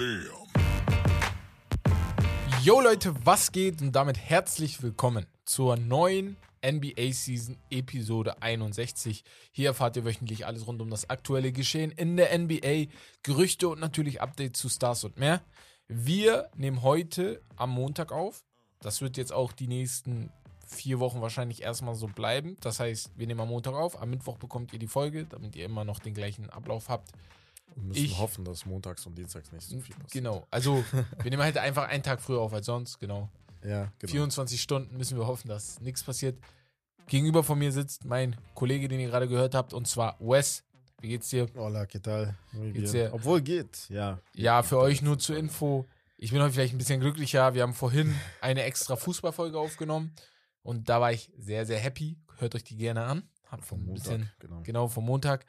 Damn. Yo Leute, was geht? Und damit herzlich willkommen zur neuen NBA Season Episode 61. Hier erfahrt ihr wöchentlich alles rund um das aktuelle Geschehen in der NBA, Gerüchte und natürlich Updates zu Stars und mehr. Wir nehmen heute am Montag auf. Das wird jetzt auch die nächsten vier Wochen wahrscheinlich erstmal so bleiben. Das heißt, wir nehmen am Montag auf. Am Mittwoch bekommt ihr die Folge, damit ihr immer noch den gleichen Ablauf habt. Wir müssen Ich- hoffen, dass montags und dienstags nicht so viel passiert. Genau. Also, wir nehmen halt einfach einen Tag früher auf als sonst. Genau. Ja, genau. 24 Stunden müssen wir hoffen, dass nichts passiert. Gegenüber von mir sitzt mein Kollege, den ihr gerade gehört habt, und zwar Wes. Wie geht's dir? Hola, ¿qué tal? Muy Geht's bien. dir- Obwohl geht, ja. Ja, für euch nur zur Info. Ich bin heute vielleicht ein bisschen glücklicher. Wir haben vorhin eine extra Fußballfolge aufgenommen und da war ich sehr, sehr happy. Hört euch die gerne an. Hat Vom Montag, bisschen- genau. Genau, vom Montag.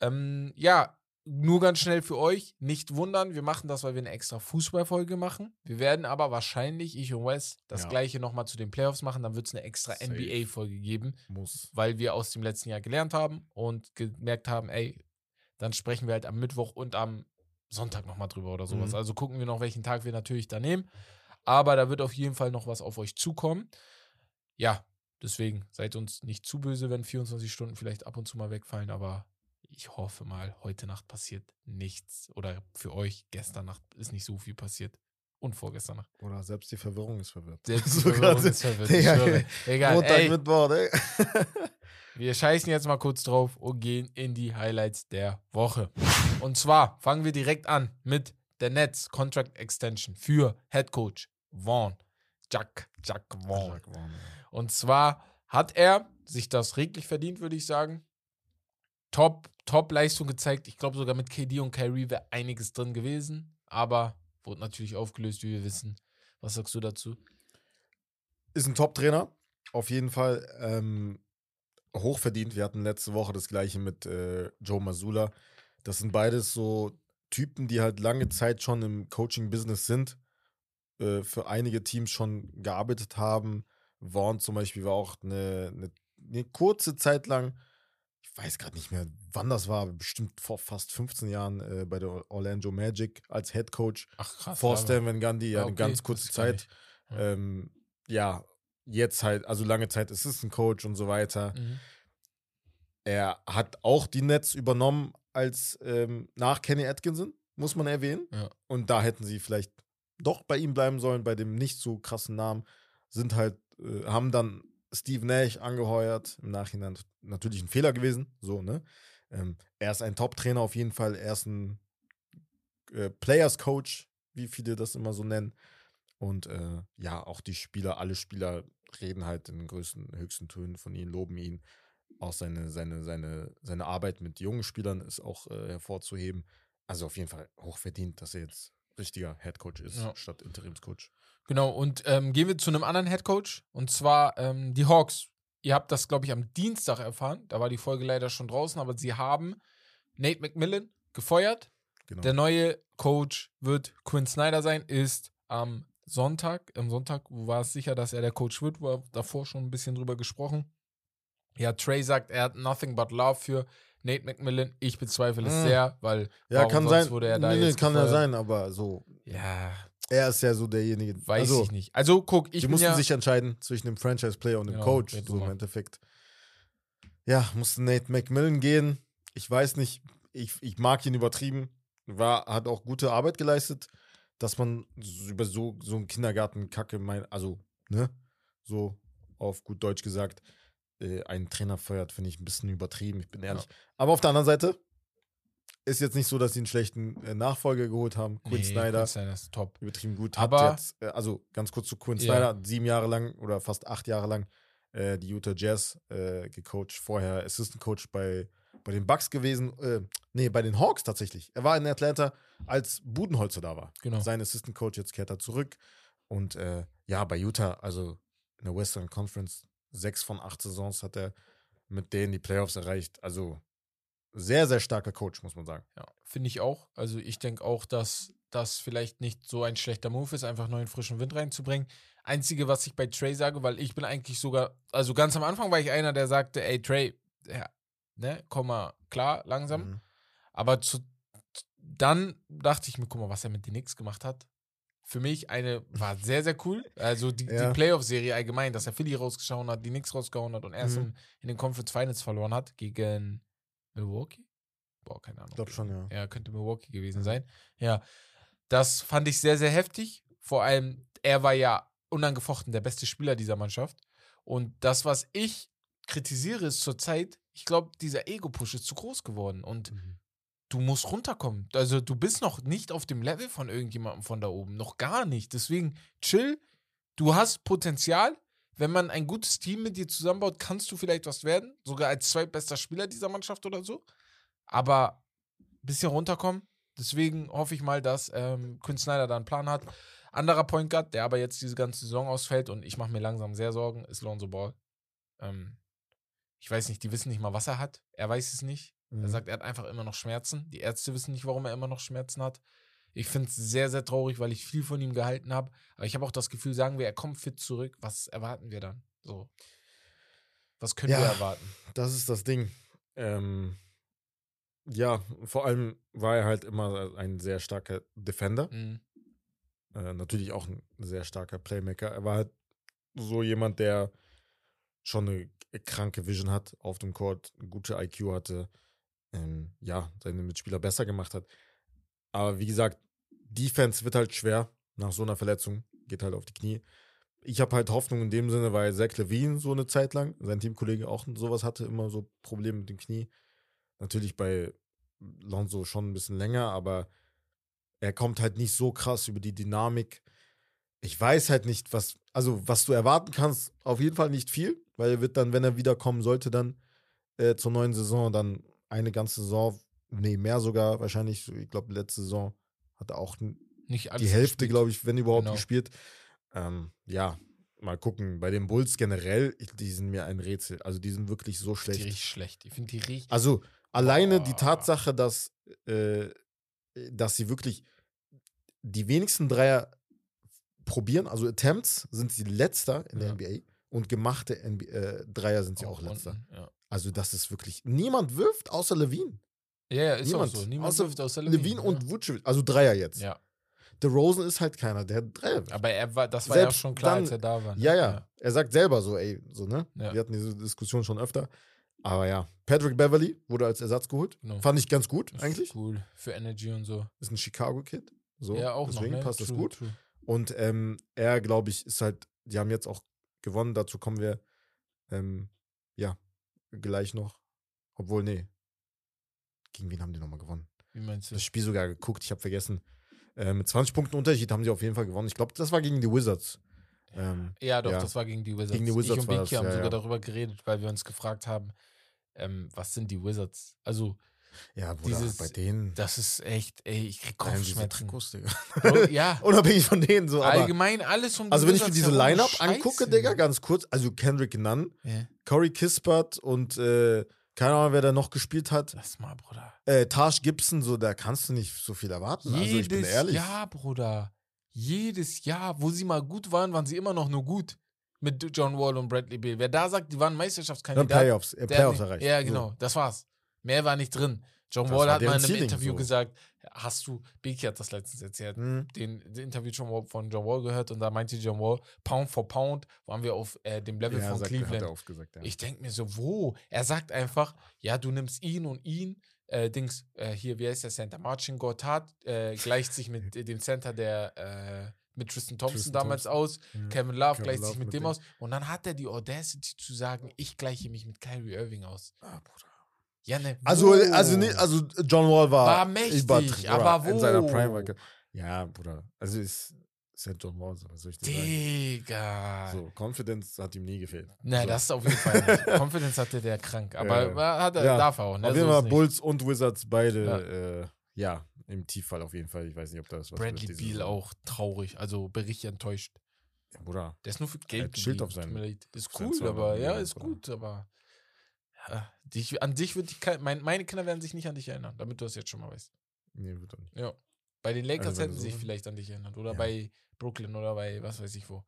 Ähm, ja, nur ganz schnell für euch. Nicht wundern, wir machen das, weil wir eine extra Fußballfolge machen. Wir werden aber wahrscheinlich, ich und Wes, das Ja. gleiche nochmal zu den Playoffs machen. Dann wird es eine extra. NBA-Folge geben, Muss. weil wir aus dem letzten Jahr gelernt haben und gemerkt haben, ey, dann sprechen wir halt am Mittwoch und am Sonntag nochmal drüber oder sowas. Mhm. Also gucken wir noch, welchen Tag wir natürlich da nehmen. Aber da wird auf jeden Fall noch was auf euch zukommen. Ja, deswegen seid uns nicht zu böse, wenn 24 Stunden vielleicht ab und zu mal wegfallen, aber ich hoffe mal, heute Nacht passiert nichts. Oder für euch, gestern Nacht ist nicht so viel passiert. Und vorgestern Nacht. Oder selbst die Verwirrung ist verwirrt. Selbst die Verwirrung ist verwirrt, schwöre. Egal, Montag, ey, Mittwoch, ne? wir scheißen jetzt mal kurz drauf und gehen in die Highlights der Woche. Und zwar fangen wir direkt an mit der Nets Contract Extension für Head Coach Vaughn. Jack, Jack Vaughn. Jack Vaughn, ja. Und zwar hat er sich das reglich verdient, würde ich sagen. Top, Top-Leistung gezeigt. Ich glaube, sogar mit KD und Kyrie wäre einiges drin gewesen. Aber wurde natürlich aufgelöst, wie wir wissen. Was sagst du dazu? Ist ein Top-Trainer. Auf jeden Fall ähm, hochverdient. Wir hatten letzte Woche das gleiche mit äh, Joe Masula. Das sind beides so Typen, die halt lange Zeit schon im Coaching-Business sind, äh, für einige Teams schon gearbeitet haben. Vaughn zum Beispiel war auch eine, eine, eine kurze Zeit lang, weiß gerade nicht mehr, wann das war, bestimmt vor fast 15 Jahren äh, bei der Orlando Magic als Head Coach Ach krass. vor Stan Van Gundy, ja, Ah, eine okay, ganz kurze Zeit. Ja. Ähm, ja, jetzt halt, also lange Zeit Assistant Coach und so weiter. Mhm. Er hat auch die Nets übernommen als ähm, nach Kenny Atkinson, muss man erwähnen. Ja. Und da hätten sie vielleicht doch bei ihm bleiben sollen, bei dem nicht so krassen Namen. Sind halt, äh, haben dann Steve Nash angeheuert. Im Nachhinein natürlich ein Fehler gewesen. So, ne? Ähm, er ist ein Top-Trainer auf jeden Fall. Er ist ein äh, Players-Coach, wie viele das immer so nennen. Und äh, ja, auch die Spieler, alle Spieler reden halt in den größten, höchsten Tönen von ihm, loben ihn. Auch seine, seine, seine, seine Arbeit mit jungen Spielern ist auch äh, hervorzuheben. Also auf jeden Fall hochverdient, dass er jetzt richtiger Headcoach ist, Ja. statt Interimscoach. Genau, und ähm, gehen wir zu einem anderen Headcoach. Und zwar ähm, die Hawks. Ihr habt das, glaube ich, am Dienstag erfahren. Da war die Folge leider schon draußen, aber sie haben Nate McMillan gefeuert. Genau. Der neue Coach wird Quinn Snyder sein, ist am Sonntag. Am Sonntag war es sicher, dass er der Coach wird, war davor schon ein bisschen drüber gesprochen. Ja, Trey sagt, er hat nothing but love für Nate McMillan. Ich bezweifle es Mm. sehr, weil ja, kann sein. wurde er da nee, nee, kann ja sein, aber so, Ja, er ist ja so derjenige. weiß also, ich nicht. Also guck, ich die mussten ja, sich entscheiden zwischen dem Franchise-Player und dem Genau, Coach, so im. Endeffekt. Ja, musste Nate McMillan gehen. Ich weiß nicht, ich, ich mag ihn übertrieben. War, hat auch gute Arbeit geleistet, dass man über so, so einen Kindergarten-Kacke, mein, also, ne, so auf gut Deutsch gesagt, äh, einen Trainer feuert, finde ich ein bisschen übertrieben, ich bin ehrlich. Aber auf der anderen Seite ist jetzt nicht so, dass sie einen schlechten äh, Nachfolger geholt haben. Quinn Nee, Snyder Quinn Snyder ist top. übertrieben gut. Aber- hat jetzt, äh, also ganz kurz zu Quinn Ja. Snyder, sieben Jahre lang oder fast acht Jahre lang äh, die Utah Jazz äh, gecoacht. Vorher Assistant Coach bei, bei den Bucks gewesen. Äh, nee, bei den Hawks tatsächlich. Er war in Atlanta, als Budenholzer da war. Genau. Sein Assistant Coach, jetzt kehrt er zurück. Und äh, ja, bei Utah, also in der Western Conference, sechs von acht Saisons hat er mit denen die Playoffs erreicht. Also sehr, sehr starker Coach, muss man sagen. Ja, finde ich auch. Also ich denke auch, dass das vielleicht nicht so ein schlechter Move ist, einfach neuen frischen Wind reinzubringen. Einzige, was ich bei Trey sage, weil ich bin eigentlich sogar, also ganz am Anfang war ich einer, der sagte, ey Trey, ja, ne, komm mal klar, langsam. Mhm. Aber zu, dann dachte ich mir, guck mal, was er mit den Knicks gemacht hat. Für mich eine war sehr, sehr cool. Also die, Ja. die Playoff-Serie allgemein, dass er Philly rausgeschaut hat, die Knicks rausgehauen hat und erst Mhm. im, in den Conference Finals verloren hat gegen Milwaukee. Boah, keine Ahnung. Ich glaube schon, ja. Ja, könnte Milwaukee gewesen sein. Ja, das fand ich sehr, sehr heftig. Vor allem, er war ja unangefochten der beste Spieler dieser Mannschaft. Und das, was ich kritisiere, ist zurzeit, ich glaube, dieser Ego-Push ist zu groß geworden. Und Mhm. du musst runterkommen. Also du bist noch nicht auf dem Level von irgendjemandem von da oben. Noch gar nicht. Deswegen chill. Du hast Potenzial. Wenn man ein gutes Team mit dir zusammenbaut, kannst du vielleicht was werden. Sogar als zweitbester Spieler dieser Mannschaft oder so. Aber ein bisschen runterkommen. Deswegen hoffe ich mal, dass ähm, Quinn Snyder da einen Plan hat. Anderer Point Guard, der aber jetzt diese ganze Saison ausfällt und ich mache mir langsam sehr Sorgen, ist Lonzo Ball. Ähm, ich weiß nicht, die wissen nicht mal, was er hat. Er weiß es nicht. Er Mhm. sagt, er hat einfach immer noch Schmerzen. Die Ärzte wissen nicht, warum er immer noch Schmerzen hat. Ich finde es sehr, sehr traurig, weil ich viel von ihm gehalten habe. Aber ich habe auch das Gefühl, sagen wir, er kommt fit zurück. Was erwarten wir dann? So. Was können Ja. wir erwarten? Das ist das Ding. Ähm, ja, vor allem war er halt immer ein sehr starker Defender. Mhm. Äh, natürlich auch ein sehr starker Playmaker. Er war halt so jemand, der schon eine kranke Vision hat auf dem Court, eine gute IQ hatte, ähm, ja, seine Mitspieler besser gemacht hat. Aber wie gesagt, Defense wird halt schwer nach so einer Verletzung, geht halt auf die Knie. Ich habe halt Hoffnung in dem Sinne, weil Zach Levine so eine Zeit lang, sein Teamkollege auch sowas hatte, immer so Probleme mit dem Knie. Natürlich bei Lonzo schon ein bisschen länger, aber er kommt halt nicht so krass über die Dynamik. Ich weiß halt nicht, was, also was du erwarten kannst, auf jeden Fall nicht viel, weil er wird dann, wenn er wiederkommen sollte, dann äh, zur neuen Saison, dann eine ganze Saison, nee, mehr sogar wahrscheinlich, ich glaube, letzte Saison hat er auch Nicht alles die Hälfte, glaube ich, wenn überhaupt Genau. gespielt. Ähm, ja, mal gucken. Bei den Bulls generell, die sind mir ein Rätsel. Also die sind wirklich so Die schlecht. richtig schlecht. Ich finde die richtig. Also alleine die Boah. Tatsache, dass, äh, dass sie wirklich die wenigsten Dreier probieren, also Attempts sind sie letzter in der Ja. NBA und gemachte NBA, äh, Dreier sind sie auch, letzter. unten, Ja. Also das ist wirklich, niemand wirft außer Levine. Ja, ja, ist Niemand. auch so. Niemand Außer wirft außer Levine, Levine. und Vucevic, also Dreier jetzt. ja. ja. Der Rosen ist halt keiner, der Dreier wirft. Aber er war, das war Selbst ja schon klar, dann- als er da war. ne? Ja, ja, Er sagt selber so, ey, so, ne? Ja. Wir hatten diese Diskussion schon öfter. Aber ja, Patrick Beverly wurde als Ersatz geholt. Genau. Fand ich ganz gut, Ist eigentlich. Cool. Für Energy und so. Ist ein Chicago-Kid. So, ja, auch deswegen noch. Ne? passt das True, gut. True. Und ähm, er, glaube ich, ist halt, die haben jetzt auch gewonnen, dazu kommen wir, ähm, ja, gleich noch. Obwohl, nee. Gegen wen haben die nochmal gewonnen? Wie meinst du? Das Spiel sogar geguckt, ich habe vergessen. Äh, mit 20 Punkten Unterschied haben sie auf jeden Fall gewonnen. Ich glaube, das war gegen die Wizards. Ähm, Ja, doch, ja. das war gegen die Wizards. Gegen die Wizards ich und Biki das, haben ja, sogar ja. darüber geredet, weil wir uns gefragt haben, ähm, was sind die Wizards? Also, ja, Bruder, Dieses- bei denen. das ist echt, ey, ich krieg Kopfschmerzen. Bro, ja, Unabhängig von denen so, allgemein alles um die Also, wenn ich mir Wizards diese Line-Up angucke, Digga, ganz kurz, also Kendrick Nunn, Corey Kispert und äh, keine Ahnung, wer da noch gespielt hat. lass mal, Bruder. Äh, Taj Gibson, so, da kannst du nicht so viel erwarten. also, ich bin Jedes ehrlich. Jahr, Bruder. Jedes Jahr, wo sie mal gut waren, waren sie immer noch nur gut. Mit John Wall und Bradley Beal. Wer da sagt, die waren Dann Meisterschaftskandidaten. Playoffs, äh, Playoffs erreicht. Ja, So. genau, das war's. Mehr war nicht drin. John Das Wall hat mal in einem Interview so. gesagt, hast du, Biki hat das letztens erzählt, Hm. den, den Interview von John Wall gehört und da meinte John Wall, Pound for Pound waren wir auf äh, dem Level Ja, von sagt, Cleveland. gesagt, ja. Ich denke mir so, wo? Er sagt einfach, ja, du nimmst ihn und ihn, äh, Dings, äh, hier, wie heißt der Center? Marcin Gortat äh, gleicht sich mit dem Center, der äh, mit Tristan Thompson Tristan damals Thompson. aus. Ja. Kevin Love Kevin gleicht Love sich mit mit dem dem. aus. Und dann hat er die Audacity zu sagen, ich gleiche mich mit Kyrie Irving aus. Ah, Bruder. Ja, ne, Also, wo? also, nee, also John Wall war, War mächtig, aber In seiner wo? Prime. war Ja, Bruder. Also ist, ist ja John Wall, so, was soll ich dir sagen? Digga. So, Confidence hat ihm nie gefehlt. Na, so. das auf jeden Fall nicht. Confidence hatte der krank. Aber war- hat er, Ja. darf er auch. Ne? Auf jeden ist Fall. Bulls und Wizards beide, Ja. äh, ja, im Tieffall auf jeden Fall. Ich weiß nicht, ob das was Bradley Beal auch traurig. Also Bericht enttäuscht. Ja, Bruder. Der ist nur für Geld geblieben, auf leid. Ist seinen cool, aber ja, ist gut, aber dich, an dich wird die, mein, meine Kinder werden sich nicht an dich erinnern, damit du das jetzt schon mal weißt. Nee, wird doch nicht. Ja. Bei den Lakers Also, hätten sie sich vielleicht an dich erinnert oder Ja. bei Brooklyn oder bei was weiß ich wo.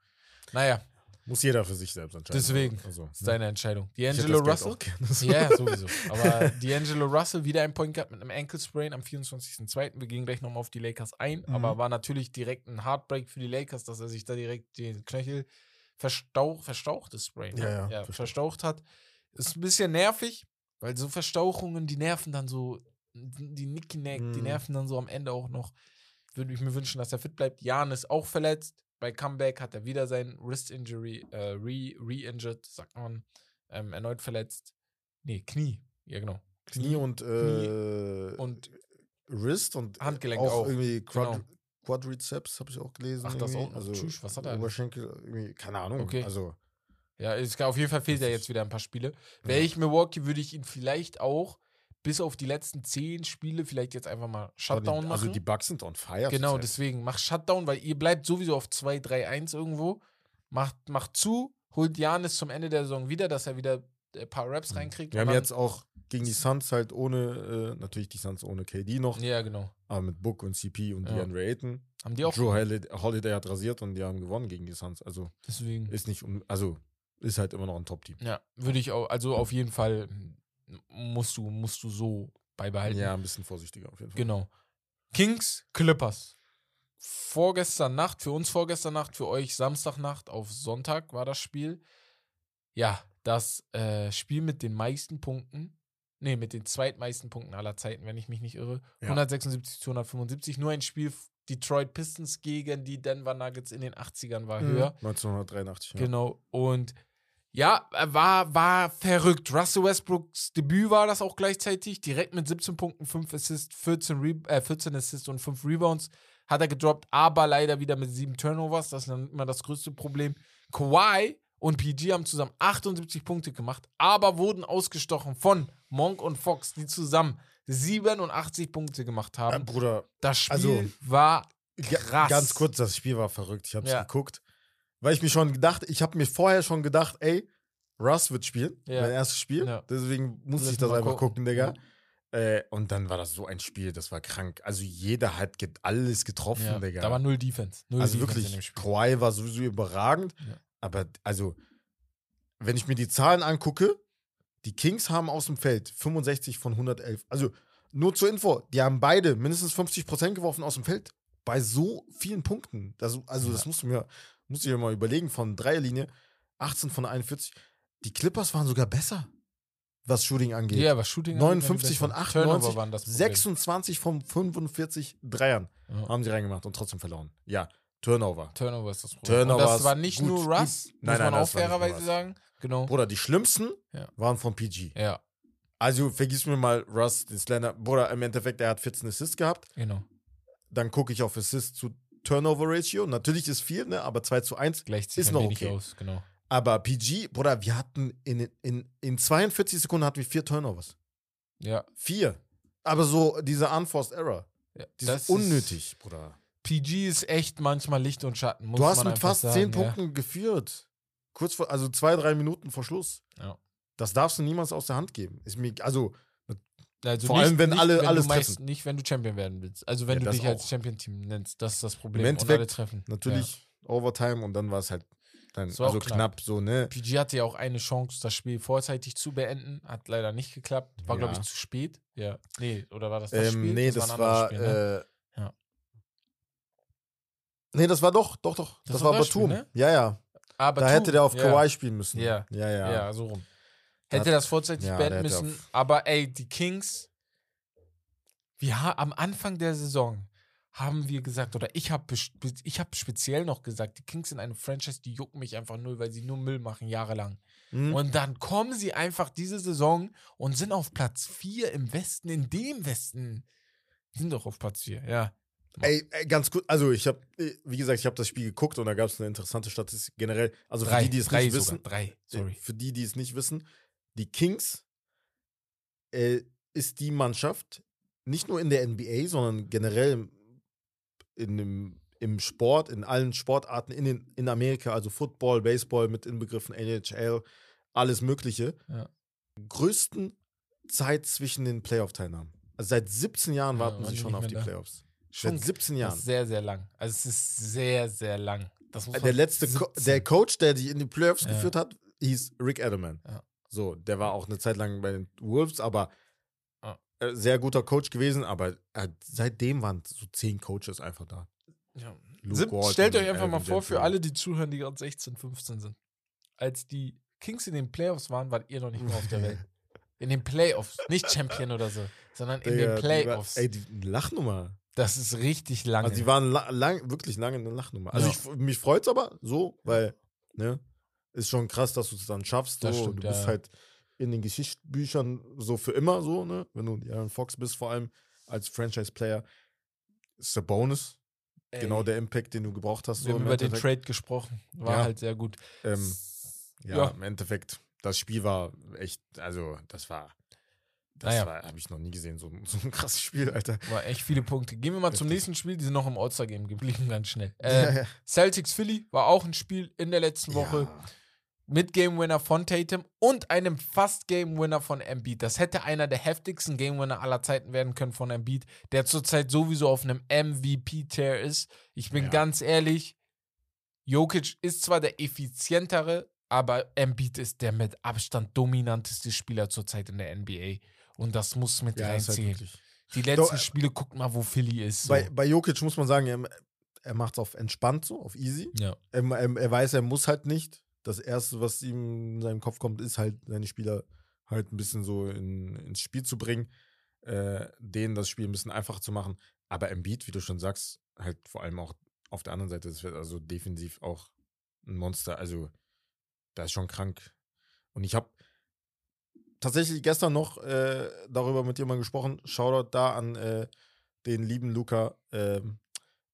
Naja, Muss jeder für sich selbst entscheiden. Deswegen. Also, Das ist deine Entscheidung. D'Angelo Russell? Ja, sowieso. Aber D'Angelo Russell wieder ein Point Guard mit einem Ankle Sprain am 24.02. Wir gehen gleich nochmal auf die Lakers ein, Mhm. aber war natürlich direkt ein Heartbreak für die Lakers, dass er sich da direkt den Knöchel verstaucht, verstauchtes Sprain, Ja, ne? ja, ja verstaucht. verstaucht hat. Ist ein bisschen nervig, weil so Verstauchungen, die nerven dann so, die Nicky Neck, die Mhm. nerven dann so am Ende auch noch. Würde ich mir wünschen, dass er fit bleibt. Jan ist auch verletzt. Bei Comeback hat er wieder sein Wrist Injury, äh, re- re-injured, sagt man, ähm, erneut verletzt. Nee, Knie. Ja, genau. Knie und, äh, und Wrist und Handgelenk auch, auch. irgendwie Quad Genau. Quadriceps habe ich auch gelesen. Ach, das irgendwie. auch noch. Also Tschüss, was hat er? Oberschenkel, irgendwie, keine Ahnung. Okay. Also ja, ist, auf jeden Fall fehlt er jetzt wieder ein paar Spiele. Wäre Ja. ich Milwaukee, würde ich ihn vielleicht auch bis auf die letzten zehn Spiele vielleicht jetzt einfach mal Shutdown die, machen. also die Bugs sind on fire. Genau, deswegen mach Shutdown, weil ihr bleibt sowieso auf 2, 3, 1 irgendwo. Macht, macht zu, holt Janis zum Ende der Saison wieder, dass er wieder ein paar Raps reinkriegt. Mhm. Wir und haben jetzt auch gegen die Suns halt ohne, äh, natürlich die Suns ohne KD noch, Ja, genau. aber mit Book und CP und Ja. DeAndre Ayton. Haben die auch. Drew Holiday, Holiday hat rasiert und die haben gewonnen gegen die Suns. Also Deswegen. ist nicht, um, also ist halt immer noch ein Top-Team. Ja, würde ich auch, also auf jeden Fall musst du, musst du so beibehalten. Ja, ein bisschen vorsichtiger auf jeden Fall. Genau. Kings, Clippers. Vorgestern Nacht, für uns vorgestern Nacht, für euch Samstagnacht auf Sonntag war das Spiel. Ja, das äh, Spiel mit den meisten Punkten. Nee, mit den zweitmeisten Punkten aller Zeiten, wenn ich mich nicht irre. Ja. 176 zu 175. Nur ein Spiel Detroit Pistons gegen die Denver Nuggets in den 80ern war Mhm. höher. 1983. Ja. Genau. Und ja, äh, war, war verrückt. Russell Westbrooks Debüt war das auch gleichzeitig. Direkt mit 17 Punkten, 5 Assists, 14, Re äh, 14 Assists und 5 Rebounds hat er gedroppt, aber leider wieder mit 7 Turnovers. Das ist dann immer das größte Problem. Kawhi und PG haben zusammen 78 Punkte gemacht, aber wurden ausgestochen von Monk und Fox, die zusammen 87 Punkte gemacht Äh, haben. Bruder, Das Spiel also, war krass. Ganz kurz, das Spiel war verrückt. Ich habe es Ja. geguckt, weil ich mir schon gedacht, ich habe mir vorher schon gedacht, ey, Russ wird spielen, Ja. mein erstes Spiel. Ja. Deswegen muss Lass ich das einfach gucken. gucken, Digga. Äh, und dann war das so ein Spiel, das war krank. Also jeder hat ge alles getroffen, ja, Digga. da war null Defense. Null also Defense wirklich. Kawhi war sowieso überragend. Ja. Aber also, wenn ich mir die Zahlen angucke, die Kings haben aus dem Feld 65 von 111. Also nur zur Info, die haben beide mindestens 50 Prozent geworfen aus dem Feld. Bei so vielen Punkten. Das, also das musst du mir, musst du dir mal überlegen, von Dreierlinie, 18 von 41. Die Clippers waren sogar besser, was Shooting angeht. Ja, was Shooting 59 von angeht, Turnover 98, waren das Problem. 26 von 45 Dreiern Ja. haben sie reingemacht und trotzdem verloren. Ja, Turnover. Turnover ist das Problem. Turnover das war nicht gut, nur gut. Russ, Nein, muss nein, man auch fairerweise sagen. Genau. Bruder, die schlimmsten Ja. waren von PG. Ja, Also vergiss mir mal Russ, den Slender. Bruder, im Endeffekt, er hat 14 Assists gehabt. genau. Dann gucke ich auf Assists zu Turnover Ratio. Natürlich ist viel, ne? aber 2 zu 1 Gleicht ist noch okay. aus, genau. Aber PG, Bruder, wir hatten in, in, in 42 Sekunden hatten wir vier Turnovers. Ja. Vier. Aber so diese Unforced Error. ja Die ist- unnötig, Bruder. PG ist echt manchmal Licht und Schatten. Du hast mit fast sagen, 10 ja. Punkten geführt. Kurz vor, also zwei, drei Minuten vor Schluss. Ja. Das darfst du niemals aus der Hand geben. Ist mir, also, Also Vor allem, wenn alle- wenn alles treffen. nicht, wenn du Champion werden willst. Also wenn Ja, du das dich als auch. Champion-Team nennst, das ist das Problem. Im und alle Endeffekt treffen. natürlich Overtime und dann war es halt dann, auch also knapp. knapp. so, ne? Ja. PG hatte ja auch eine Chance, das Spiel vorzeitig zu beenden. Hat leider nicht geklappt. War, glaube Ja. ich, zu spät. Ja. Nee, oder war das das Spiel? Ähm, nee, das, ein war, Spiel, ne? äh, Ja. Nee, das war doch, doch, doch. Das Das, war war das Spiel, Batum. ne? Ja, ja. Aber Da tu- hätte der auf ja. Kawhi spielen müssen. Ja. ja, ja. Ja, so rum. Hätte das vorzeitig ja, beenden müssen. Aber ey, die Kings, wir ha am Anfang der Saison haben wir gesagt, oder ich habe ich hab speziell noch gesagt, die Kings sind eine Franchise, die jucken mich einfach null, weil sie nur Müll machen, jahrelang. Mhm. Und dann kommen sie einfach diese Saison und sind auf Platz 4 im Westen, in dem Westen. Sind doch auf Platz 4, ja. Ey, ey, ganz gut. Also, ich habe, wie gesagt, ich habe das Spiel geguckt und da gab es eine interessante Statistik generell. Also, für Drei, die, die es nicht sogar, wissen, drei, äh, sorry. für die, die es nicht wissen, die Kings äh, ist die Mannschaft, nicht nur in der NBA, sondern generell im, in dem, im Sport, in allen Sportarten in, den, in Amerika, also Football, Baseball mit inbegriffen, NHL, alles Mögliche, Ja. größten Zeit zwischen den Playoff-Teilnahmen. Also seit 17 Jahren Ja, warten sie schon auf die da. Playoffs. Schon Seit 17 Das Jahren. ist sehr, sehr lang. Also es ist sehr, sehr lang. Der letzte, Co 17. der Coach, der die in die Playoffs Ja. geführt hat, hieß Rick Edelman. Ja. So, der war auch eine Zeit lang bei den Wolves, aber Ja. äh, sehr guter Coach gewesen, aber äh, seitdem waren so zehn Coaches einfach da. Ja. Sieb- Stellt euch einfach mal vor, für alle, die zuhören, die gerade 16, 15 sind. Als die Kings in den Playoffs waren, wart ihr noch nicht mehr auf der Welt. In den Playoffs. Nicht Champion oder so, sondern in Digga, den die Playoffs. War, ey, die Lachnummer. das ist richtig lange. Also die waren la lang, wirklich lange eine Lachnummer. Also Ja. ich, mich freut's aber so, weil, ne, ist schon krass, dass du es dann schaffst. So, stimmt, du bist ja. halt in den Geschichtsbüchern so für immer so, ne? Wenn du Aaron Fox bist, vor allem als Franchise-Player, ist der Bonus. Ey, Genau der Impact, den du gebraucht hast. So Wir haben über den Endeffekt. Trade gesprochen. War Ja. halt sehr gut. Ähm, ja, Ja. im Endeffekt, das Spiel war echt, also das war, das Naja. habe ich noch nie gesehen, so, so ein krasses Spiel, Alter. War echt viele Punkte. Gehen wir mal zum Heftig. nächsten Spiel. Die sind noch im All-Star-Game geblieben, ganz schnell. Ja, Äh, ja. Celtics Philly war auch ein Spiel in der letzten Woche. Ja. Mit Game Winner von Tatum und einem fast Game Winner von Embiid. Das hätte einer der heftigsten Game Winner aller Zeiten werden können von Embiid, der zurzeit sowieso auf einem MVP-Tear ist. Ich bin Ja. ganz ehrlich, Jokic ist zwar der effizientere, aber Embiid ist der mit Abstand dominanteste Spieler zurzeit in der NBA. Und das muss mit Ja, halt reinziehen. wirklich. Die letzten Doch, äh, Spiele, guckt mal, wo Philly ist. So. Bei, bei Jokic muss man sagen, er, er macht es auf entspannt so, auf easy. ja. Er, er, er weiß, er muss halt nicht. Das Erste, was ihm in seinem Kopf kommt, ist halt, seine Spieler halt ein bisschen so in, ins Spiel zu bringen, äh, denen das Spiel ein bisschen einfacher zu machen. Aber Embiid, wie du schon sagst, halt vor allem auch auf der anderen Seite, das wird also defensiv auch ein Monster. Also, da ist schon krank. Und ich habe tatsächlich gestern noch äh, darüber mit jemandem gesprochen. Shoutout da an äh, den lieben Luca ähm,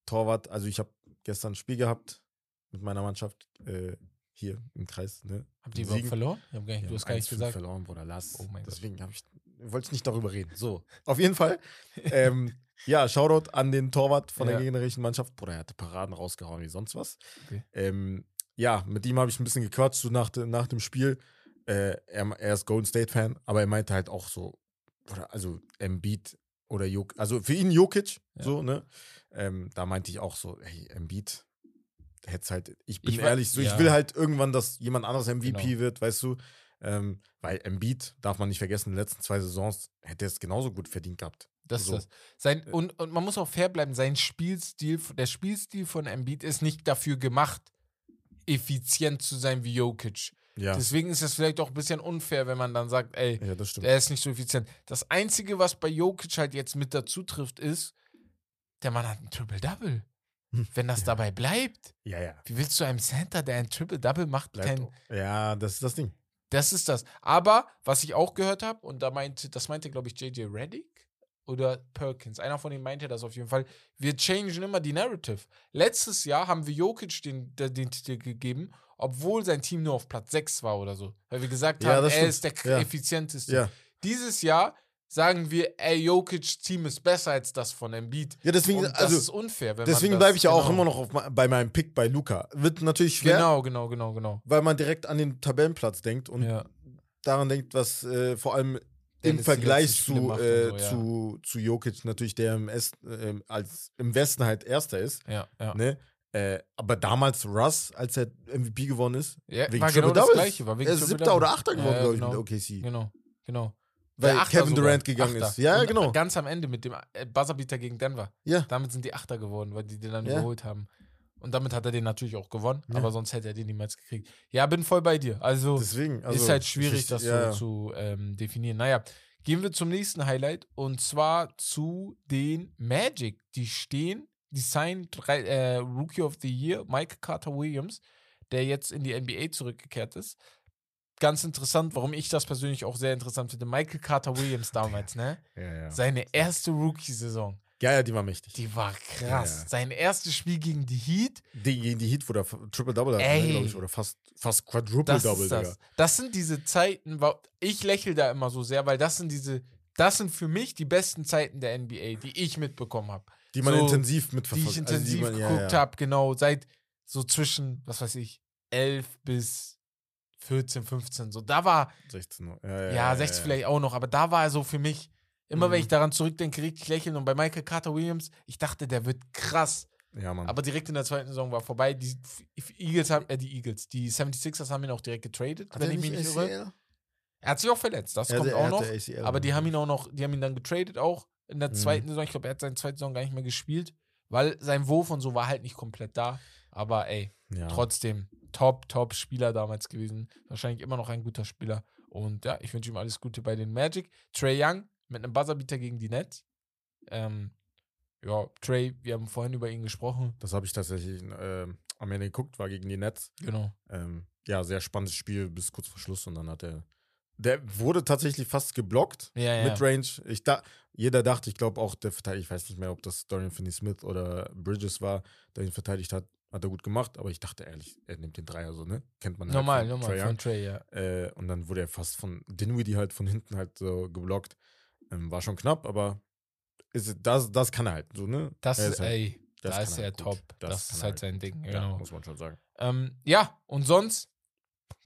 Torwart. Also, ich habe gestern ein Spiel gehabt mit meiner Mannschaft äh, hier im Kreis. Ne? Habt ihr überhaupt verloren? Ich hab gar nicht, Wir du hast haben gar nicht 1-5 gesagt. verloren, Bruder, Lars. Oh mein Gott. Deswegen habe ich, wollte ich nicht darüber reden. So, auf jeden Fall. ähm, ja, Shoutout an den Torwart von Ja. der gegnerischen Mannschaft. Bruder, er hatte Paraden rausgehauen wie sonst was. Okay. Ähm, ja, mit ihm habe ich ein bisschen gequatscht, so nach, nach dem Spiel. Äh, er, er ist Golden State-Fan, aber er meinte halt auch so, oder, also Embiid oder Jokic, also für ihn Jokic, Ja. so, ne? Ähm, da meinte ich auch so, hey, Embiid, hätte halt, ich bin Ich ehrlich, so, ja. ich will halt irgendwann, dass jemand anderes MVP Genau. wird, weißt du? Ähm, weil Embiid, darf man nicht vergessen, in den letzten zwei Saisons hätte er es genauso gut verdient gehabt. Das So. ist das. Sein, und, und man muss auch fair bleiben, sein Spielstil, der Spielstil von Embiid ist nicht dafür gemacht, effizient zu sein wie Jokic. Ja, Deswegen ist es vielleicht auch ein bisschen unfair, wenn man dann sagt, ey, ja der ist nicht so effizient. Das Einzige, was bei Jokic halt jetzt mit dazu trifft, ist, der Mann hat ein Triple-Double. Wenn das Ja. dabei bleibt, ja, ja. wie willst du einem Center, der ein Triple-Double macht, Bleibt kein, auch. Ja, das ist das Ding. Das ist das. Aber was ich auch gehört habe, und da meinte, das meinte, glaube ich, JJ Reddick oder Perkins, einer von denen meinte das auf jeden Fall, wir changen immer die Narrative. Letztes Jahr haben wir Jokic den, den, Titel gegeben, obwohl sein Team nur auf Platz 6 war oder so. Weil wir gesagt Ja, haben, er stimmt. ist der Ja. effizienteste. Ja. Dieses Jahr sagen wir, ey, Jokic Team ist besser als das von Embiid. Ja, deswegen, das also, ist unfair. Wenn deswegen bleibe ich ja auch genau. immer noch auf, bei meinem Pick bei Luca. Wird natürlich schwer, Genau, genau, genau, genau. weil man direkt an den Tabellenplatz denkt und Ja. daran denkt, was äh, vor allem im Vergleich zu, äh, so, ja. zu, zu Jokic natürlich, der im, Est, äh, als, im Westen halt Erster ist. Ja, ja. Ne? Äh, aber damals Russ, als er MVP gewonnen ist, ja wegen war genau das. Gleiche. War wegen er ist Siebter oder Achter geworden, glaube ich, genau. mit OKC. Genau, genau. Weil Kevin sogar. Durant gegangen Achter. ist. Ja, Und genau. Ganz am Ende mit dem äh, Buzzerbeater gegen Denver. Ja. Damit sind die Achter geworden, weil die den dann Ja. überholt haben. Und damit hat er den natürlich auch gewonnen, Ja. aber sonst hätte er den niemals gekriegt. Ja, bin voll bei dir. Also Deswegen. Also, ist halt schwierig, das ja, so zu ähm, definieren. Naja, gehen wir zum nächsten Highlight und zwar zu den Magic. Die stehen, die signen drei, äh, Rookie of the Year, Mike Carter Williams, der jetzt in die NBA zurückgekehrt ist. Ganz interessant, warum ich das persönlich auch sehr interessant finde. Michael Carter Williams damals, ne? Ja, ja. Seine erste Rookie-Saison, ja, ja, die war mächtig. die war krass. Ja, ja. Sein erstes Spiel gegen die Heat, Die, gegen die Heat, wo der Triple-Double hat, glaube ich, oder fast, fast das Quadruple-Double, Digga. das. Das sind diese Zeiten, ich lächle da immer so sehr, weil das sind diese, das sind für mich die besten Zeiten der NBA, die ich mitbekommen habe. Die man So, intensiv Die mitverfolgt. ich intensiv also die man, geguckt habe, genau, seit so zwischen, was weiß ich, 11 bis 14, 15, so. Da war, 16 Uhr. Ja, ja, ja, 16 vielleicht auch noch, aber da war er so für mich, immer wenn Mhm. ich daran zurückdenke, richtig lächeln. Und bei Michael Carter Williams, ich dachte, der wird krass. Ja, Mann. Aber direkt in der zweiten Saison war vorbei. Die Eagles haben, äh, die Eagles, die 76ers haben ihn auch direkt getradet, Hat wenn er ich mich nicht irre. Er hat sich auch verletzt, das Ja, kommt auch noch. ACL, Aber die haben ihn auch noch, die haben ihn dann getradet auch in der Mhm. zweiten Saison. Ich glaube, er hat seine zweite Saison gar nicht mehr gespielt, weil sein Wurf und so war halt nicht komplett da. Aber ey. Ja. trotzdem top, top Spieler damals gewesen. Wahrscheinlich immer noch ein guter Spieler. Und ja, ich wünsche ihm alles Gute bei den Magic. Trey Young mit einem Buzzerbeater gegen die Nets. Ähm, ja, Trey, wir haben vorhin über ihn gesprochen. Das habe ich tatsächlich ähm, am Ende geguckt, war gegen die Nets. Genau. Ähm, ja, sehr spannendes Spiel bis kurz vor Schluss und dann hat er. Der wurde tatsächlich fast geblockt. Ja, ja. Midrange. Ich da, jeder dachte, ich glaube auch der Verteidiger, ich weiß nicht mehr, ob das Dorian Finney-Smith oder Bridges war, der ihn verteidigt hat, hat er gut gemacht, aber ich dachte ehrlich, er nimmt den Dreier so, ne? Kennt man halt Normal, von normal, Trae von Trey, ja. Äh, und dann wurde er fast von Dinwiddie halt von hinten halt so geblockt. Ähm, war schon knapp, aber ist, das, das kann er halt so, ne? Das ist, halt, ey, das da ist er halt top. Das Das, ist halt halt sein Ding, ja, genau. muss man schon sagen. Ähm, ja, und sonst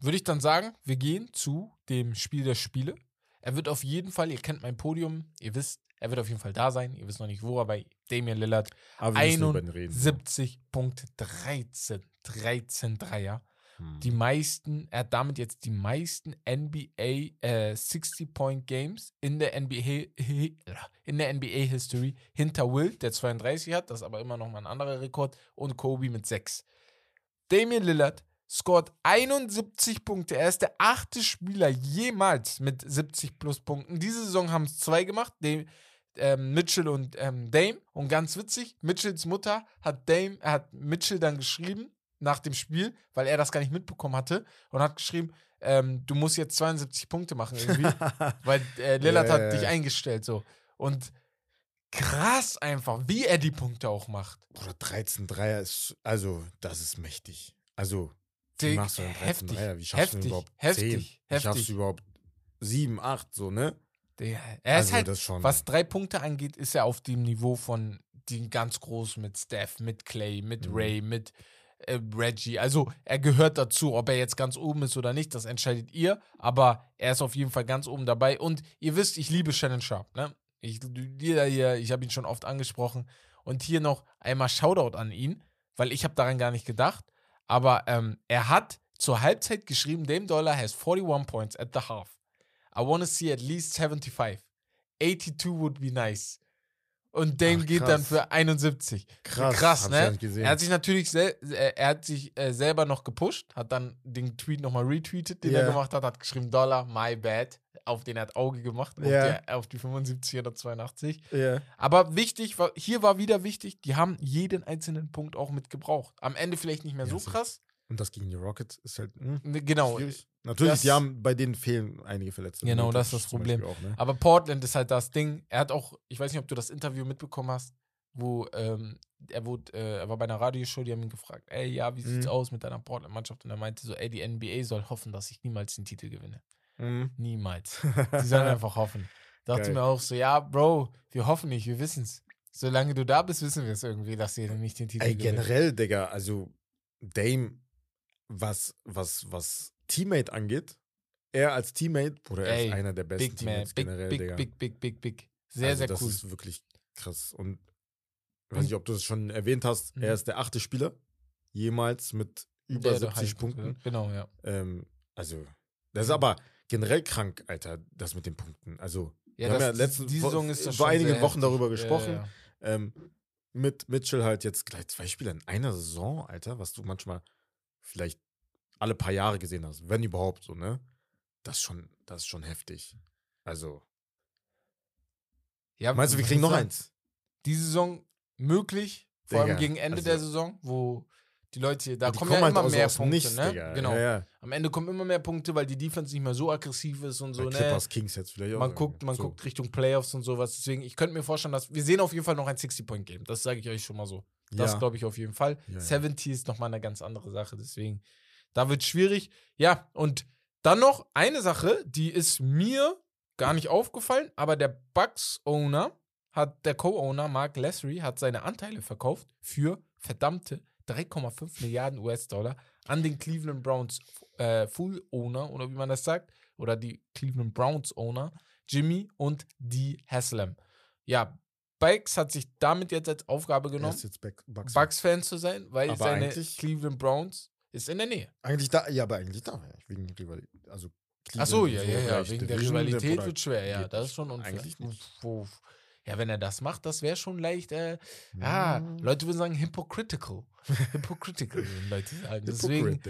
würde ich dann sagen, wir gehen zu dem Spiel der Spiele. Er wird auf jeden Fall, ihr kennt mein Podium, ihr wisst, er wird auf jeden Fall da sein. Ihr wisst noch nicht wo, aber Damian Lillard Aber wir müssen über ihn reden. 71.13, 13 Dreier. Hm. Die meisten, er hat damit jetzt die meisten NBA äh, 60-Point-Games in der NBA in der NBA History hinter Will, der 32 hat, das ist aber immer noch mal ein anderer Rekord, und Kobe mit 6. Damian Lillard scored 71 Punkte. Er ist der achte Spieler jemals mit 70 plus Punkten. Diese Saison haben es zwei gemacht, Dame, ähm, Mitchell und ähm, Dame. Und ganz witzig, Mitchells Mutter hat Dame, er hat Mitchell dann geschrieben nach dem Spiel, weil er das gar nicht mitbekommen hatte und hat geschrieben, ähm, du musst jetzt 72 Punkte machen irgendwie, weil äh, Lillard Ja, hat dich eingestellt so. Und krass einfach, wie er die Punkte auch macht. Bruder, 13 Dreier ist, also, das ist mächtig. Also, wie Dick, machst du denn 13 heftig, Dreier? Wie schaffst du heftig, überhaupt heftig, 10? Wie heftig. schaffst du überhaupt 7, 8, so, ne? Der, er also, ist halt, schon. was drei Punkte angeht, ist er auf dem Niveau von den ganz Großen mit Steph, mit Clay, mit Mhm. Ray, mit äh, Reggie. Also er gehört dazu. Ob er jetzt ganz oben ist oder nicht, das entscheidet ihr. Aber er ist auf jeden Fall ganz oben dabei. Und ihr wisst, ich liebe Shannon Sharp. Ne? Ich, jeder hier, ich habe ihn schon oft angesprochen. Und hier noch einmal Shoutout an ihn, weil ich habe daran gar nicht gedacht. Aber ähm, er hat zur Halbzeit geschrieben, Dame Dollar has 41 points at the half. I want to see at least 75. 82 would be nice. Und Dame Ach, geht dann für 71. krass, krass, ne? Er hat sich natürlich sel äh, er hat sich äh, selber noch gepusht, hat dann den Tweet nochmal retweetet, den Ja. er gemacht hat, hat geschrieben, Dollar, my bad, auf den er hat Auge gemacht, auf, Ja. der, auf die 75 oder 82. ja. Aber wichtig, hier war wieder wichtig, die haben jeden einzelnen Punkt auch mit gebraucht. Am Ende vielleicht nicht mehr so- krass. Und das gegen die Rockets ist halt, hm, Ne, Genau. schwierig. Natürlich, das- die haben, bei denen fehlen einige Verletzte. Genau, das ist das Problem. Auch, ne? Aber Portland ist halt das Ding. Er hat auch, ich weiß nicht, ob du das Interview mitbekommen hast, wo ähm, er wurde, äh, er war bei einer Radioshow, die haben ihn gefragt, ey, ja, wie sieht's Mhm. aus mit deiner Portland-Mannschaft? Und er meinte so, ey, die NBA soll hoffen, dass ich niemals den Titel gewinne. Mhm. Niemals. Die sollen einfach hoffen. Dachte Geil. mir auch so, ja, Bro, wir hoffen nicht, wir wissen's. Solange du da bist, wissen wir es irgendwie, dass ihr nicht den Titel Ey, gewinnt. generell, Digga, also Dame, was, was, was Teammate angeht, er als Teammate, Bruder, er Ey, ist einer der besten Big Teammates big, generell, big, Digga. big, big, big, big. Sehr, also sehr das cool. ist wirklich krass. Und ich weiß nicht, ob du es schon erwähnt hast, Mhm. er ist der achte Spieler jemals mit über Der, der 70 halt- Punkten. Genau, ja. Ähm, also, das ist aber generell krank, Alter, das mit den Punkten. Also, Ja, Wir haben das, ja letzten- die vor- Saison ist das vor einigen Wochen darüber gesprochen. Ja, ja. ähm, mit Mitchell halt jetzt gleich zwei Spiele in einer Saison, Alter, was du manchmal vielleicht alle paar Jahre gesehen hast, wenn überhaupt so, ne? Das ist schon, das ist schon heftig. Also, Ja, meinst du, wir kriegen noch eins? Die Saison möglich, vor allem Digga, gegen Ende also- der Saison, wo die Leute, da Die kommen ja halt immer mehr Punkte, Nichts, ne? Digga. Genau. Ja, ja. Am Ende kommen immer mehr Punkte, weil die Defense nicht mehr so aggressiv ist und so, Bei ne? Clippers, Kings jetzt vielleicht auch. Man guckt, man so. guckt Richtung Playoffs und sowas. Deswegen, ich könnte mir vorstellen, dass wir sehen auf jeden Fall noch ein 60-Point-Game. Das sage ich euch schon mal so. Das ja. glaube ich auf jeden Fall. Ja, ja. 70 ist nochmal eine ganz andere Sache. Deswegen, da wird schwierig. Ja, und dann noch eine Sache, die ist mir gar nicht aufgefallen, aber der Bucks-Owner hat, der Co-Owner Mark Lessery hat seine Anteile verkauft für verdammte 3,5 Milliarden US-Dollar an den Cleveland Browns äh, Full-Owner oder wie man das sagt, oder die Cleveland Browns-Owner, Jimmy und Dee Haslam. Ja, Spikes hat sich damit jetzt als Aufgabe genommen, Back, Bucks. Bucks-Fan zu sein, weil Aber seine Cleveland Browns ist in der Nähe. Eigentlich da, ja, aber eigentlich da. Wegen Rivalität. Also Ach so, ja, ja, ja, wegen der Rivalität wird schwer, ja, das ist schon unfair. Eigentlich nicht. Ja, wenn er das macht, das wäre schon leicht, äh, ja, Ja. Leute würden sagen hypocritical. hypocritical, würden Leute sagen. Deswegen,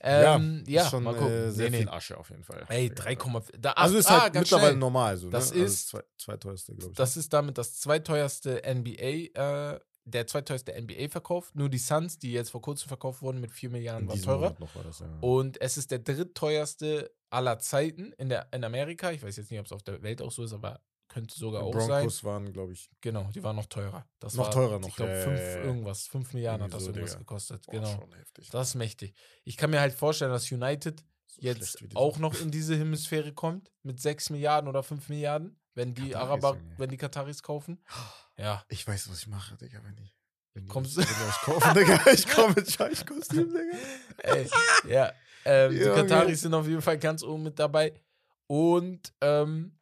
ähm, ja, ist schon mal gucken. äh, sehr Nee, viel nee. Asche auf jeden Fall. Ey, Digga. 3,4. Da, Also ist ah, halt mittlerweile schnell. normal so, Das ne? Also ist- zwei, zweiteuerste, glaube ich. Das ist damit das zweiteuerste NBA, äh, der zweiteuerste NBA-Verkauf. Nur die Suns, die jetzt vor kurzem verkauft wurden mit 4 Milliarden, diesem teurer. War das, ja. Und es ist der drittteuerste aller Zeiten in, der, in Amerika. Ich weiß jetzt nicht, ob es auf der Welt auch so ist, aber könnte sogar auch sein. Broncos waren, glaube ich, Genau, die waren noch teurer. Das Noch war, teurer Ich noch, glaube, ja, fünf ja, ja. irgendwas. 5 Milliarden hat das so, irgendwas Digga. gekostet. genau. schon heftig. Das ist mächtig. Ich kann mir halt vorstellen, dass United So jetzt auch noch in diese Hemisphäre kommt mit 6 Milliarden oder 5 Milliarden, wenn die Kataris, Araber, Junge. wenn die Kataris kaufen. Ja. Ich weiß, was ich mache, Digga, wenn die. Wenn Kommst du- das kaufen, Digga. Ich komme mit Scheichkostüm, Digga. Ey, ja. Ähm, die. Kataris sind auf jeden Fall ganz oben mit dabei. Und, ähm,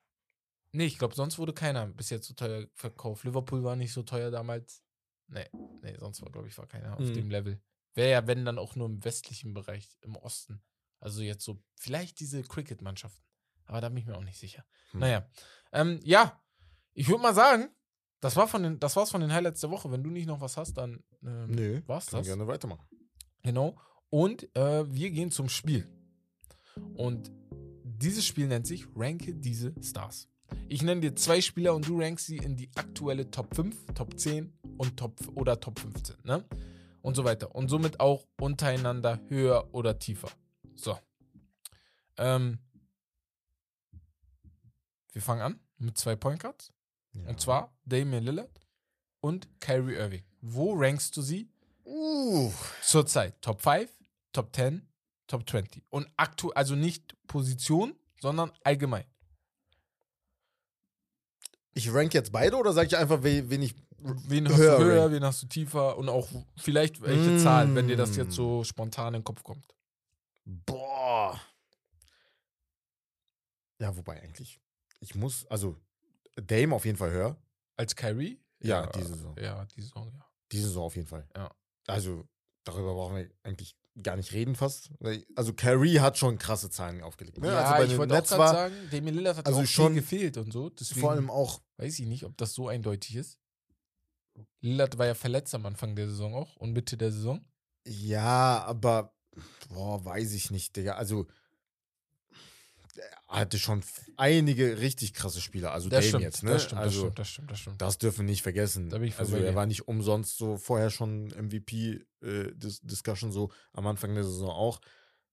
nee, ich glaube, sonst wurde keiner bis jetzt so teuer verkauft. Liverpool war nicht so teuer damals. Nee, nee, sonst war, glaube ich, war keiner auf Mhm. dem Level. Wäre ja, wenn dann auch nur im westlichen Bereich, im Osten. Also jetzt so, vielleicht diese Cricket-Mannschaften. Aber da bin ich mir auch nicht sicher. Hm. Naja. Ähm, ja, ich würde mal sagen, das, war von den, das war's von den Highlights der Woche. Wenn du nicht noch was hast, dann ähm, Nö, war's kann das. gerne weitermachen. Genau. Und äh, wir gehen zum Spiel. Und dieses Spiel nennt sich Ranke diese Stars. Ich nenne dir zwei Spieler und du rankst sie in die aktuelle Top 5, Top 10 und Top oder Top 15, ne? Und so weiter. Und somit auch untereinander höher oder tiefer. So. Ähm, wir fangen an mit zwei Point Guards. Ja. Und zwar Damian Lillard und Kyrie Irving. Wo rankst du sie Uh, Zurzeit Top 5, Top 10, Top 20. Und aktuell, also nicht Position, sondern allgemein. Ich rank jetzt beide oder sage ich einfach, we- wen ich. Wen hast Höher du höher, rank. wen hast du tiefer und auch vielleicht welche Mm. Zahlen, wenn dir das jetzt so spontan in den Kopf kommt. Boah. Ja, wobei eigentlich. Ich muss, also Dame auf jeden Fall höher. Als Kyrie? Ja, diese Saison. Ja, diese Saison, ja. Diese Saison auf jeden Fall. Ja. Also, darüber brauchen wir eigentlich gar nicht reden fast. Also, Carrie hat schon krasse Zahlen aufgelegt. Ne? ja, also bei ich wollte auch war sagen, Damian Lillard hat also auch schon- gefehlt und so. Deswegen vor allem auch, weiß ich nicht, ob das so eindeutig ist. Lillard war ja verletzt am Anfang der Saison auch und Mitte der Saison. ja, aber, boah, weiß ich nicht, Digga. Also, hatte schon einige richtig krasse Spieler. Also, Das Dame stimmt, jetzt, ne? das stimmt, das also, stimmt, das stimmt, das stimmt. Das dürfen wir nicht vergessen. Da bin ich also er war nicht umsonst so vorher schon MVP-Discussion so am Anfang der Saison auch.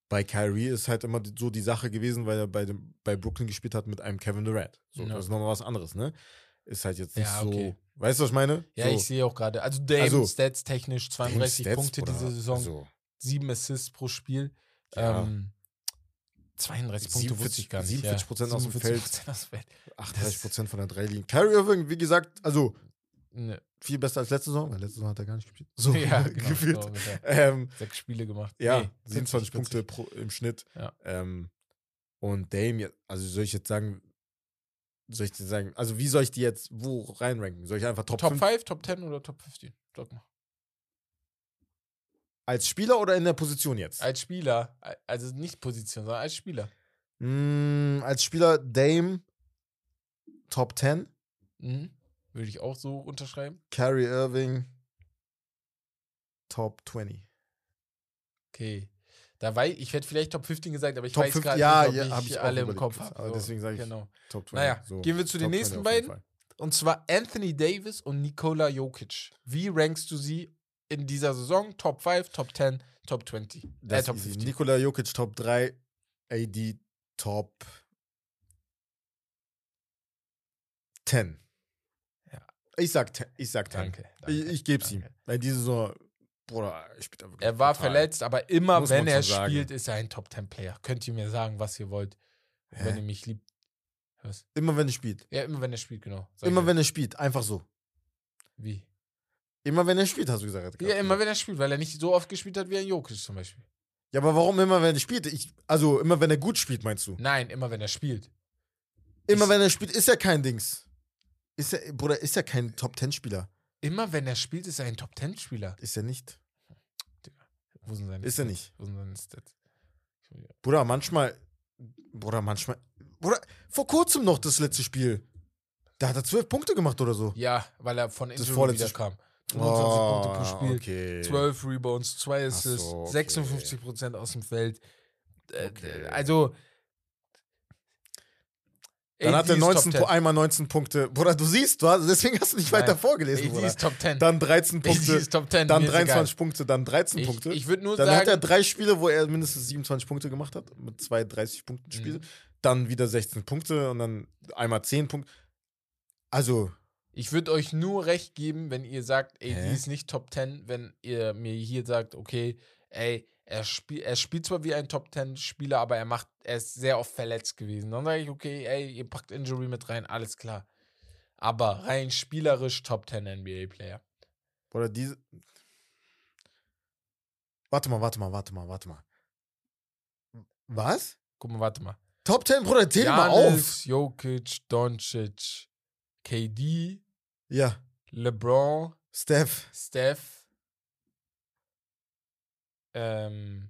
Bei Kyrie ist halt immer so die Sache gewesen, weil er bei, dem, bei Brooklyn gespielt hat mit einem Kevin Durant. So, Ja. Das ist nochmal was anderes, ne? Ist halt jetzt nicht Ja, so. okay. Weißt du, was ich meine? Ja, so, ich sehe auch gerade. Also Dame Also, Stats technisch 32 Stats, Punkte Bruder, diese Saison, Also, 7 Assists pro Spiel. ja, Ähm, 32 Punkte wusste 47 ich gar nicht. 47% ja. aus dem 47% aus dem Feld. 38 Prozent von der Dreilinie. Kyrie Irving, wie gesagt, also Ne. viel besser als letzte Saison, weil letzte Saison hat er gar nicht gespielt. So ja, genau, gefühlt. genau, Ähm, Sechs Spiele gemacht. Ja, Nee, 27 40, Punkte pro, im Schnitt. Ja. Ähm, und Dame, also soll ich jetzt sagen, soll ich dir sagen, also wie soll ich die jetzt wo reinranken? Soll ich einfach Top, Top 5 5, Top 10 oder Top 15? Sag mal. Als Spieler oder in der Position jetzt? Als Spieler, also nicht Position, sondern als Spieler. Mm, als Spieler Dame Top 10, Mhm. Würde ich auch so unterschreiben. Kyrie Irving Top 20. Okay. Da war ich, hätte vielleicht Top 15 gesagt, aber ich Top weiß 5, gerade ja, nicht, ob ja, ich, hab ich alle im Kopf habe. aber deswegen sag ich Genau. Top 20. Naja, so. gehen wir zu den nächsten 20 auf jeden beiden. Und zwar Anthony Davis und Nikola Jokic. Wie rankst du sie in dieser Saison? Top 5, Top 10, Top 20. Äh, Das Top ist easy. 15. Nikola Jokic Top 3, AD Top 10. Ja. Ich sag, te- ich sag 10. Danke. danke Ich, ich geb's ihm. danke. Weil diese Saison, Bruder, ich spiele da wirklich Er war brutal. verletzt, aber immer Muss wenn er sagen. spielt, ist er ein Top 10 Player. Könnt ihr mir sagen, was ihr wollt. Hä? Wenn ihr mich liebt. Was? Immer wenn er spielt. Ja, immer wenn er spielt, genau. Sag Immer wenn er spielt, einfach so. Wie? Immer wenn er spielt, hast du gesagt. Ja, immer wenn er spielt, weil er nicht so oft gespielt hat wie ein Jokic zum Beispiel. Ja, aber warum immer, wenn er spielt? Ich, also immer, wenn er gut spielt, meinst du? Nein, immer, wenn er spielt. Immer, ich wenn er spielt, ist er kein Dings. Ist er, Bruder, ist er kein Top Ten Spieler? Immer, wenn er spielt, ist er ein Top Ten Spieler. Ist er nicht. Wo sind seine Ist Stats? er nicht. Wo sind seine Stats? Bruder, manchmal. Bruder, manchmal. Bruder, vor kurzem noch das letzte Spiel. Da hat er zwölf Punkte gemacht oder so. Ja, weil er von Injury wieder kam. 29 oh, Punkte pro Spiel, okay. 12 Rebounds, 2 Assists, so, okay. 56% aus dem Feld. Äh, okay. Also. Dann AD hat er 19, einmal 19 Punkte. Bruder, du siehst, du hast, deswegen hast du nicht Nein. weiter vorgelesen, AD Bruder. Ist Top 10. Dann 13 Punkte, Top 10, dann 23 Punkte, dann 13 ich, Punkte. Ich würde nur dann sagen. Dann hat er drei Spiele, wo er mindestens 27 Punkte gemacht hat, mit zwei 30-Punkten-Spiele. Mhm. Dann wieder 16 Punkte und dann einmal 10 Punkte. Also, ich würde euch nur recht geben, wenn ihr sagt, AD Hä? ist nicht Top 10, wenn ihr mir hier sagt, okay, ey, er, spiel, er spielt zwar wie ein Top 10 Spieler, aber er macht, er ist sehr oft verletzt gewesen. Dann sage ich, okay, ey, ihr packt Injury mit rein, alles klar. Aber rein spielerisch Top 10 NBA Player. Oder diese. Warte mal, warte mal, warte mal, warte mal. Was? Guck mal, warte mal. Top 10, Bruder, zähl mal auf. Giannis, Jokic, Doncic, KD, Ja, LeBron, Steph. Steph. Ähm,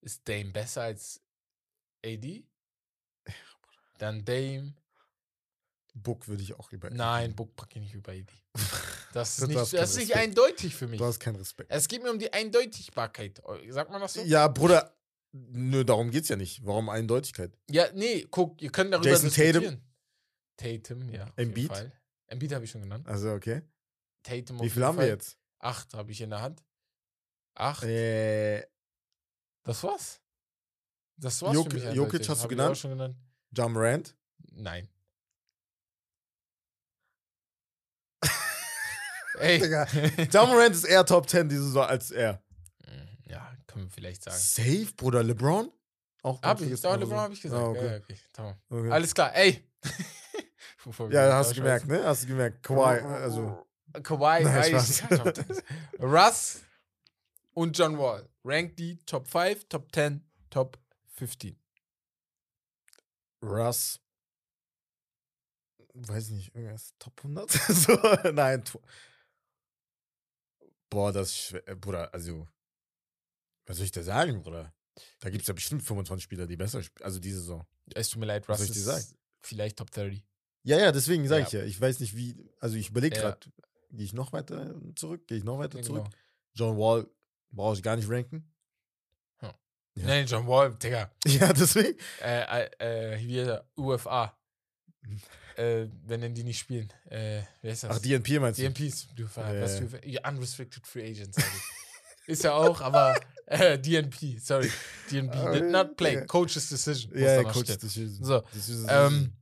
ist Dame besser als AD? Dann Dame. Book würde ich auch lieber. Nein, Book packe ich nicht über AD. Das ist nicht, das ist nicht eindeutig für mich. Du hast keinen Respekt. Es geht mir um die Eindeutigbarkeit. Sagt man das so? Ja, Bruder, nö, darum geht's ja nicht. Warum Eindeutigkeit? Ja, nee, guck, ihr könnt darüber Jason Tatum? diskutieren. Tatum, ja. auf Embiid? Embiid habe ich schon genannt. Also, okay. Tatum Wie viel haben wir jetzt? Acht habe ich in der Hand. Acht. Äh, Das war's. Das war's Jok- für mich Jokic hast du ich genannt? schon genannt? John Rand. Nein. Ey. Digga. John Rand ist eher Top 10 diese Saison als er. ja, können wir vielleicht sagen. Safe, Bruder. LeBron? Auch Hab ich, aber LeBron so. habe ich gesagt. Ah, okay. Ja, okay. Okay. Alles klar, ey. Wir Ja, hast du gemerkt, ne? Hast du gemerkt. Kawhi, also. Kawhi, Nein, Spaß. ich- Top 10. Russ und John Wall. Rank die Top 5, Top 10, Top 15. Russ. Weiß nicht, irgendwas Top 100? so, nein. Boah, das ist schwer. äh, Bruder, also. Was soll ich da sagen, Bruder? Da gibt es ja bestimmt 25 Spieler, die besser spielen. Also diese Saison. Es tut mir leid, Was Russ soll ich dir sagen? vielleicht Top 30. Ja, ja, deswegen sage Ja. ich ja. Ich weiß nicht, wie. Also ich überlege Ja. gerade, gehe ich noch weiter zurück? Gehe ich noch weiter zurück? genau. John Wall brauche ich gar nicht ranken. Ja. Nein, John Wall, Digga. Ja, deswegen. Äh, äh, äh, hier, UFA. äh, wenn denn die nicht spielen. Äh, wer ist das? Ach, DNP meinst du? DNPs. Du, Ja, was ja, Unrestricted Free Agents, sag ich. Ist ja auch, aber äh, DNP, sorry. DNP Ah, did not play. ja. Coach's Decision. Ja, da ja, noch Coach stehen. Decision. So, Decision.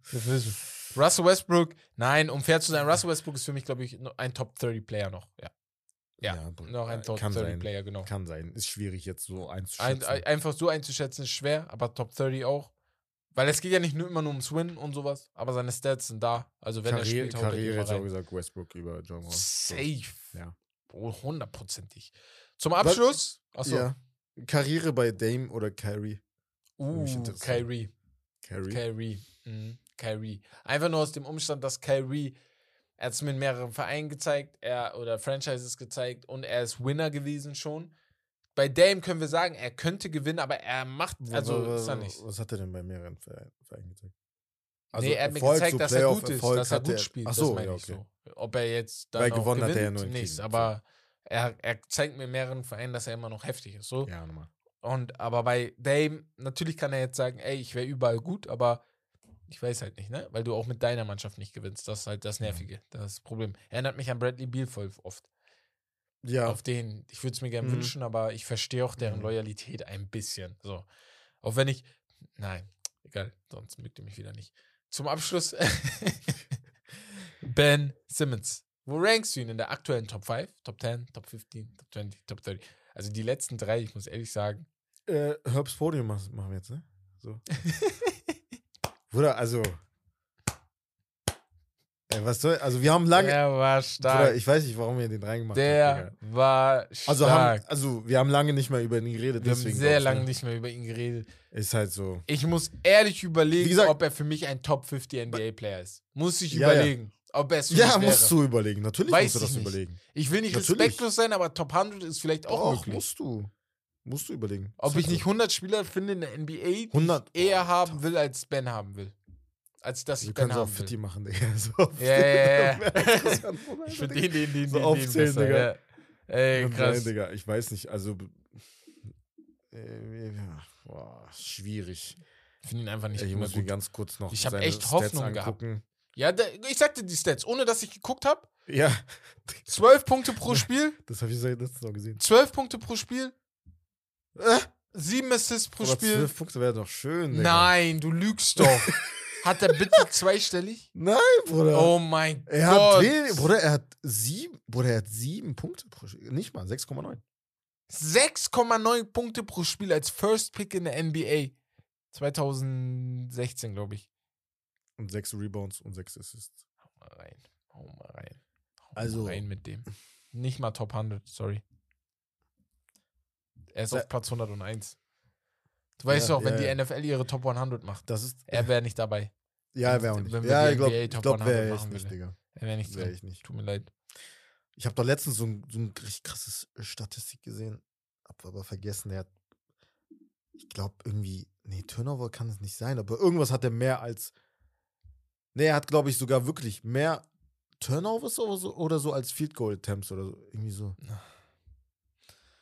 Russell Westbrook, nein, um fair zu sein, Russell Westbrook ist für mich, glaube ich, ein Top 30 Player noch. Ja, ja, Ja, noch ein Top kann 30 sein. Player, genau. Kann sein. Ist schwierig jetzt so Ein, einzuschätzen. ein, einfach so einzuschätzen ist schwer, aber Top 30 auch. Weil es geht ja nicht nur immer nur ums Win und sowas, aber seine Stats sind da. Also wenn Karriere, er spielt, haut er Karriere immer hätte ich auch gesagt, Westbrook über John Wall. Safe. Ja. Hundertprozentig. Zum Abschluss. Achso. Ja. Karriere bei Dame oder Kyrie? Uh. Kyrie. Kyrie. Kyrie. Mhm. Kyrie. Einfach nur aus dem Umstand, dass Kyrie, er hat es mir in mehreren Vereinen gezeigt, er oder Franchises gezeigt und er ist Winner gewesen schon. Bei Dame können wir sagen, er könnte gewinnen, aber er macht, also was, ist er nicht. Was hat er denn bei mehreren Vereinen gezeigt? nee, er hat mir gezeigt, so dass er gut ist, Erfolg dass er gut spielt. Ach das so, meine ja, ich okay. so. Ob er jetzt dann Weil gewonnen hat er ja gewinnt, nur in nichts, Cleveland, aber er, er zeigt mir in mehreren Vereinen, dass er immer noch heftig ist. So. Ja, nochmal. Und aber bei Dame, natürlich kann er jetzt sagen, ey, ich wäre überall gut, aber ich weiß halt nicht, ne? Weil du auch mit deiner Mannschaft nicht gewinnst. Das ist halt das Nervige, das Problem. Erinnert mich an Bradley Beal voll oft. Ja, Auf den, ich würde es mir gerne Mhm. wünschen, aber ich verstehe auch deren Mhm. Loyalität ein bisschen. So. Auch wenn ich, nein, egal, sonst mögt ihr mich wieder nicht. Zum Abschluss, Ben Simmons. Wo rankst du ihn in der aktuellen Top 5, Top 10, Top 15, Top 20, Top 30? Also die letzten drei, ich muss ehrlich sagen, äh, Herbs Podium machen machen wir jetzt, ne? So. Bruder, also. Ey, was soll, also wir haben lange. der war Bruder, stark. ich weiß nicht, warum wir den reingemacht der haben. Digga. war stark. Also, haben, also wir haben lange nicht mehr über ihn geredet, wir haben deswegen. sehr glaub ich, lange ne? nicht mehr über ihn geredet. Ist halt so. Ich muss ehrlich überlegen, gesagt- ob er für mich ein Top 50 NBA-Player ist. Muss ich Ja, ja. überlegen. Ob es für Ja, musst du überlegen. Natürlich Weiß musst du das nicht. überlegen. Ich will nicht Natürlich. respektlos sein, aber Top 100 ist vielleicht auch Doch, möglich. musst du. Musst du überlegen. Ob Ist ich halt nicht 100 Spieler finde in der NBA, die 100 ich eher haben will, als Ben haben will. Als dass so. ich Ben können es auch haben Fitti will. machen, Digga. So auf Ja, ja, ja. Ich Digga. den, den, den, So aufzählen. Digga. Ja. Ey, Nein, krass. Digga, ich weiß nicht. Also, äh, ja, boah, schwierig. Ich finde ihn einfach nicht ich muss mir ganz kurz noch Ich hab seine echt Stats Hoffnung gehabt. angucken. Ja, der, ich sagte die Stats, ohne dass ich geguckt habe. Ja, 12 Punkte pro Spiel, das habe ich seit letztens noch gesehen. 12 Punkte pro Spiel, 7 Assists pro aber Spiel. 12 Punkte wäre doch schön, Digga. Nein, du lügst doch. Hat er bitte zweistellig? Nein, Bruder. Oh mein Er hat, Gott. wenig, Bruder, er hat sieben, Bruder, er hat sieben Punkte pro Spiel. Nicht mal, 6,9. 6,9 Punkte pro Spiel als First Pick in der NBA. 2016, glaube ich. Und sechs Rebounds und sechs Assists. Hau mal rein. Hau mal rein. Hau Also- mal rein mit dem. Nicht mal Top 100, sorry. Er ist auf Platz 101. Du weißt Ja, doch, wenn ja, die. NFL ihre Top 100 macht. Das ist. Er wäre nicht dabei. ja, er wäre auch wenn nicht. wir Ja, die ich glaube, glaub, 100 wäre ich nicht. Digga. Er wäre nicht ich nicht. Tut mir leid. Ich habe doch letztens so ein, so ein richtig krasses Statistik gesehen. Hab aber vergessen, er hat. Ich glaube irgendwie. Nee, Turnover kann es nicht sein, aber irgendwas hat er mehr als. Nee, er hat, glaube ich, sogar wirklich mehr Turnovers oder so, oder so als Field Goal Attempts oder so. Irgendwie so.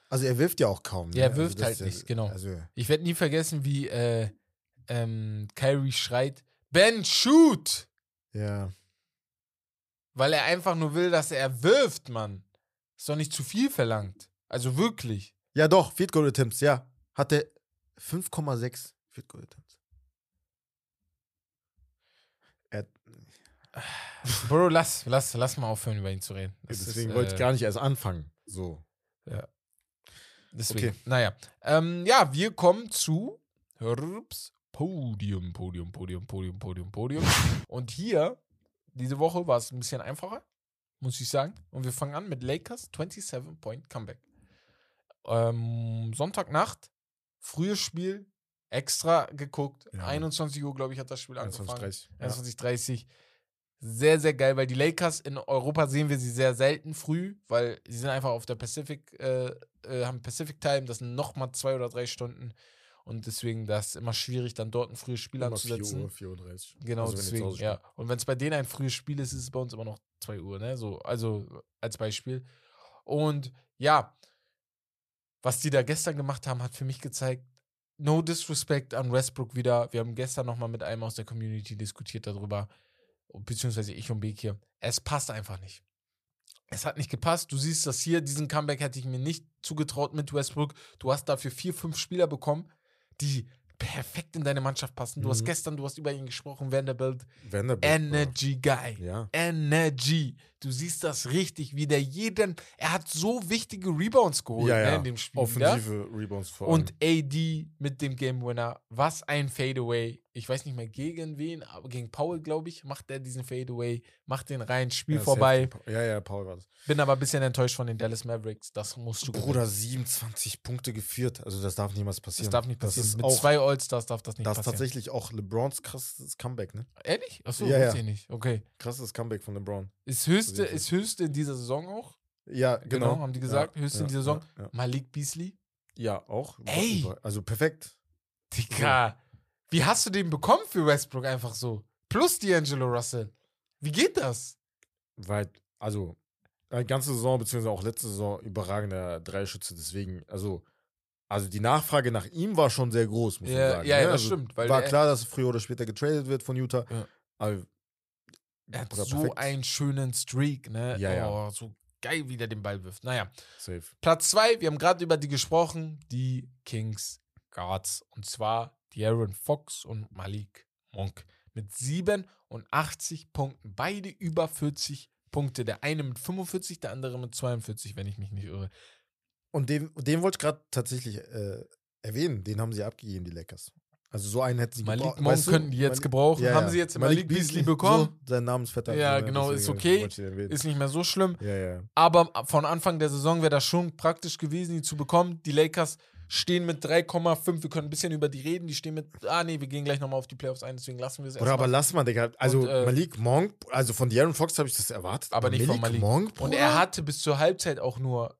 Also er wirft ja auch kaum. Ja, er ne? wirft das halt ja- nicht, genau. Also, Ich werde nie vergessen, wie äh, ähm, Kyrie schreit: Ben, shoot! ja. Weil er einfach nur will, dass er wirft, Mann. Ist doch nicht zu viel verlangt. Also wirklich. Ja, doch, Field Goal Attempts, ja. Hatte 5,6 Field Goal Attempts. Er, Bro, lass, lass, lass mal aufhören, über ihn zu reden. Das deswegen ist, wollte äh, ich gar nicht erst anfangen. So. Deswegen. Okay. Naja. Ähm, ja, wir kommen zu Hürps, Podium, Podium, Podium, Podium, Podium, Podium. Und hier, diese Woche war es ein bisschen einfacher, muss ich sagen. Und wir fangen an mit Lakers 27-Point Comeback. Ähm, Sonntagnacht, frühes Spiel, extra geguckt. Ja. 21 Uhr, glaube ich, hat das Spiel angefangen. 21,30. Ja. 21.30 Sehr, sehr geil, weil die Lakers in Europa sehen wir sie sehr selten früh, weil sie sind einfach auf der Pacific, äh, äh, haben Pacific Time, das sind nochmal zwei oder drei Stunden. Und deswegen das ist immer schwierig, dann dort ein frühes Spiel Immer 4 anzusetzen. Uhr, 4.30 Uhr. Genau, Also deswegen, ja. Und wenn es bei denen ein frühes Spiel ist, ist es bei uns immer noch 2 Uhr, ne? So, also als Beispiel. Und ja, was die da gestern gemacht haben, hat für mich gezeigt, no disrespect an Westbrook wieder. Wir haben gestern nochmal mit einem aus der Community diskutiert darüber, beziehungsweise ich und Bekir. Es passt einfach nicht. Es hat nicht gepasst. Du siehst das hier, diesen Comeback hätte ich mir nicht zugetraut mit Westbrook. Du hast dafür vier, fünf Spieler bekommen, die perfekt in deine Mannschaft passen. Du hast Mhm. gestern, du hast über ihn gesprochen, Vanderbilt. Vanderbilt, Energy Guy. Ja. Energy. Du siehst das richtig, wie der jeden. Er hat so wichtige Rebounds geholt Ja, ne, ja. in dem Spiel. wieder. Offensive Rebounds vor Und allem. AD mit dem Game Winner. Was ein Fadeaway. Ich weiß nicht mehr gegen wen, aber gegen Paul, glaube ich, macht er diesen Fadeaway, macht den rein, Spiel Ja, vorbei. Ja, ja, Paul war das. Bin aber ein bisschen enttäuscht von den Dallas Mavericks. Das musst du Bruder, gewinnen. 27 Punkte geführt. Also das darf niemals passieren. Das darf nicht Das passieren. ist Mit auch, zwei All-Stars darf das nicht das ist passieren. tatsächlich auch LeBrons krasses Comeback, ne? Ehrlich? Achso, Ja, ja, ja. ich nicht. Okay. Krasses Comeback von LeBron. Ist höchste, ist höchste in dieser Saison auch. Ja, genau. Genau, haben die gesagt, höchste in dieser Saison. Ja, ja. Malik Beasley. ja auch. Ey! Also perfekt. Digga. Wie hast du den bekommen für Westbrook einfach so? Plus D'Angelo Russell. Wie geht das? Weil, also, eine ganze Saison, beziehungsweise auch letzte Saison, überragender Dreischütze. Deswegen, also, also die Nachfrage nach ihm war schon sehr groß, muss Ja, man sagen. ja, ne? ja, das also, stimmt, war klar, dass er früher oder später getradet wird von Utah. Ja. Aber Er hat Bruder, so perfekt. einen schönen Streak, ne? Ja, ja. Oh, so geil, wie der den Ball wirft. Naja. safe. Platz zwei, wir haben gerade über die gesprochen, die Kings Guards. Und zwar De'Aaron Fox und Malik Monk. Mit 87 Punkten. Beide über 40 Punkte. Der eine mit 45, der andere mit 42, wenn ich mich nicht irre. Und den, den wollte ich gerade tatsächlich äh, erwähnen. Den haben sie abgegeben, die Lakers. Also so einen hätten sie Malik gebraucht. Monk könnten die jetzt Malik- gebrauchen. Ja, Haben ja. sie jetzt Malik, Beasley bekommen? So, sein Namensvetter. Ja, genau, ist okay. Ist nicht mehr so schlimm. Ja. Aber von Anfang der Saison wäre das schon praktisch gewesen, ihn zu bekommen. Die Lakers stehen mit 3,5. Wir können ein bisschen über die reden. Die stehen mit, ah nee, wir gehen gleich nochmal auf die Playoffs ein, deswegen lassen wir es Oder aber lass mal, Digga. Also Und, äh, Malik Monk, also von De'Aaron Fox habe ich das erwartet. Aber nicht von Malik. Monk, Und Bruder? er hatte bis zur Halbzeit auch nur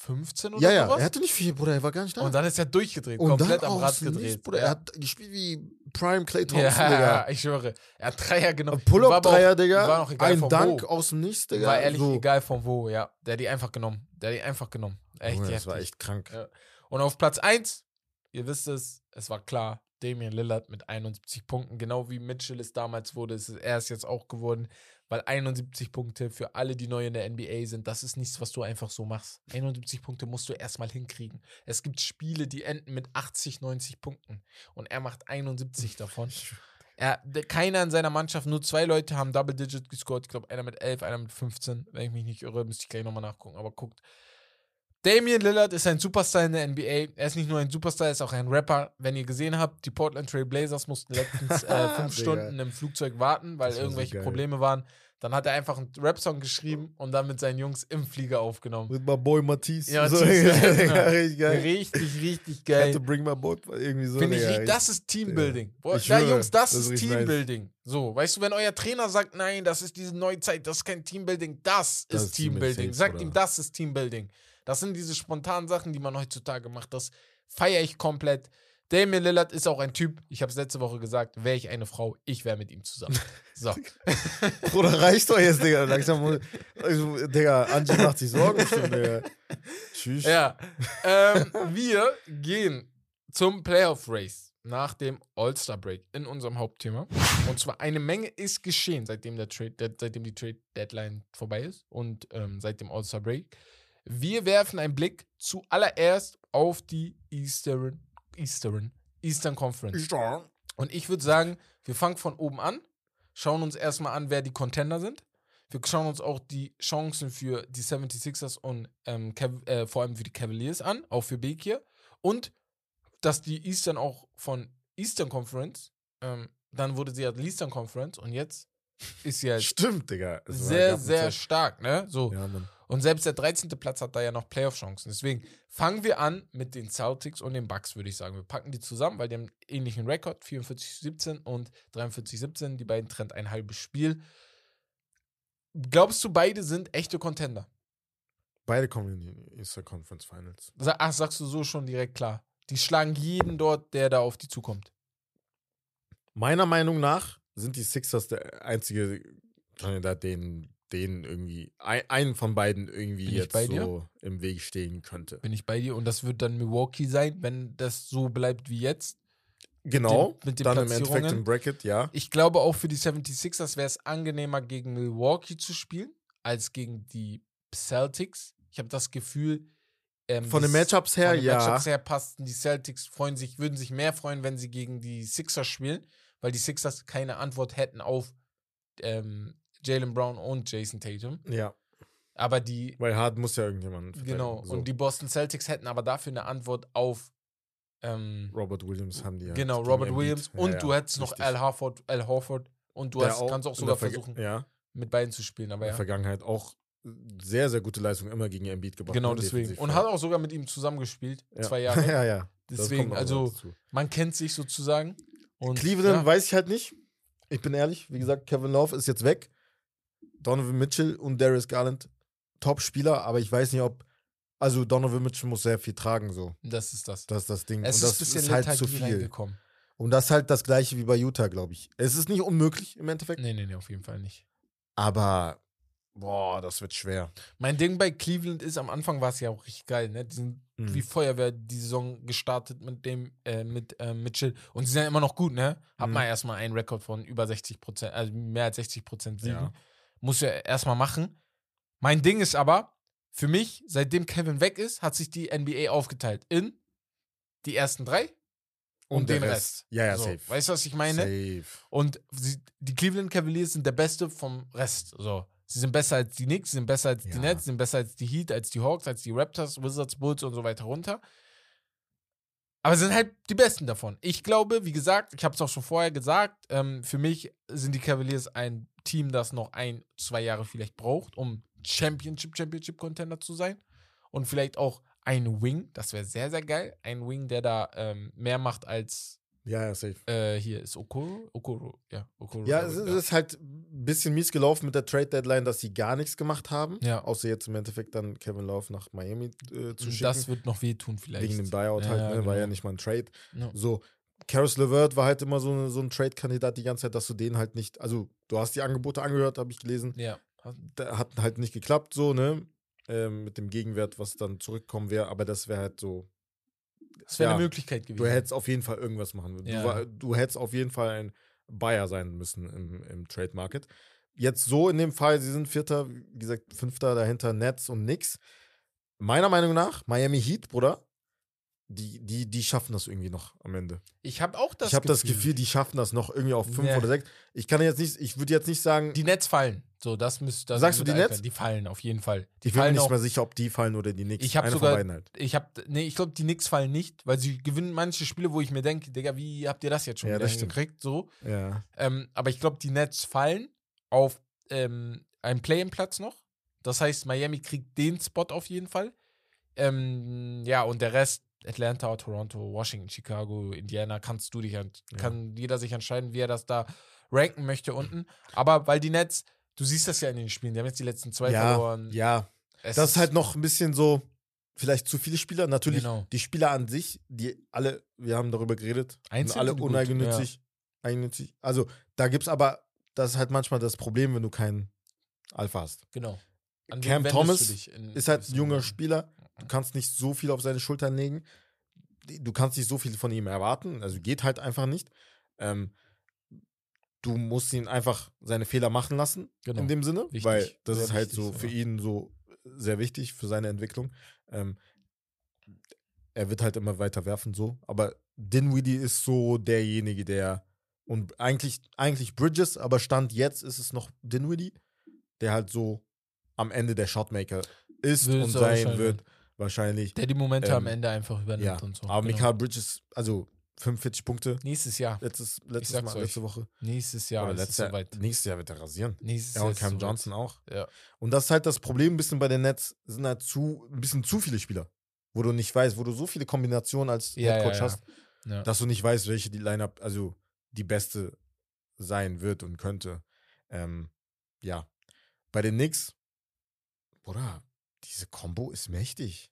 15 oder Ja, ja, sowas. er hatte nicht viel, Bruder, er war gar nicht da. und dann ist er durchgedreht, Und komplett dann am Rad gedreht. Bruder, ja. er hat gespielt wie Prime Clay Thompson, ja, Digga. ich schwöre. Er hat Dreier genommen. Pull-Up-Dreier, Digga. War auch egal Ein von Dank wo. aus dem Nichts, Digga. War ehrlich so. egal von wo, ja. Der hat die einfach genommen. Der hat die einfach genommen. Echt, Junge, das war echt krank. Ja. Und auf Platz 1, ihr wisst es, es war klar, Damian Lillard mit 71 Punkten, genau wie Mitchell es damals wurde, ist er ist jetzt auch geworden, weil 71 Punkte für alle, die neu in der NBA sind, das ist nichts, was du einfach so machst. 71 Punkte musst du erstmal hinkriegen. Es gibt Spiele, die enden mit 80, 90 Punkten und er macht 71 davon. Er, keiner in seiner Mannschaft, nur zwei Leute haben Double Digit gescored. Ich glaube, einer mit 11, einer mit 15. Wenn ich mich nicht irre, müsste ich gleich nochmal nachgucken. Aber guckt. Damian Lillard ist ein Superstar in der NBA. Er ist nicht nur ein Superstar, er ist auch ein Rapper. Wenn ihr gesehen habt, die Portland Trail Blazers mussten letztens äh, fünf. Stunden im Flugzeug warten, weil so irgendwelche geil. Probleme waren. Dann hat er einfach einen Rap-Song geschrieben und dann mit seinen Jungs im Flieger aufgenommen. Mit my boy Matisse. Ja, so, ja, genau. richtig geil. Richtig, richtig geil. to bring my boat. Irgendwie so. Finde ich, das ist Teambuilding. Boah, Ich ja, schwöre, Jungs, das, das ist richtig nice. Teambuilding. So, weißt du, wenn euer Trainer sagt, nein, das ist diese Neuzeit, das ist kein Teambuilding, das, Das ist Teambuilding, Teambuilding. safe, Sagt Bruder. ihm, das ist Teambuilding. Das sind diese spontanen Sachen, die man heutzutage macht. Das feiere ich komplett. Damian Lillard ist auch ein Typ, ich habe es letzte Woche gesagt, wäre ich eine Frau, ich wäre mit ihm zusammen. So. Bruder, reicht doch jetzt, Digga. Langsam. Also, Digga, Angie macht sich Sorgen schon, Digga. Tschüss. Ja. Ähm, wir gehen zum Playoff Race nach dem All-Star Break in unserem Hauptthema. Und zwar eine Menge ist geschehen, seitdem, der Trade, seitdem die Trade Deadline vorbei ist und ähm, seit dem All-Star Break. Wir werfen einen Blick zuallererst auf die Eastern, Eastern, Eastern Conference. Und ich würde sagen, wir fangen von oben an, schauen uns erstmal an, wer die Contender sind. Wir schauen uns auch die Chancen für die 76ers und ähm, äh, vor allem für die Cavaliers an, auch für Bekir. Und dass die Eastern auch von Eastern Conference, ähm, dann wurde sie ja Eastern Conference und jetzt ist halt Stimmt, Digga. Es sehr, sehr stark, ne? So. Ja, Mann. Und selbst der 13. Platz hat da ja noch Playoff-Chancen. Deswegen fangen wir an mit den Celtics und den Bucks, würde ich sagen. Wir packen die zusammen, weil die haben einen ähnlichen Rekord, 44-17 und 43-17. Die beiden trennt ein halbes Spiel. Glaubst du, beide sind echte Contender? Beide kommen in die Eastern Conference Finals. Ach, sagst du so schon direkt klar. Die schlagen jeden dort, der da auf die zukommt. Meiner Meinung nach sind die Sixers der einzige Kandidat, den, den irgendwie ein, einen von beiden irgendwie Bin jetzt dir? so im Weg stehen könnte. Bin ich bei dir. Und das wird dann Milwaukee sein, wenn das so bleibt wie jetzt. Genau, Den- mit den dann im Endeffekt im Bracket, ja. Ich glaube auch für die 76ers wäre es angenehmer, gegen Milwaukee zu spielen, als gegen die Celtics. Ich habe das Gefühl, ähm, Von den Matchups her, von den ja. Matchups her passten die Celtics, freuen sich, würden sich mehr freuen, wenn sie gegen die Sixers spielen, weil die Sixers keine Antwort hätten auf ähm, Jalen Brown und Jason Tatum. Ja, Aber die, weil Hart muss ja irgendjemand. genau, so. und die Boston Celtics hätten aber dafür eine Antwort auf ähm, Robert Williams haben die ja. genau, Robert. Williams und ja, du hättest noch richtig. Al Horford, Al Horford und du hast, auch kannst auch sogar versuchen, Ja, mit beiden zu spielen, aber in der ja. Vergangenheit auch sehr, sehr gute Leistung immer gegen Embiid gebracht. Genau ne, deswegen. Und hat auch sogar mit ihm zusammengespielt, ja. zwei Jahre. ja, ja. Deswegen, noch also man kennt sich sozusagen. Und Cleveland ja, weiß ich halt nicht. Ich bin ehrlich, wie gesagt, Kevin Love ist jetzt weg. Donovan Mitchell und Darius Garland, Top-Spieler, aber ich weiß nicht, ob. Also, Donovan Mitchell muss sehr viel tragen, so. das ist das. Das ist das Ding. es und ist das ein bisschen ist halt zu viel. Und das ist halt das gleiche wie bei Utah, glaube ich. Es ist nicht unmöglich im Endeffekt, Nee, nee, nee, auf jeden Fall nicht. aber boah, das wird schwer. Mein Ding bei Cleveland ist, am Anfang war es ja auch richtig geil, ne? Die sind Mhm. wie Feuerwehr die Saison gestartet mit dem, äh, mit äh, Mitchell. Und sie sind ja immer noch gut, ne? Hat Mhm. man erstmal einen Rekord von über 60 Prozent, also mehr als 60 Prozent Siegen. Ja. Muss ja erstmal machen. Mein Ding ist aber, für mich, seitdem Kevin weg ist, hat sich die NBA aufgeteilt in die ersten drei und, der den Rest. Ja, ja, so, safe. Weißt du, was ich meine? Safe. Und die Cleveland Cavaliers sind der Beste vom Rest. So. Sie sind besser als die Knicks, sie sind besser als die Ja. Nets, sie sind besser als die Heat, als die Hawks, als die Raptors, Wizards, Bulls und so weiter runter. Aber sie sind halt die Besten davon. Ich glaube, wie gesagt, ich habe es auch schon vorher gesagt, ähm, für mich sind die Cavaliers ein Team, das noch ein, zwei Jahre vielleicht braucht, um Championship, Championship-Contender zu sein. Und vielleicht auch ein Wing, das wäre sehr, sehr geil. Ein Wing, der da ähm, mehr macht als Ja, ja, safe. äh, hier ist Okoro. Okoro, ja. Okoro Ja, es ist, ist halt ein bisschen mies gelaufen mit der Trade-Deadline, dass sie gar nichts gemacht haben. Ja. Außer jetzt im Endeffekt dann Kevin Love nach Miami äh, zu schicken. Das wird noch wehtun vielleicht. wegen dem Buyout Ja, halt, ja, ne? War ja genau. nicht mal ein Trade. Ja. So, Karis LeVert war halt immer so, eine- so ein Trade-Kandidat die ganze Zeit, dass du den halt nicht, also du hast die Angebote angehört, habe ich gelesen. Ja. Da hat halt nicht geklappt, so, ne? Ähm, mit dem Gegenwert, was dann zurückkommen wäre, aber das wäre halt so, Das wäre Ja. eine Möglichkeit gewesen. du hättest auf jeden Fall irgendwas machen müssen. Ja. Du, du hättest auf jeden Fall ein Buyer sein müssen im, im Trade Market. Jetzt so in dem Fall, sie sind Vierter, wie gesagt, Fünfter dahinter Nets und Knicks. Meiner Meinung nach, Miami Heat, Bruder, die, die, die schaffen das irgendwie noch am Ende. ich habe auch das ich habe das Gefühl, die schaffen das noch irgendwie auf fünf Ja. oder sechs. Ich kann jetzt nicht, ich würde jetzt nicht sagen, Die Nets fallen. So, das müsste. das Sagst du die Nets? Die fallen auf jeden Fall. Die ich bin mir fallen nicht auch. mal sicher, ob die fallen oder die Knicks. Ich hab Einer sogar- von beiden halt. Ich habe, nee, ich glaube, die Knicks fallen nicht, weil sie gewinnen manche Spiele, wo ich mir denke, Digga, wie habt ihr das jetzt schon Ja, wieder das stimmt. hingekriegt? So. Ja. Ähm, aber ich glaube, die Nets fallen auf ähm, einen Play-in-Platz noch. Das heißt, Miami kriegt den Spot auf jeden Fall. Ähm, ja, und der Rest, Atlanta, Toronto, Washington, Chicago, Indiana, kannst du dich, Ja. kann jeder sich entscheiden, wie er das da ranken möchte unten. Aber weil die Nets, du siehst das ja in den Spielen, die haben jetzt die letzten zwei Ja, verloren. ja. Es Das ist halt noch ein bisschen so, vielleicht zu viele Spieler. Natürlich, Genau. die Spieler an sich, die alle, wir haben darüber geredet, sind alle uneigennützig. Eigennützig. Also, da gibt es aber, das ist halt manchmal das Problem, wenn du keinen Alpha hast. Genau. Cam Thomas Ist halt ein junger? Spieler. Du kannst nicht so viel auf seine Schultern legen. Du kannst nicht so viel von ihm erwarten. Also geht halt einfach nicht. Ähm, du musst ihn einfach seine Fehler machen lassen, Genau. in dem Sinne, Wichtig. weil das Sehr ist halt wichtig so für sogar. ihn so sehr wichtig für seine Entwicklung. Ähm, er wird halt immer weiter werfen, so. Aber Dinwiddie ist so derjenige, der und eigentlich, eigentlich Bridges, aber Stand jetzt ist es noch Dinwiddie, der halt so am Ende der Shotmaker ist Wird und sein wird. Wahrscheinlich. Der die Momente am Ähm, Ende einfach übernimmt Ja, und so. aber Genau. Mikael Bridges, also 45 Punkte Nächstes Jahr. letztes, letztes Mal, euch. letzte Woche. Nächstes Jahr Oder letztes Jahr, nächstes Jahr wird er rasieren. Nächstes Ja, und Cam soweit. Johnson auch. Ja. Und das ist halt das Problem ein bisschen bei den Nets, sind halt zu, ein bisschen zu viele Spieler, wo du nicht weißt, wo du so viele Kombinationen als Ja, Headcoach ja, hast, dass du nicht weißt, welche die Lineup, also die beste sein wird und könnte. Ähm, ja. Bei den Knicks, Bruder, diese Combo ist mächtig.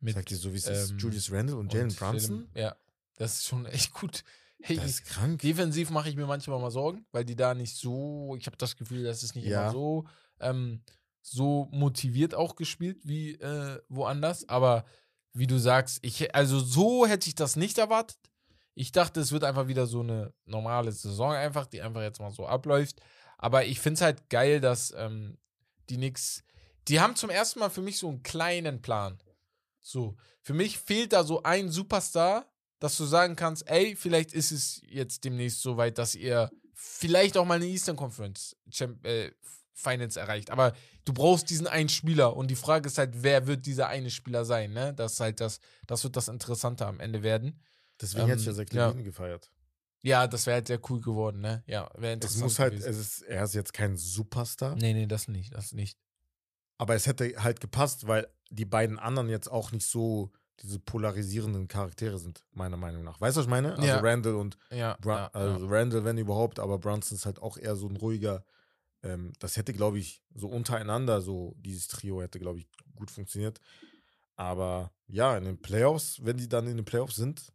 Mit, Sagt dir so, wie es ist. ähm, Julius Randle und Jalen Brunson? Jalen- Ja, das ist schon echt gut. Hey, Das ist krank. defensiv mache ich mir manchmal mal Sorgen, weil die da nicht so, ich habe das Gefühl, das ist nicht Ja. immer so, ähm, so motiviert auch gespielt wie äh, woanders. Aber wie du sagst, ich, also so hätte ich das nicht erwartet. Ich dachte, es wird einfach wieder so eine normale Saison einfach, die einfach jetzt mal so abläuft. Aber ich finde es halt geil, dass ähm, die Knicks, die haben zum ersten Mal für mich so einen kleinen Plan. So, für mich fehlt da so ein Superstar, dass du sagen kannst, ey, vielleicht ist es jetzt demnächst so weit, dass ihr vielleicht auch mal eine Eastern Conference Champ äh, Finals erreicht. Aber du brauchst diesen einen Spieler und die Frage ist halt, wer wird dieser eine Spieler sein, ne? Das ist halt das, das wird das Interessante am Ende werden. Deswegen hätte ich ja ähm, Zach ja. Levine gefeiert. Ja, das wäre halt sehr cool geworden, ne? Ja, wäre Es interessant. muss halt, gewesen. es ist, er ist jetzt kein Superstar, Nee, nee, das nicht, das nicht. Aber es hätte halt gepasst, weil die beiden anderen jetzt auch nicht so diese polarisierenden Charaktere sind, meiner Meinung nach. Weißt du, was ich meine? Also Ja. Randall und Ja, ja, also. Randall, wenn überhaupt, aber Brunson ist halt auch eher so ein ruhiger. Ähm, das hätte, glaube ich, so untereinander, so dieses Trio hätte, glaube ich, gut funktioniert. Aber ja, in den Playoffs, wenn die dann in den Playoffs sind,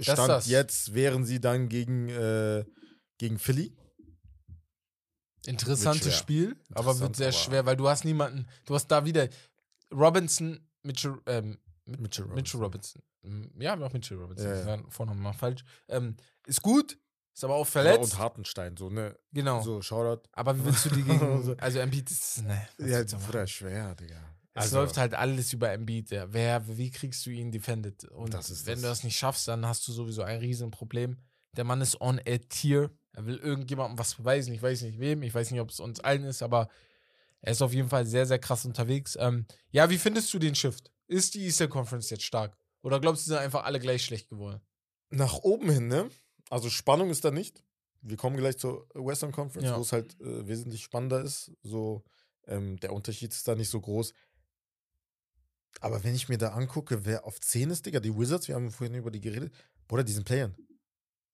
Stand das. jetzt wären sie dann gegen, äh, gegen Philly. Interessantes. Spiel, aber wird sehr aber- schwer, weil du hast niemanden, du hast da wieder Robinson, Mitchell, ähm, mit, Mitchell Mitchell Robinson. Mm, Ja, auch Mitchell Robinson. Ja, Ja. Vornamen mal falsch. Ähm, ist gut, ist aber auch Ja, verletzt. und Hartenstein, so, ne? genau. So, Shoutout. Aber wie willst du die gegen, also Embiid ist, ne. Ja, machen? Bruder, schwer, Digga. Es Also, läuft halt alles über Embiid. Ja. Wer, wie kriegst du ihn defended? Und Das ist wenn das. du das nicht schaffst, dann hast du sowieso ein Riesenproblem. Der Mann ist on a tier. Er will irgendjemandem was beweisen. Ich weiß nicht wem. Ich weiß nicht, ob es uns allen ist, aber er ist auf jeden Fall sehr, sehr krass unterwegs. Ähm, ja, wie findest du den Shift? Ist die Eastern Conference jetzt stark? Oder glaubst du, die sind einfach alle gleich schlecht geworden? Nach oben hin, ne? Also Spannung ist da nicht. Wir kommen gleich zur Western Conference, Ja. wo es halt äh, wesentlich spannender ist. So, ähm, der Unterschied ist da nicht so groß. Aber wenn ich mir da angucke, wer auf 10 ist, Digga, die Wizards, wir haben vorhin über die geredet, Bruder, die sind Playern.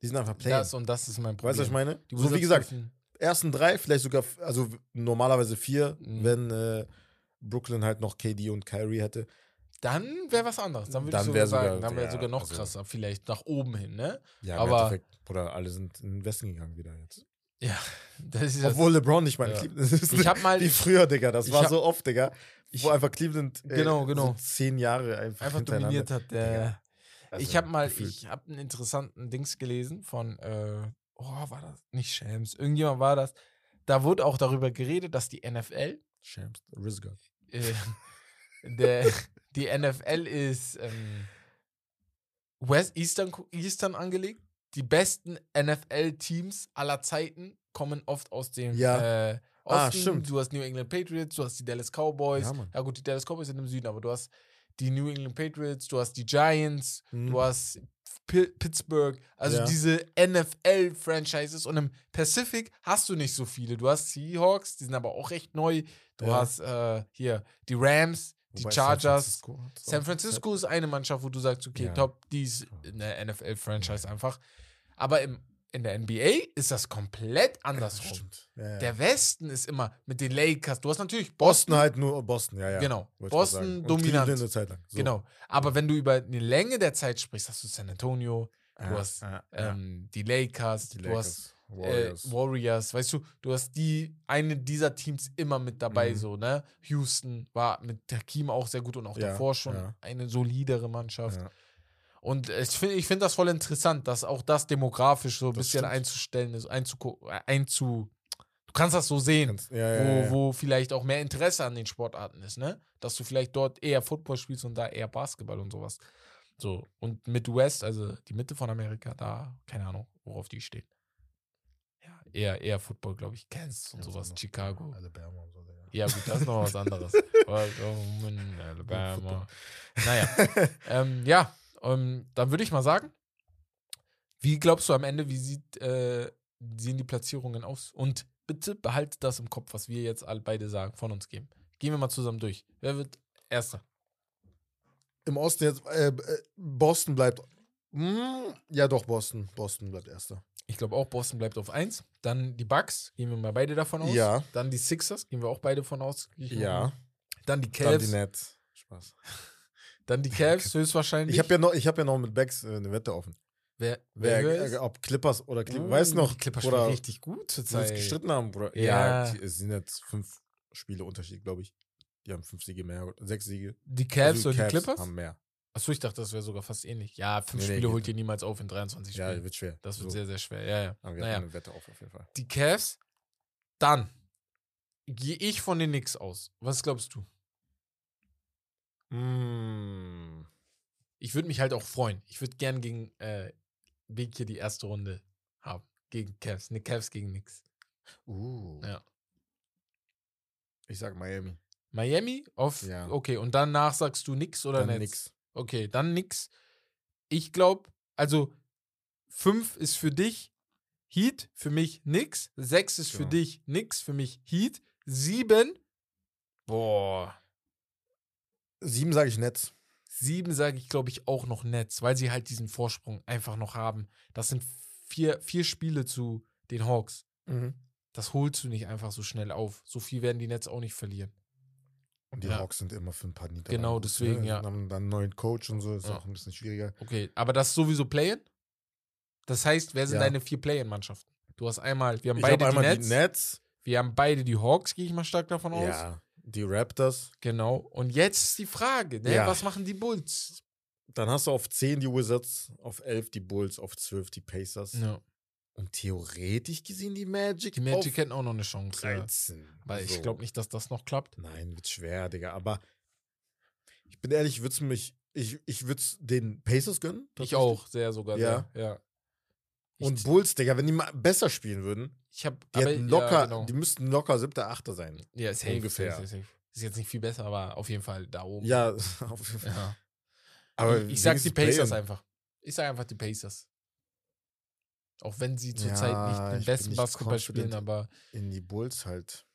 Die sind einfach Playern. Das und das ist mein Problem. Weißt du, was ich meine? Die so wie gesagt, dürfen- ersten drei, vielleicht sogar, also normalerweise vier, Mhm. wenn äh, Brooklyn halt noch KD und Kyrie hätte. Dann wäre was anderes. Dann würde ich sogar sagen, sogar- dann wäre ja, sogar noch also- krasser, vielleicht nach oben hin, ne? Ja, Aber- im Endeffekt, Bruder, alle sind in den Westen gegangen wieder jetzt. Ja, das ist das. Obwohl LeBron nicht in Ja. Cleveland ist. Ich hab mal- Wie früher, Digga. Das ich war hab- so oft, Digga. ich- wo einfach Cleveland äh, Genau, genau. So zehn Jahre einfach, einfach dominiert hat. Der, also ich habe mal, gefühlt. ich habe einen interessanten Dings gelesen von, äh, oh, war das nicht Shams? Irgendjemand war das. Da wurde auch darüber geredet, dass die NFL, Shams, Rizgard. äh, der, die NFL ist ähm, West Eastern, Eastern angelegt. Die besten NFL-Teams aller Zeiten kommen oft aus dem Ja. äh, Ah, Osten. stimmt. Du hast New England Patriots, du hast die Dallas Cowboys. Ja. Ja, gut, die Dallas Cowboys sind im Süden, aber du hast die New England Patriots, du hast die Giants, Mhm. du hast Pi- Pittsburgh, also Ja. diese NFL-Franchises und im Pacific hast du nicht so viele. Du hast Seahawks, die sind aber auch recht neu. Du Ja. hast äh, hier die Rams, die Wobei Chargers. San Francisco, San Francisco ist eine Mannschaft, wo du sagst, okay, Ja. top, die ist eine NFL-Franchise einfach. Aber im, in der NBA ist das komplett Ja, andersrum. Ja, ja. Der Westen ist immer mit den Lakers. Du hast natürlich Boston Boston. halt nur Boston, ja, ja. Genau. Boston dominant. Eine Zeit lang. So. Genau. Aber wenn du über eine Länge der Zeit sprichst, hast du San Antonio, du Ja, hast ja, ja. ähm, die Lakers, Die du Lakers, hast Warriors. Äh, Warriors, weißt du, du hast die, eine dieser Teams immer mit dabei, Mhm. so, ne? Houston war mit Hakim auch sehr gut und auch Ja, davor schon ja. eine solidere Mannschaft. Und ich finde ich find das voll interessant, dass auch das demografisch so ein Das bisschen stimmt. einzustellen ist, einzugu äh, einzu. Du kannst das so sehen, Ganz- ja, ja, wo, ja, wo vielleicht auch mehr Interesse an den Sportarten ist, ne? Dass du vielleicht dort eher Football spielst und da eher Basketball und sowas. So. Und Midwest, also die Mitte von Amerika, da, keine Ahnung, worauf die stehen. Ja, eher, eher Football, glaube ich. Kansas und sowas, so noch- Chicago. Alabama und so. Ja, gut, das ist noch was anderes. Alabama. Naja. ähm, ja, ähm, dann würde ich mal sagen, wie glaubst du am Ende, wie sieht, äh, sehen die Platzierungen aus? Und bitte behaltet das im Kopf, was wir jetzt alle beide sagen, von uns geben. Gehen wir mal zusammen durch. Wer wird Erster? Im Osten jetzt, äh, äh, Boston bleibt. Hm, ja, doch, Boston. Boston bleibt Erster. Ich glaube auch, Boston bleibt auf 1. Dann die Bucks, gehen wir mal beide davon aus. Ja. Dann die Sixers, gehen wir auch beide von aus. Mal Ja. Dann die Dann Cavs. die Nets. Spaß. Dann die Cavs, höchstwahrscheinlich. Ich habe ja, noch- ich hab ja noch mit Becks äh, eine Wette offen. wer, wer, Wer, äh, ob Clippers oder Clippers. Uh, weißt noch, Die Clippers oder spielen richtig gut zurzeit. uns gestritten haben, Bruder? Ja. die- es sind jetzt fünf Spiele Unterschied, glaube ich. Die haben fünf Siege mehr, sechs Siege. Die Cavs Also und die Cavs Clippers? haben mehr. Achso, ich dachte, das wäre sogar fast ähnlich. Ja, fünf Nee, Spiele holt ihr niemals auf in 23 Ja, Spielen. wird schwer. das wird So. sehr, sehr schwer. Ja, ja. Aber wir Naja. haben eine Wette auf, auf jeden Fall. Die Cavs, dann gehe ich von den Knicks aus. Was glaubst du? Mm. Ich würde mich halt auch freuen. Ich würde gern gegen äh, Big hier die erste Runde haben. Gegen Cavs. Ne, Cavs gegen Knicks. Uh. Ja. Ich sag Miami. Miami auf. Ja. Okay, und danach sagst du Knicks oder Dann nix. Okay, dann nix. Ich glaube, also fünf ist für dich Heat, für mich nix. Sechs ist für Genau. dich nix, für mich Heat. Sieben, boah, Sieben sage ich Nets. sieben sage ich, glaube ich, auch noch Nets, weil sie halt diesen Vorsprung einfach noch haben. Das sind vier, vier Spiele zu den Hawks. Das holst du nicht einfach so schnell auf. So viel werden die Nets auch nicht verlieren. Und die Ja. Hawks sind immer für ein paar Niederlagen. Genau, deswegen, ne? ja. Haben dann einen neuen Coach und so, ist Ja. auch ein bisschen schwieriger. Okay, aber das ist sowieso Play-In? Das heißt, wer sind Ja. deine vier Play-In-Mannschaften? Du hast einmal, wir haben Ich beide habe die einmal Nets. die Nets. Wir haben beide die Hawks, gehe ich mal stark davon aus. Ja. Die Raptors. Genau. Und jetzt ist die Frage, ne? Ja. was machen die Bulls? Dann hast du auf 10 die Wizards, auf 11 die Bulls, auf 12 die Pacers. Ja. Und theoretisch gesehen die Magic. Die Magic hätten auch noch eine Chance. Ja. 13. Weil ich So. glaube nicht, dass das noch klappt. Nein, wird schwer, Digga. Aber ich bin ehrlich, ich würde es mich. Ich, ich würde es den Pacers gönnen. Ich auch, sehr sogar. Ja. Sehr, ja. Ich, Und Bulls, Digga, wenn die mal besser spielen würden, ich habe die hätten locker, Ja, genau. die müssten locker siebter, achter sein. ja safe, ungefähr. Safe, safe. Ist jetzt nicht viel besser, aber auf jeden Fall da oben. Ja, auf jeden Fall. Ja. Aber ich, ich sag die Pacers einfach. Ich sag einfach die Pacers. Auch wenn sie Ja, zurzeit nicht den besten Basketball spielen, aber In die Bulls halt.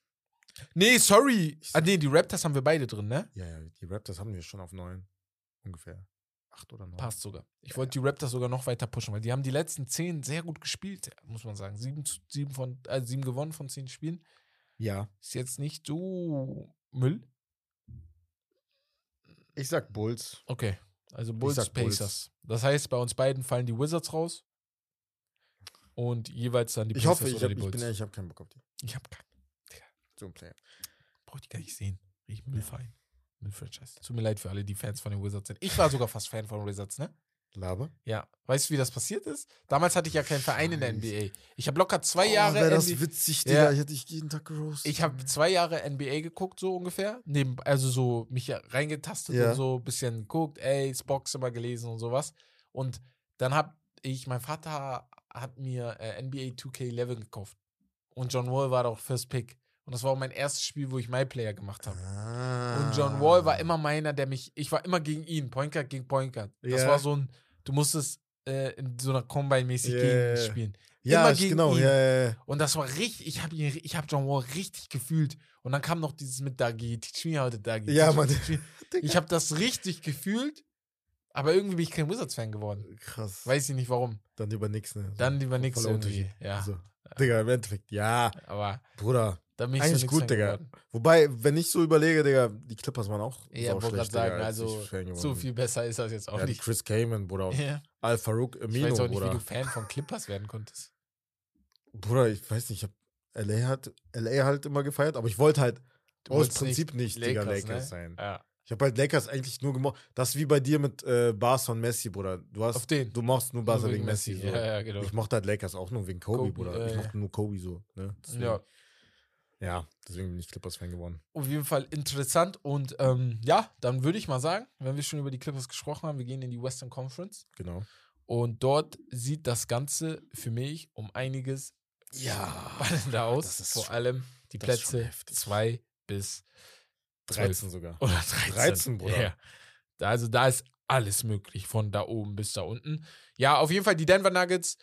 Nee, sorry. Ah, nee, die Raptors haben wir beide drin, ne? Ja, ja, die Raptors haben wir schon auf neun. Ungefähr. Acht oder neun. Passt sogar. Ich wollte die Raptors sogar noch weiter pushen, weil die haben die letzten zehn sehr gut gespielt, muss man sagen. Sieben, sieben, von, äh, sieben gewonnen von zehn Spielen. Ja. Ist jetzt nicht so Müll. Ich sag Bulls. Okay. Also Bulls, sag Bulls. Pacers. Das heißt, bei uns beiden fallen die Wizards raus. Und jeweils dann die Ich Pacers hoffe, ich, oder hab, die ich Bulls. bin ehrlich, ich habe keinen Bock auf die. ich hab keinen. So ein Player. Brauch die gar nicht sehen. Ich Müllverein. Müllfranchise. Tut mir leid für alle, die Fans von den Wizards sind. Ich war sogar fast Fan von Wizards, ne? Laber. Ja. Weißt du, wie das passiert ist? Damals hatte ich ja keinen Verein in der NBA. Ich habe locker zwei Jahre. Oh, wär das NBA witzig, Ja. Digga. Ich hätte dich jeden Tag geroastet. ich habe zwei Jahre NBA geguckt, so ungefähr. Neben, also so mich ja reingetastet Ja. und so ein bisschen geguckt, ey, Spox immer gelesen und sowas. Und dann habe ich, mein Vater hat mir äh, NBA 2K11 gekauft. Und John Wall war doch First Pick. Und das war auch mein erstes Spiel, wo ich My Player gemacht habe. Ah. Und John Wall war immer meiner, der mich, ich war immer gegen ihn, Point Guard gegen Point Guard. Das Ja. war so ein, du musstest äh, in so einer Combine-mäßig Ja, gegen spielen. Ja, immer gegen genau. ihn. Ja. Und das war richtig, ich habe ich hab John Wall richtig gefühlt. Und dann kam noch dieses mit Dagi, teach me how to Dagi. Ja, Mann. Ich habe das richtig gefühlt, aber irgendwie bin ich kein Wizards-Fan geworden. Krass. Weiß ich nicht warum. Dann über nix, ne? So. Dann lieber nix irgendwie. Ja, So. Digga, im Endeffekt, ja, aber Bruder. Da bin ich Eigentlich so gut, Digga. geworden. Wobei, wenn ich so überlege, Digga, die Clippers waren auch Ja, wollte gerade schlecht, sagen, Digga, als also ich so viel besser ist das jetzt auch Ja, die nicht. Chris Kaman, Bruder. Ja. Al Farouk Ich Amino, weiß auch nicht, Bruder. wie du Fan von Clippers werden konntest. Bruder, ich weiß nicht, ich hab LA hat LA halt immer gefeiert, aber ich wollte halt Du aus Prinzip nicht, Digga, Lakers, Lakers ne? sein. Ja. Ich habe halt Lakers eigentlich nur gemocht. Das ist wie bei dir mit äh, Barca und Messi, Bruder. Du hast, Auf den. du machst nur Barca Nur wegen Messi. So. Ja, ja, genau. Ich mochte halt Lakers auch nur wegen Kobe, Kobe, Bruder. ja, ich mochte nur Kobe so. Ne? Ja. Ja, deswegen bin ich Clippers-Fan geworden. Auf jeden Fall interessant. Und ähm, ja, dann würde ich mal sagen, wenn wir schon über die Clippers gesprochen haben, wir gehen in die Western Conference. Genau. Und dort sieht das Ganze für mich um einiges Ja. spannender aus. Vor schon- allem die Plätze heftig. 2 bis 13 sogar. oder 13. 13, Bruder. Ja. Also da ist alles möglich, von da oben bis da unten. Ja, auf jeden Fall die Denver Nuggets.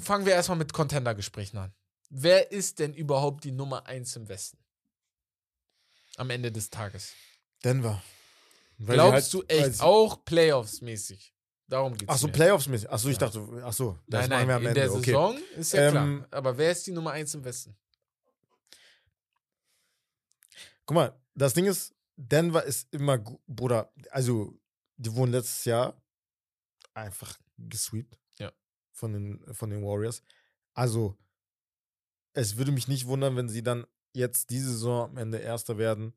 Fangen wir erstmal mit Contender-Gesprächen an. Wer ist denn überhaupt die Nummer 1 im Westen? Am Ende des Tages. Denver. Weil Glaubst du halt- weil echt auch Playoffs-mäßig? Darum geht's. Ach so. Playoffs-mäßig. Ach so, ich dachte, ach so, das Nein, machen nein, wir am in Ende. der okay. Saison ist ja Ähm, klar. Aber wer ist die Nummer 1 im Westen? Guck mal, das Ding ist, Denver ist immer, Bruder, also, die wurden letztes Jahr einfach gesweept. Ja. Von den, von den Warriors. Also, es würde mich nicht wundern, wenn sie dann jetzt diese Saison am Ende Erster werden.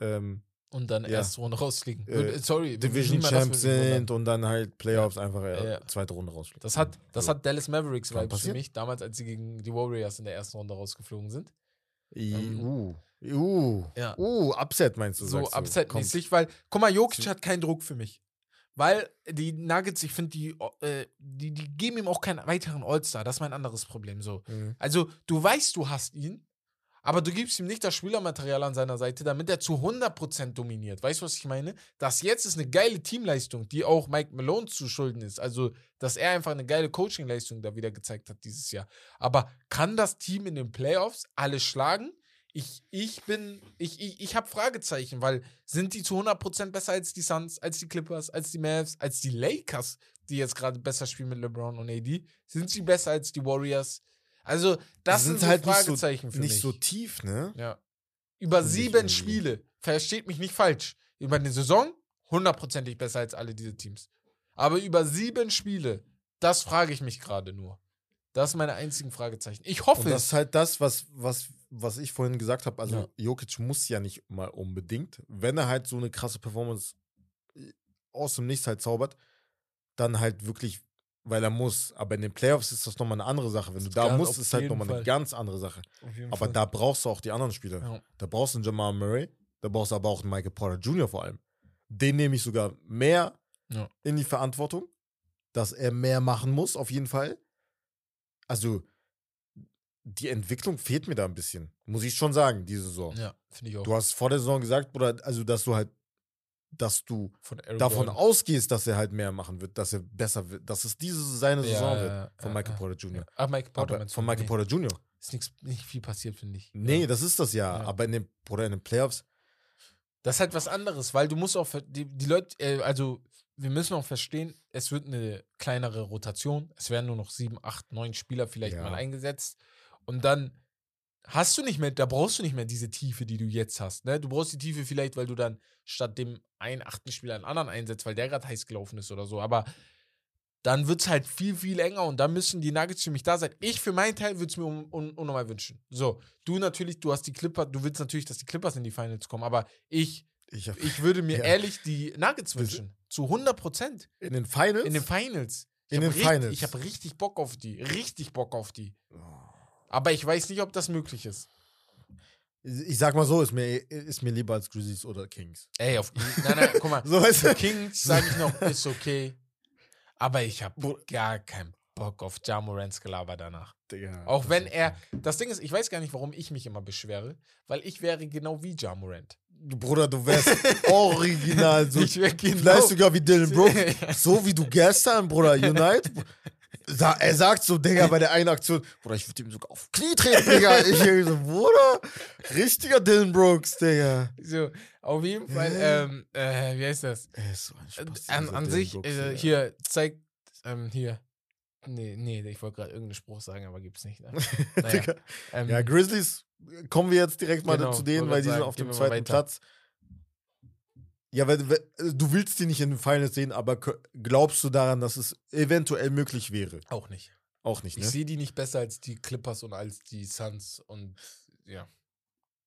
Ähm, Und dann Ja. erste Runde rausfliegen. Äh, Sorry, Division Champs sind und dann halt Playoffs einfach äh, Ja. zweite Runde rausfliegen. Das hat, das hat Dallas Mavericks für mich, damals, als sie gegen die Warriors in der ersten Runde rausgeflogen sind. ähm, uh, uh, Ja. uh, Upset meinst du? So upset-mäßig, weil, guck mal, Jokic hat keinen Druck für mich. Weil die Nuggets, ich finde, die, äh, die, die geben ihm auch keinen weiteren All-Star. Das ist mein anderes Problem. So. Mhm. Also, du weißt, du hast ihn, aber du gibst ihm nicht das Spielermaterial an seiner Seite, damit er zu 100% dominiert. Weißt du, was ich meine? Das jetzt ist eine geile Teamleistung, die auch Mike Malone zu schulden ist. Also, dass er einfach eine geile Coachingleistung da wieder gezeigt hat dieses Jahr. Aber kann das Team in den Playoffs alle schlagen? Ich, ich bin, ich, ich, ich habe Fragezeichen, weil sind die zu 100% besser als die Suns, als die Clippers, als die Mavs, als die Lakers, die jetzt gerade besser spielen mit LeBron und AD? Sind sie besser als die Warriors? Also, das Die sind, so halt nicht so- Fragezeichen für Nicht mich. so tief, ne? ja. Über Finde sieben. Spiele, versteht mich nicht falsch. Über eine Saison hundertprozentig besser als alle diese Teams. Aber über sieben Spiele, das frage ich mich gerade nur. Das ist meine einzigen Fragezeichen. Ich hoffe Und das ist halt das, was, was, was ich vorhin gesagt habe. Also, Ja. Jokic muss ja nicht mal unbedingt. Wenn er halt so eine krasse Performance äh, aus dem Nichts halt zaubert, dann halt wirklich, weil er muss. Aber in den Playoffs ist das nochmal eine andere Sache. Wenn du da musst, ist halt nochmal eine ganz andere Sache. Aber Fall. da brauchst du auch die anderen Spieler. Ja. Da brauchst du einen Jamal Murray, da brauchst du aber auch einen Michael Porter Jr. vor allem. Den nehme ich sogar mehr Ja. in die Verantwortung, dass er mehr machen muss, auf jeden Fall. Also, die Entwicklung fehlt mir da ein bisschen. Muss ich schon sagen, diese Saison. Ja, finde ich auch. Du hast vor der Saison gesagt, Bruder, also, dass du halt, dass du davon Gordon. ausgehst, dass er halt mehr machen wird, dass er besser wird, dass es diese seine Ja, Saison ja, wird von ja, Michael. Porter Jr. Ja. Ah, Mike Porter Aber von Michael Nee. Porter Jr. ist nix, nicht viel passiert, finde ich. Nee, das ist das ja. Aber in den, Bruder, in den Playoffs, Das ist halt was anderes, weil du musst auch, die, die Leute, äh, also wir müssen auch verstehen, es wird eine kleinere Rotation. Es werden nur noch sieben, acht, neun Spieler vielleicht mal eingesetzt. Und dann hast du nicht mehr, da brauchst du nicht mehr diese Tiefe, die du jetzt hast. Ne? Du brauchst die Tiefe vielleicht, weil du dann statt dem einen achten Spieler einen anderen einsetzt, weil der gerade heiß gelaufen ist oder so. Aber dann wird es halt viel, viel enger und dann müssen die Nuggets für mich da sein. Ich für meinen Teil würde es mir un un unnormal wünschen. So, du natürlich, du hast die Clippers, du willst natürlich, dass die Clippers in die Finals kommen, aber ich ich hab, ich würde mir Ja. ehrlich die Nuggets wünschen. Zu 100 Prozent. in den Finals? In den Finals. Ich In den richtig, Finals. Ich habe richtig Bock auf die. Richtig Bock auf die. Oh. Aber ich weiß nicht, ob das möglich ist. ich sag mal so, ist mir, ist mir lieber als Grizzlies oder Kings. Ey, auf. Nein, nein, guck mal. So, weißt du? Kings, sage ich noch, ist okay. Aber ich habe gar keinen Bock auf Jamorans Gelaber danach. Digga, Auch wenn er. Das Ding ist, ich weiß gar nicht, warum ich mich immer beschwere, weil ich wäre genau wie Jamorant. Bruder, du wärst original so. ich wäre genau. Vielleicht sogar wie Dylan Brooks. So wie du gestern, Bruder, Unite. Sa er sagt so, Digga, bei der einen Aktion, Bruder, ich würde ihm sogar auf Knie treten, Digga. Ich so, Bruder, richtiger Dylan Brooks, Digga. So, auf jeden Fall, ähm, äh, wie heißt das? Er ist so ein Spaß, an, an sich, Brooks, äh, hier, zeigt, ähm, hier. Nee, nee, ich wollte gerade irgendeinen Spruch sagen, aber gibt's nicht. Ne? Naja, ähm, Ja, Grizzlies, kommen wir jetzt direkt mal Genau, zu denen, weil die sagen, sind auf dem zweiten. Platz. Ja, weil, weil, äh, du willst die nicht in den Finals sehen, aber glaubst du daran, dass es eventuell möglich wäre? auch nicht. Auch nicht, Ich ne? sehe die nicht besser als die Clippers und als die Suns und ja.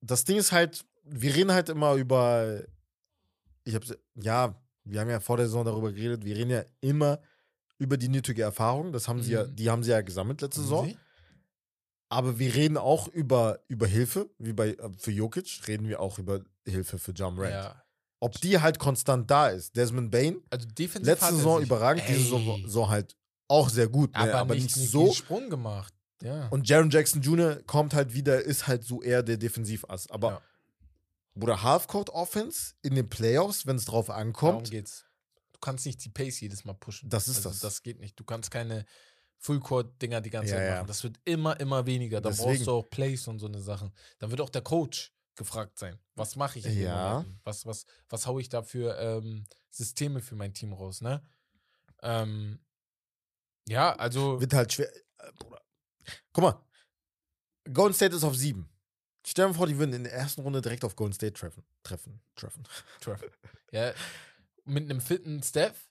Das Ding ist halt, wir reden halt immer über, ich hab's, ja, wir haben ja vor der Saison darüber geredet, wir reden ja immer über die nötige Erfahrung, das haben sie ja, Mhm. die haben sie ja gesammelt letzte Saison. Aber wir reden auch über, über Hilfe, wie bei äh, für Jokic, reden wir auch über Hilfe für John Rand. Ja. Ob die halt konstant da ist. Desmond Bain, Also defensiv letzte Saison überragend, diese Ey, Saison, Saison halt auch sehr gut, ne? aber, aber, nicht, nicht, so. Sprung gemacht. Ja. Und Jaron Jackson Jr. kommt halt wieder, ist halt so eher der Defensivass. Aber Ja. Bruder, Halfcourt Offense in den Playoffs, wenn es drauf Darum ankommt, geht's. Du kannst nicht die Pace jedes Mal pushen. Das ist also das. Das geht nicht. Du kannst keine Fullcourt-Dinger die ganze Ja, Zeit machen. Das wird immer, immer weniger. Deswegen. brauchst du auch Plays und so eine Sachen. Dann wird auch der Coach gefragt sein. Was mache ich Ja. Was, was, was haue ich da für ähm, Systeme für mein Team raus, ne? Ähm, ja, also. wird halt schwer. Äh, Bruder. Guck mal, Golden State ist auf sieben. Stell dir vor, die würden in der ersten Runde direkt auf Golden State treffen. Treffen. Treffen. ja, mit einem fitten Steph,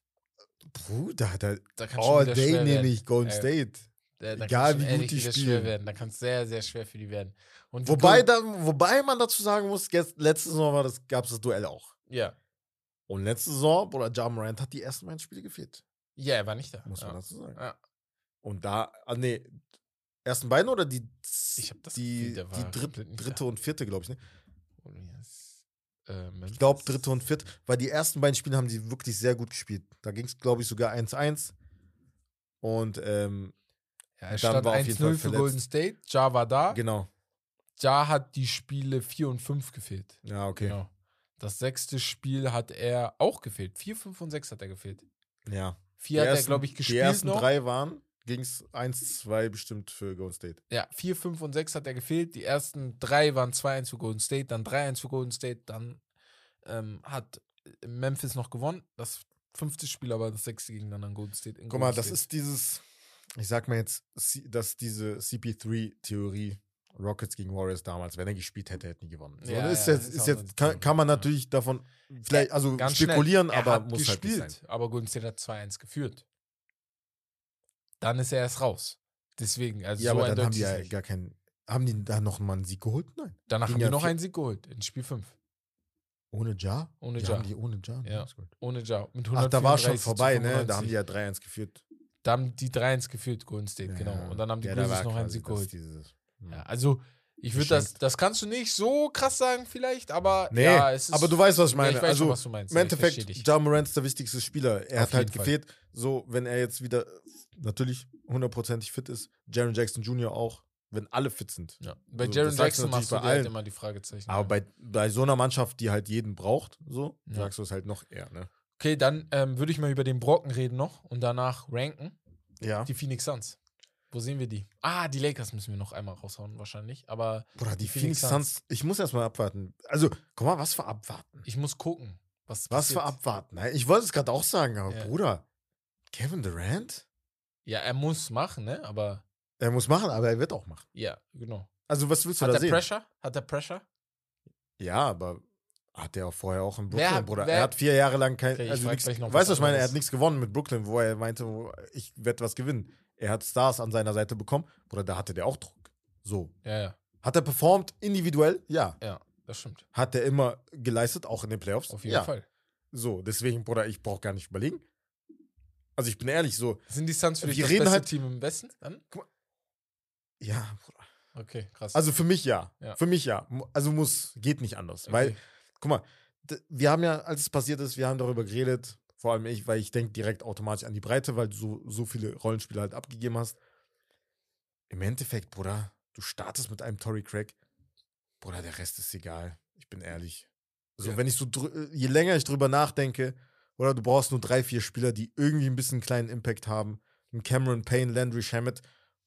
Bruder, da, da kann all schon wieder day nehme ich Golden Äh, State. Da, da Egal, wie gut die schwer spielen. werden. Da kann es sehr, sehr schwer für die werden. Und die Wobei, da, wobei man dazu sagen muss, jetzt, letzte Saison war das, gab es das Duell auch. Ja. Und letzte Saison, Bruder, Ja Morant hat die ersten beiden Spiele gefehlt. Ja, er war nicht da. Muss ja. man dazu sagen. Ja. Und da, ah, nee, ersten beiden oder die, Ich hab das die, Gefühl, die dritte da. und vierte, glaube ich, ne? Ähm, Ich glaube, dritte und vierte, weil die ersten beiden Spiele haben sie wirklich sehr gut gespielt. Da ging es, glaube ich, sogar 1-1. Und ähm, Ja, es stand war auf jeden 1-0 Fall für. Golden State. Ja war da. genau. Ja hat die Spiele 4 und 5 gefehlt. Ja, okay. Genau. Das sechste Spiel hat er auch gefehlt. 4, 5 und 6 hat er gefehlt. Ja. 4 hat er, glaube ich, Die gespielt ersten noch. drei waren, ging es 1-2 bestimmt für Golden State. Ja, 4, 5 und 6 hat er gefehlt. Die ersten drei waren 2-1 für Golden State, dann 3-1 für Golden State, dann ähm, hat Memphis noch gewonnen. Das fünfte Spiel, aber das sechste ging dann an Golden State. in Guck mal, Golden das State. ist dieses, ich sag mal jetzt, dass diese CP3-Theorie Rockets gegen Warriors damals, wenn er gespielt hätte, hätte nie gewonnen. So, Ja, ist ja, jetzt, ist jetzt kann, kann man natürlich davon vielleicht, also Ganz spekulieren, schnell. Er aber hat muss halt gespielt, sein. aber Golden State hat 2-1 geführt. Dann ist er erst raus. Deswegen, also Ja, so aber dann haben die ja gar keinen, haben die da noch mal einen Sieg geholt? Nein. Danach ging haben die noch einen Sieg geholt in Spiel 5. Ohne Ja? Ohne die Ja. Haben die ohne Ja? Ja. Ohne Ja. Mit Ach, da war 134 schon vorbei, ne? Da 95. haben die ja 3-1 geführt. Da haben die 3-1 geführt, Golden State, genau. Ja. Und dann haben die Ja, Grizzlies noch einen Sieg geholt. dieses- hm. Ja, also ich würde das, das kannst du nicht so krass sagen vielleicht, aber Nee, ja, es ist, aber du weißt, was ich Ja, meine. ich weiß also schon, was du meinst. im Ja, ich Endeffekt. Ja Morant ist der wichtigste Spieler. Er Auf hat halt jeden Fall. gefehlt. So, wenn er jetzt wieder natürlich hundertprozentig fit ist, Jaron Jackson Jr. auch, wenn alle fit sind. ja. bei So, Jaron Jackson machst du bei dir halt allen. immer die Fragezeichen. Aber ja. bei, bei so einer Mannschaft, die halt jeden braucht, so, Ja. sagst du es halt noch eher, ne? Okay, dann ähm, würde ich mal über den Brocken reden noch und danach ranken. Ja. Die Phoenix Suns. Wo sehen wir die? Ah, die Lakers müssen wir noch einmal raushauen, wahrscheinlich. Aber Bruder, die, Die Phoenix Phoenix Suns, ich muss erstmal abwarten. Also, guck mal, was für abwarten. ich muss gucken. Was, Was für abwarten. Nein, Ich wollte es gerade auch sagen, aber Ja. Bruder, Kevin Durant? Ja, er muss machen, ne? Aber Er muss machen, aber er wird auch machen. ja, genau. Also, was willst du Hat da er sehen? Pressure? Hat er Pressure? Ja, aber hat er auch vorher auch in Wer Brooklyn, hat- Bruder. wer- er hat vier Jahre lang kein. Okay, also nix, weißt du, was ich meine? Er hat nichts gewonnen mit Brooklyn, wo er meinte, ich werde was gewinnen. Er hat Stars an seiner Seite bekommen. Bruder, da hatte der auch Druck. So. Ja, ja, Hat er performt individuell? Ja. ja, das stimmt. Hat er immer geleistet, auch in den Playoffs? Auf jeden ja. Fall. So, deswegen, Bruder, ich brauche gar nicht überlegen. Also, ich bin ehrlich, so, Sind die Suns für dich das beste halt- Team im Westen? Dann? ja, Bruder. Okay, krass. Also für mich ja. Ja. Für mich ja. Also muss, geht nicht anders. Okay. Weil, guck mal, wir haben ja, als es passiert ist, wir haben darüber geredet, vor allem ich, weil ich denke direkt automatisch an die Breite, weil du so, so viele Rollenspiele halt abgegeben hast. Im Endeffekt, Bruder, du startest mit einem Tory Craig. Bruder, der Rest ist egal. Ich bin ehrlich. So, Ja. wenn ich so, drü- je länger ich drüber nachdenke, oder du brauchst nur drei, vier Spieler, die irgendwie ein bisschen kleinen Impact haben. Ein Cameron Payne, Landry Shamet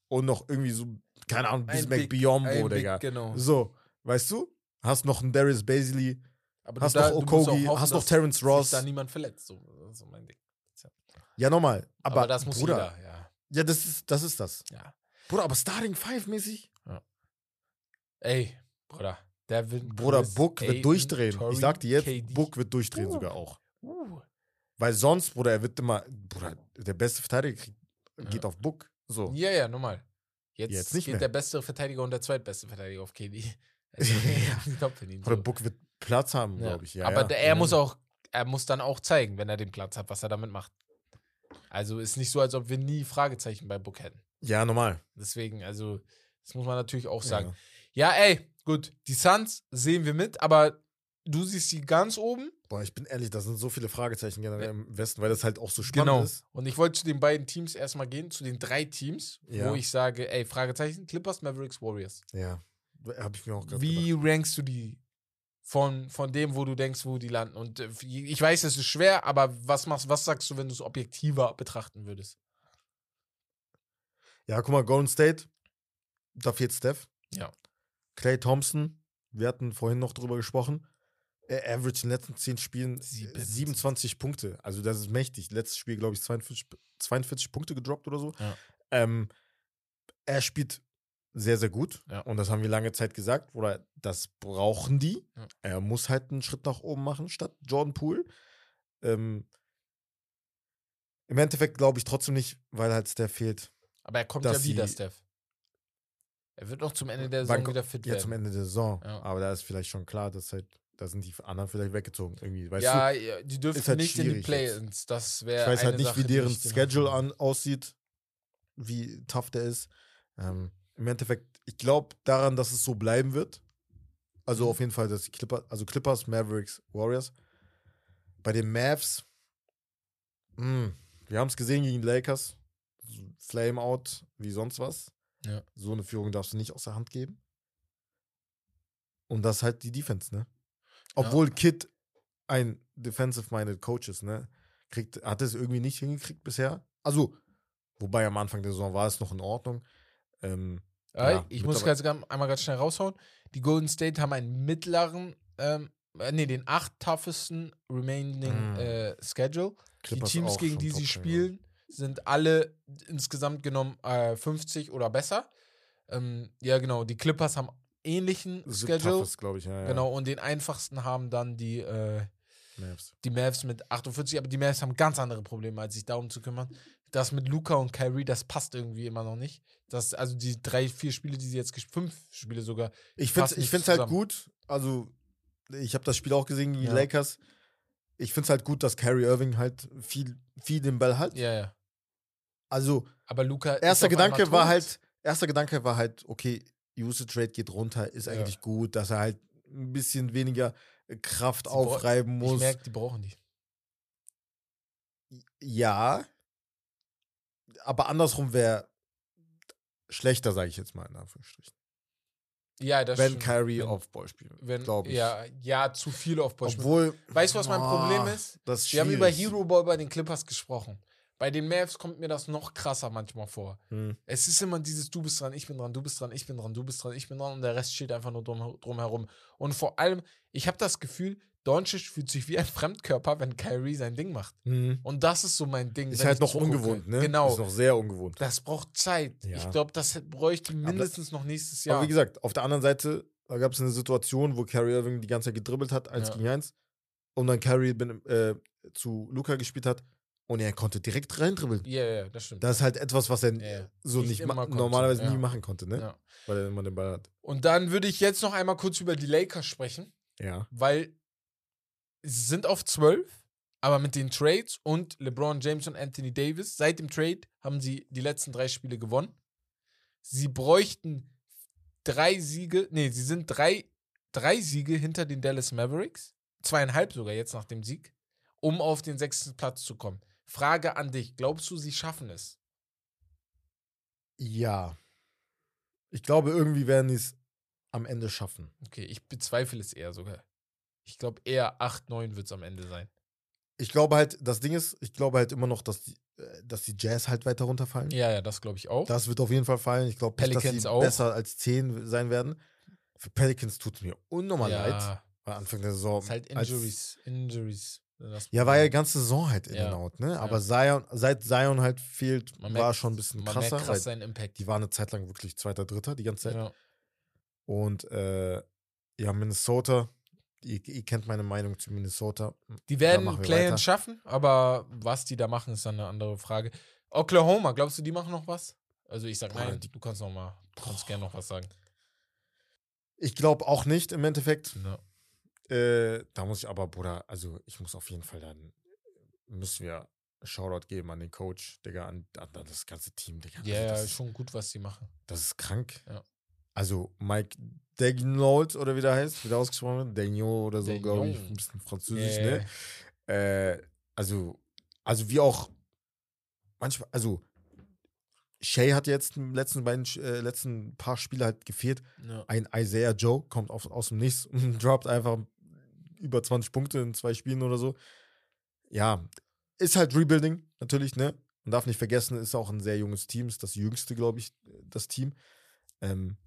und noch irgendwie so, keine Ahnung, Bismack Biombo, Digga. Genau. So, weißt du? Hast noch einen Darius Basley, Aber hast da- noch du musst auch Okogi, hoffen, hast noch dass Terrence sich Ross. da niemand verletzt. So, so mein Ding. Ja, nochmal. Aber, Aber, das muss Bruder, jeder, ja. ja, das ist, das ist das. ja. Bruder, aber Starting Five mäßig? Ey, Bruder. Devin Bruder, Chris, Book wird durchdrehen. Tory, ich sag dir jetzt, KD. Book wird durchdrehen Uh. sogar auch. Uh. Weil sonst, Bruder, er wird immer, Bruder, der beste Verteidiger geht Ja. auf Book. So. Ja, ja, normal. Jetzt, Jetzt nicht geht mehr. der beste Verteidiger und der zweitbeste Verteidiger auf KD. Also, Ja. top verdienen. Bruder, So. Book wird Platz haben, Ja. glaube ich. Ja, Aber ja. er Ja. muss auch, er muss dann auch zeigen, wenn er den Platz hat, was er damit macht. Also ist nicht so, als ob wir nie Fragezeichen bei Book hätten. Ja, normal. Deswegen, also, das muss man natürlich auch Ja. sagen. Ja, ey, gut, die Suns sehen wir mit, aber du siehst sie ganz oben. Boah, ich bin ehrlich, da sind so viele Fragezeichen generell im Westen, weil das halt auch so spannend Genau. ist. Und ich wollte zu den beiden Teams erstmal gehen, zu den drei Teams, Ja. wo ich sage, ey, Fragezeichen, Clippers, Mavericks, Warriors. Ja, habe ich mir auch gerade Wie rankst du die von, von dem, wo du denkst, wo die landen? Und äh, ich weiß, es ist schwer, aber was machst, was sagst du, wenn du es objektiver betrachten würdest? Ja, guck mal, Golden State, da fehlt Steph. Ja. Clay Thompson, wir hatten vorhin noch drüber gesprochen. Er average in den letzten 10 Spielen äh, 27. 27 Punkte. Also das ist mächtig. Letztes Spiel, glaube ich, 42, 42 Punkte gedroppt oder so. Ja. Ähm, er spielt sehr, sehr gut. Ja. Und das haben wir lange Zeit gesagt. Oder das brauchen die. Ja. Er muss halt einen Schritt nach oben machen, statt Jordan Poole. Ähm, Im Endeffekt glaube ich trotzdem nicht, weil halt Steph fehlt. Aber er kommt ja wieder, Steph. Er wird noch zum Ende der Saison wieder fit Ja, werden. zum Ende der Saison. Ja. Aber da ist vielleicht schon klar, dass halt, da sind die anderen vielleicht weggezogen. Irgendwie, weißt ja, ja, die dürfen halt nicht in die Play-Ins. Das du? wäre Ich weiß halt nicht, Sache, wie deren Schedule an, aussieht, wie tough der ist. Ähm, Im Endeffekt, ich glaube daran, dass es so bleiben wird. Also Mhm. auf jeden Fall, dass die Clippers, also Clippers, Mavericks, Warriors. Bei den Mavs, mh, wir haben es gesehen gegen die Lakers. Flame out, wie sonst was. Ja. So eine Führung darfst du nicht aus der Hand geben. Und das halt die Defense, ne? Obwohl Kid ein defensive-minded Coach ist, ne? Kriegt, hat es irgendwie nicht hingekriegt bisher. Also, wobei am Anfang der Saison war es noch in Ordnung. Ähm, Ja, Ja, ich muss ganz, einmal ganz schnell raushauen. Die Golden State haben einen mittleren, ähm, äh, nee, den acht toughesten remaining Mm. äh, Schedule. Clippers die Teams, gegen die sie spielen, sind alle insgesamt genommen äh, 50 oder besser. Ähm, ja, genau. Die Clippers haben ähnlichen Sind Schedule. toughest, glaube ich. Ja, ja. Genau, und den einfachsten haben dann die, äh, Mavs. die Mavs mit 48, aber die Mavs haben ganz andere Probleme, als sich darum zu kümmern. Das mit Luca und Kyrie, das passt irgendwie immer noch nicht. Das, also die drei, vier Spiele, die sie jetzt gespielt fünf Spiele sogar. Ich finde es halt gut. Also, ich habe das Spiel auch gesehen gegen die Ja. Lakers. Ich finde es halt gut, dass Kyrie Irving halt viel, viel den Ball hat. Ja, ja. Also, Aber Luca. erster Gedanke war halt, erster Gedanke war halt, okay, Usage Rate geht runter, ist Ja. eigentlich gut, dass er halt ein bisschen weniger Kraft Sie aufreiben Ich muss. merke, die brauchen die. Ja. Aber andersrum wäre schlechter, sage ich jetzt mal in Anführungsstrichen. Ja, das wenn stimmt. Kyrie Wenn- Off-Ball spielt, glaube ich. Ja, ja, zu viel auf Ball. Obwohl. Weißt du, was mein Ah, Problem ist? Das ist Wir haben über. Hero Ball bei den Clippers gesprochen. Bei den Mavs kommt mir das noch krasser manchmal vor. Mhm. Es ist immer dieses, du bist dran, ich bin dran, du bist dran, ich bin dran, du bist dran, ich bin dran und der Rest steht einfach nur drum, drumherum. Und vor allem, ich habe das Gefühl, Doncic fühlt sich wie ein Fremdkörper, wenn Kyrie sein Ding macht. Mhm. Und das ist so mein Ding. Ist halt noch zugucke. ungewohnt, ne? Genau. Ist noch sehr ungewohnt. Das braucht Zeit. Ja. Ich glaube, das bräuchte mindestens noch nächstes Aber Jahr. wie gesagt, auf der anderen Seite, da gab es eine Situation, wo Kyrie Irving die ganze Zeit gedribbelt hat, 1 Ja. gegen 1, und dann Kyrie bin, äh, zu Luca gespielt hat und er konnte direkt reindribbeln. Ja, ja, das stimmt. Das ist halt etwas, was er ja. so Nicht nicht, normalerweise ja. nie machen konnte, ne? ja. Weil er immer den Ball hat. Und dann würde ich jetzt noch einmal kurz über die Lakers sprechen, Ja. weil sie sind auf 12, aber mit den Trades und LeBron James und Anthony Davis, seit dem Trade haben sie die letzten drei Spiele gewonnen. Sie bräuchten drei Siege, nee, sie sind drei, drei Siege hinter den Dallas Mavericks, zweieinhalb sogar jetzt nach dem Sieg, um auf den sechsten Platz zu kommen. Frage an dich, glaubst du, sie schaffen es? Ja. Ich glaube, irgendwie werden die es am Ende schaffen. Okay, ich bezweifle es eher sogar. Ich glaube eher 8, 9 wird es am Ende sein. Ich glaube halt, das Ding ist, ich glaube halt immer noch, dass die, äh, dass die Jazz halt weiter runterfallen. Ja, ja, das glaube ich auch. Das wird auf jeden Fall fallen. Ich glaube dass Pelicans sie auch. besser als 10 sein werden. Für Pelicans tut es mir unnormal ja, leid. War Anfang der Saison. ist halt Injuries. Injuries. Ja, war ja die ganze Saison halt in Ja. and out, ne? Ja. Aber Zion, seit Zion halt fehlt, Man war merkt- schon ein bisschen Man krasser. merkt krass seinen Impact. die waren eine Zeit lang wirklich zweiter, dritter die ganze Zeit. ja. Und äh, ja, Minnesota, ihr, ihr kennt meine Meinung zu Minnesota. Die werden Play-in schaffen, aber was die da machen, ist dann eine andere Frage. Oklahoma, glaubst du, die machen noch was? Also ich sag Boah, nein, du kannst noch mal, du kannst gerne noch was sagen. Ich glaube auch nicht im Endeffekt. Ja. Äh, da muss ich aber, Bruder, also ich muss auf jeden Fall dann, müssen wir Shoutout geben an den Coach, Digga, an, an das ganze Team, Digga. Ja, also ja, das, ist schon gut, was die machen. das ist krank. Ja. Also Mike Degnault oder wie der heißt, wie der ausgesprochen wird, Degnault oder so, glaube ich, ein bisschen französisch, ja, ne? Äh, also, also wie auch manchmal, also Shay hat jetzt in den letzten beiden, äh, letzten paar Spiele halt gefehlt. Ja. Ein Isaiah Joe kommt auf, aus dem Nichts und droppt einfach über 20 Punkte in zwei Spielen oder so. Ja, ist halt Rebuilding, natürlich, ne? Man darf nicht vergessen, ist auch ein sehr junges Team, ist das jüngste, glaube ich, das Team. Ähm,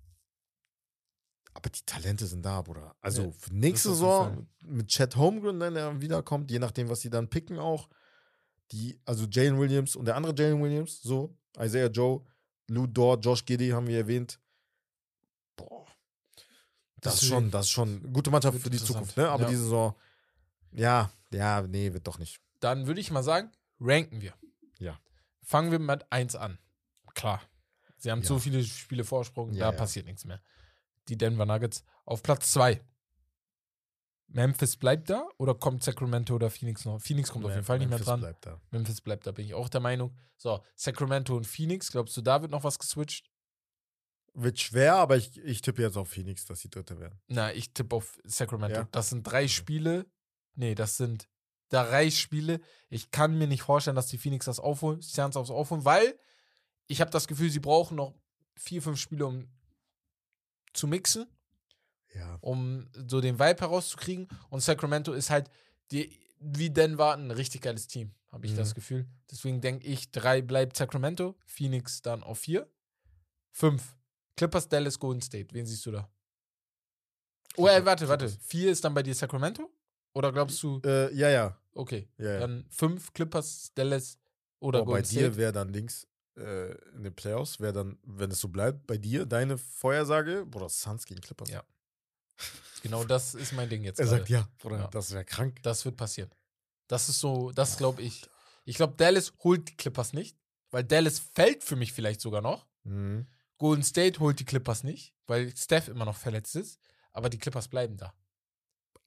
aber die Talente sind da, Bruder. Also Ja, nächste das Saison mit Chad Holmgren, wenn er wiederkommt, je nachdem, was sie dann picken auch. Die, also Jalen Williams und der andere Jalen Williams, so, Isaiah Joe, Lou Dort, Josh Giddy haben wir erwähnt. Boah. Das ist Deswegen- schon, das ist schon eine gute Mannschaft für die. Zukunft, ne? Aber Ja. diese Saison, ja, ja, nee, wird doch nicht. Dann würde ich mal sagen, ranken wir. Ja. Fangen wir mit 1 an. Klar. Sie haben Ja. so viele Spiele Vorsprung, Ja, da ja. passiert nichts mehr. Die Denver Nuggets auf Platz 2. Memphis bleibt da oder kommt Sacramento oder Phoenix noch? Phoenix kommt auf jeden Fall nicht mehr Memphis dran. Bleibt da. Memphis bleibt da, bin ich auch der Meinung. So, Sacramento und Phoenix, glaubst du, da wird noch was geswitcht? Wird schwer, aber ich, ich tippe jetzt auf Phoenix, dass die Dritte werden. Na, ich tippe auf Sacramento. Ja. Das sind drei Spiele. Nee, das sind drei Spiele. Ich kann mir nicht vorstellen, dass die Phoenix das aufholen, Suns aufs aufholen, weil ich habe das Gefühl, sie brauchen noch vier, fünf Spiele, um zu mixen, Ja. um so den Vibe herauszukriegen. Und Sacramento ist halt die, wie Denver ein richtig geiles Team, habe ich Mhm. das Gefühl. Deswegen denke ich, drei bleibt Sacramento, Phoenix dann auf vier. Fünf. Clippers, Dallas, Golden State. Wen siehst du da? Oh, äh, warte, warte. Clippers. Vier ist dann bei dir Sacramento? Oder glaubst du, Äh, ja, ja. okay, ja, ja. dann fünf Clippers, Dallas oder Oh, bei Golden dir State? wäre dann links äh, in den Playoffs, wäre dann, wenn es so bleibt, bei dir deine Vorhersage, Bruder, Suns gegen Clippers. Ja. Genau das ist mein Ding jetzt. Er sagt ja, Bruder, Ja. das wäre krank. Das wird passieren. Das ist so, das glaube ich. Ich glaube, Dallas holt die Clippers nicht, weil Dallas fällt für mich vielleicht sogar noch. Mhm. Golden State holt die Clippers nicht, weil Steph immer noch verletzt ist. Aber die Clippers bleiben da.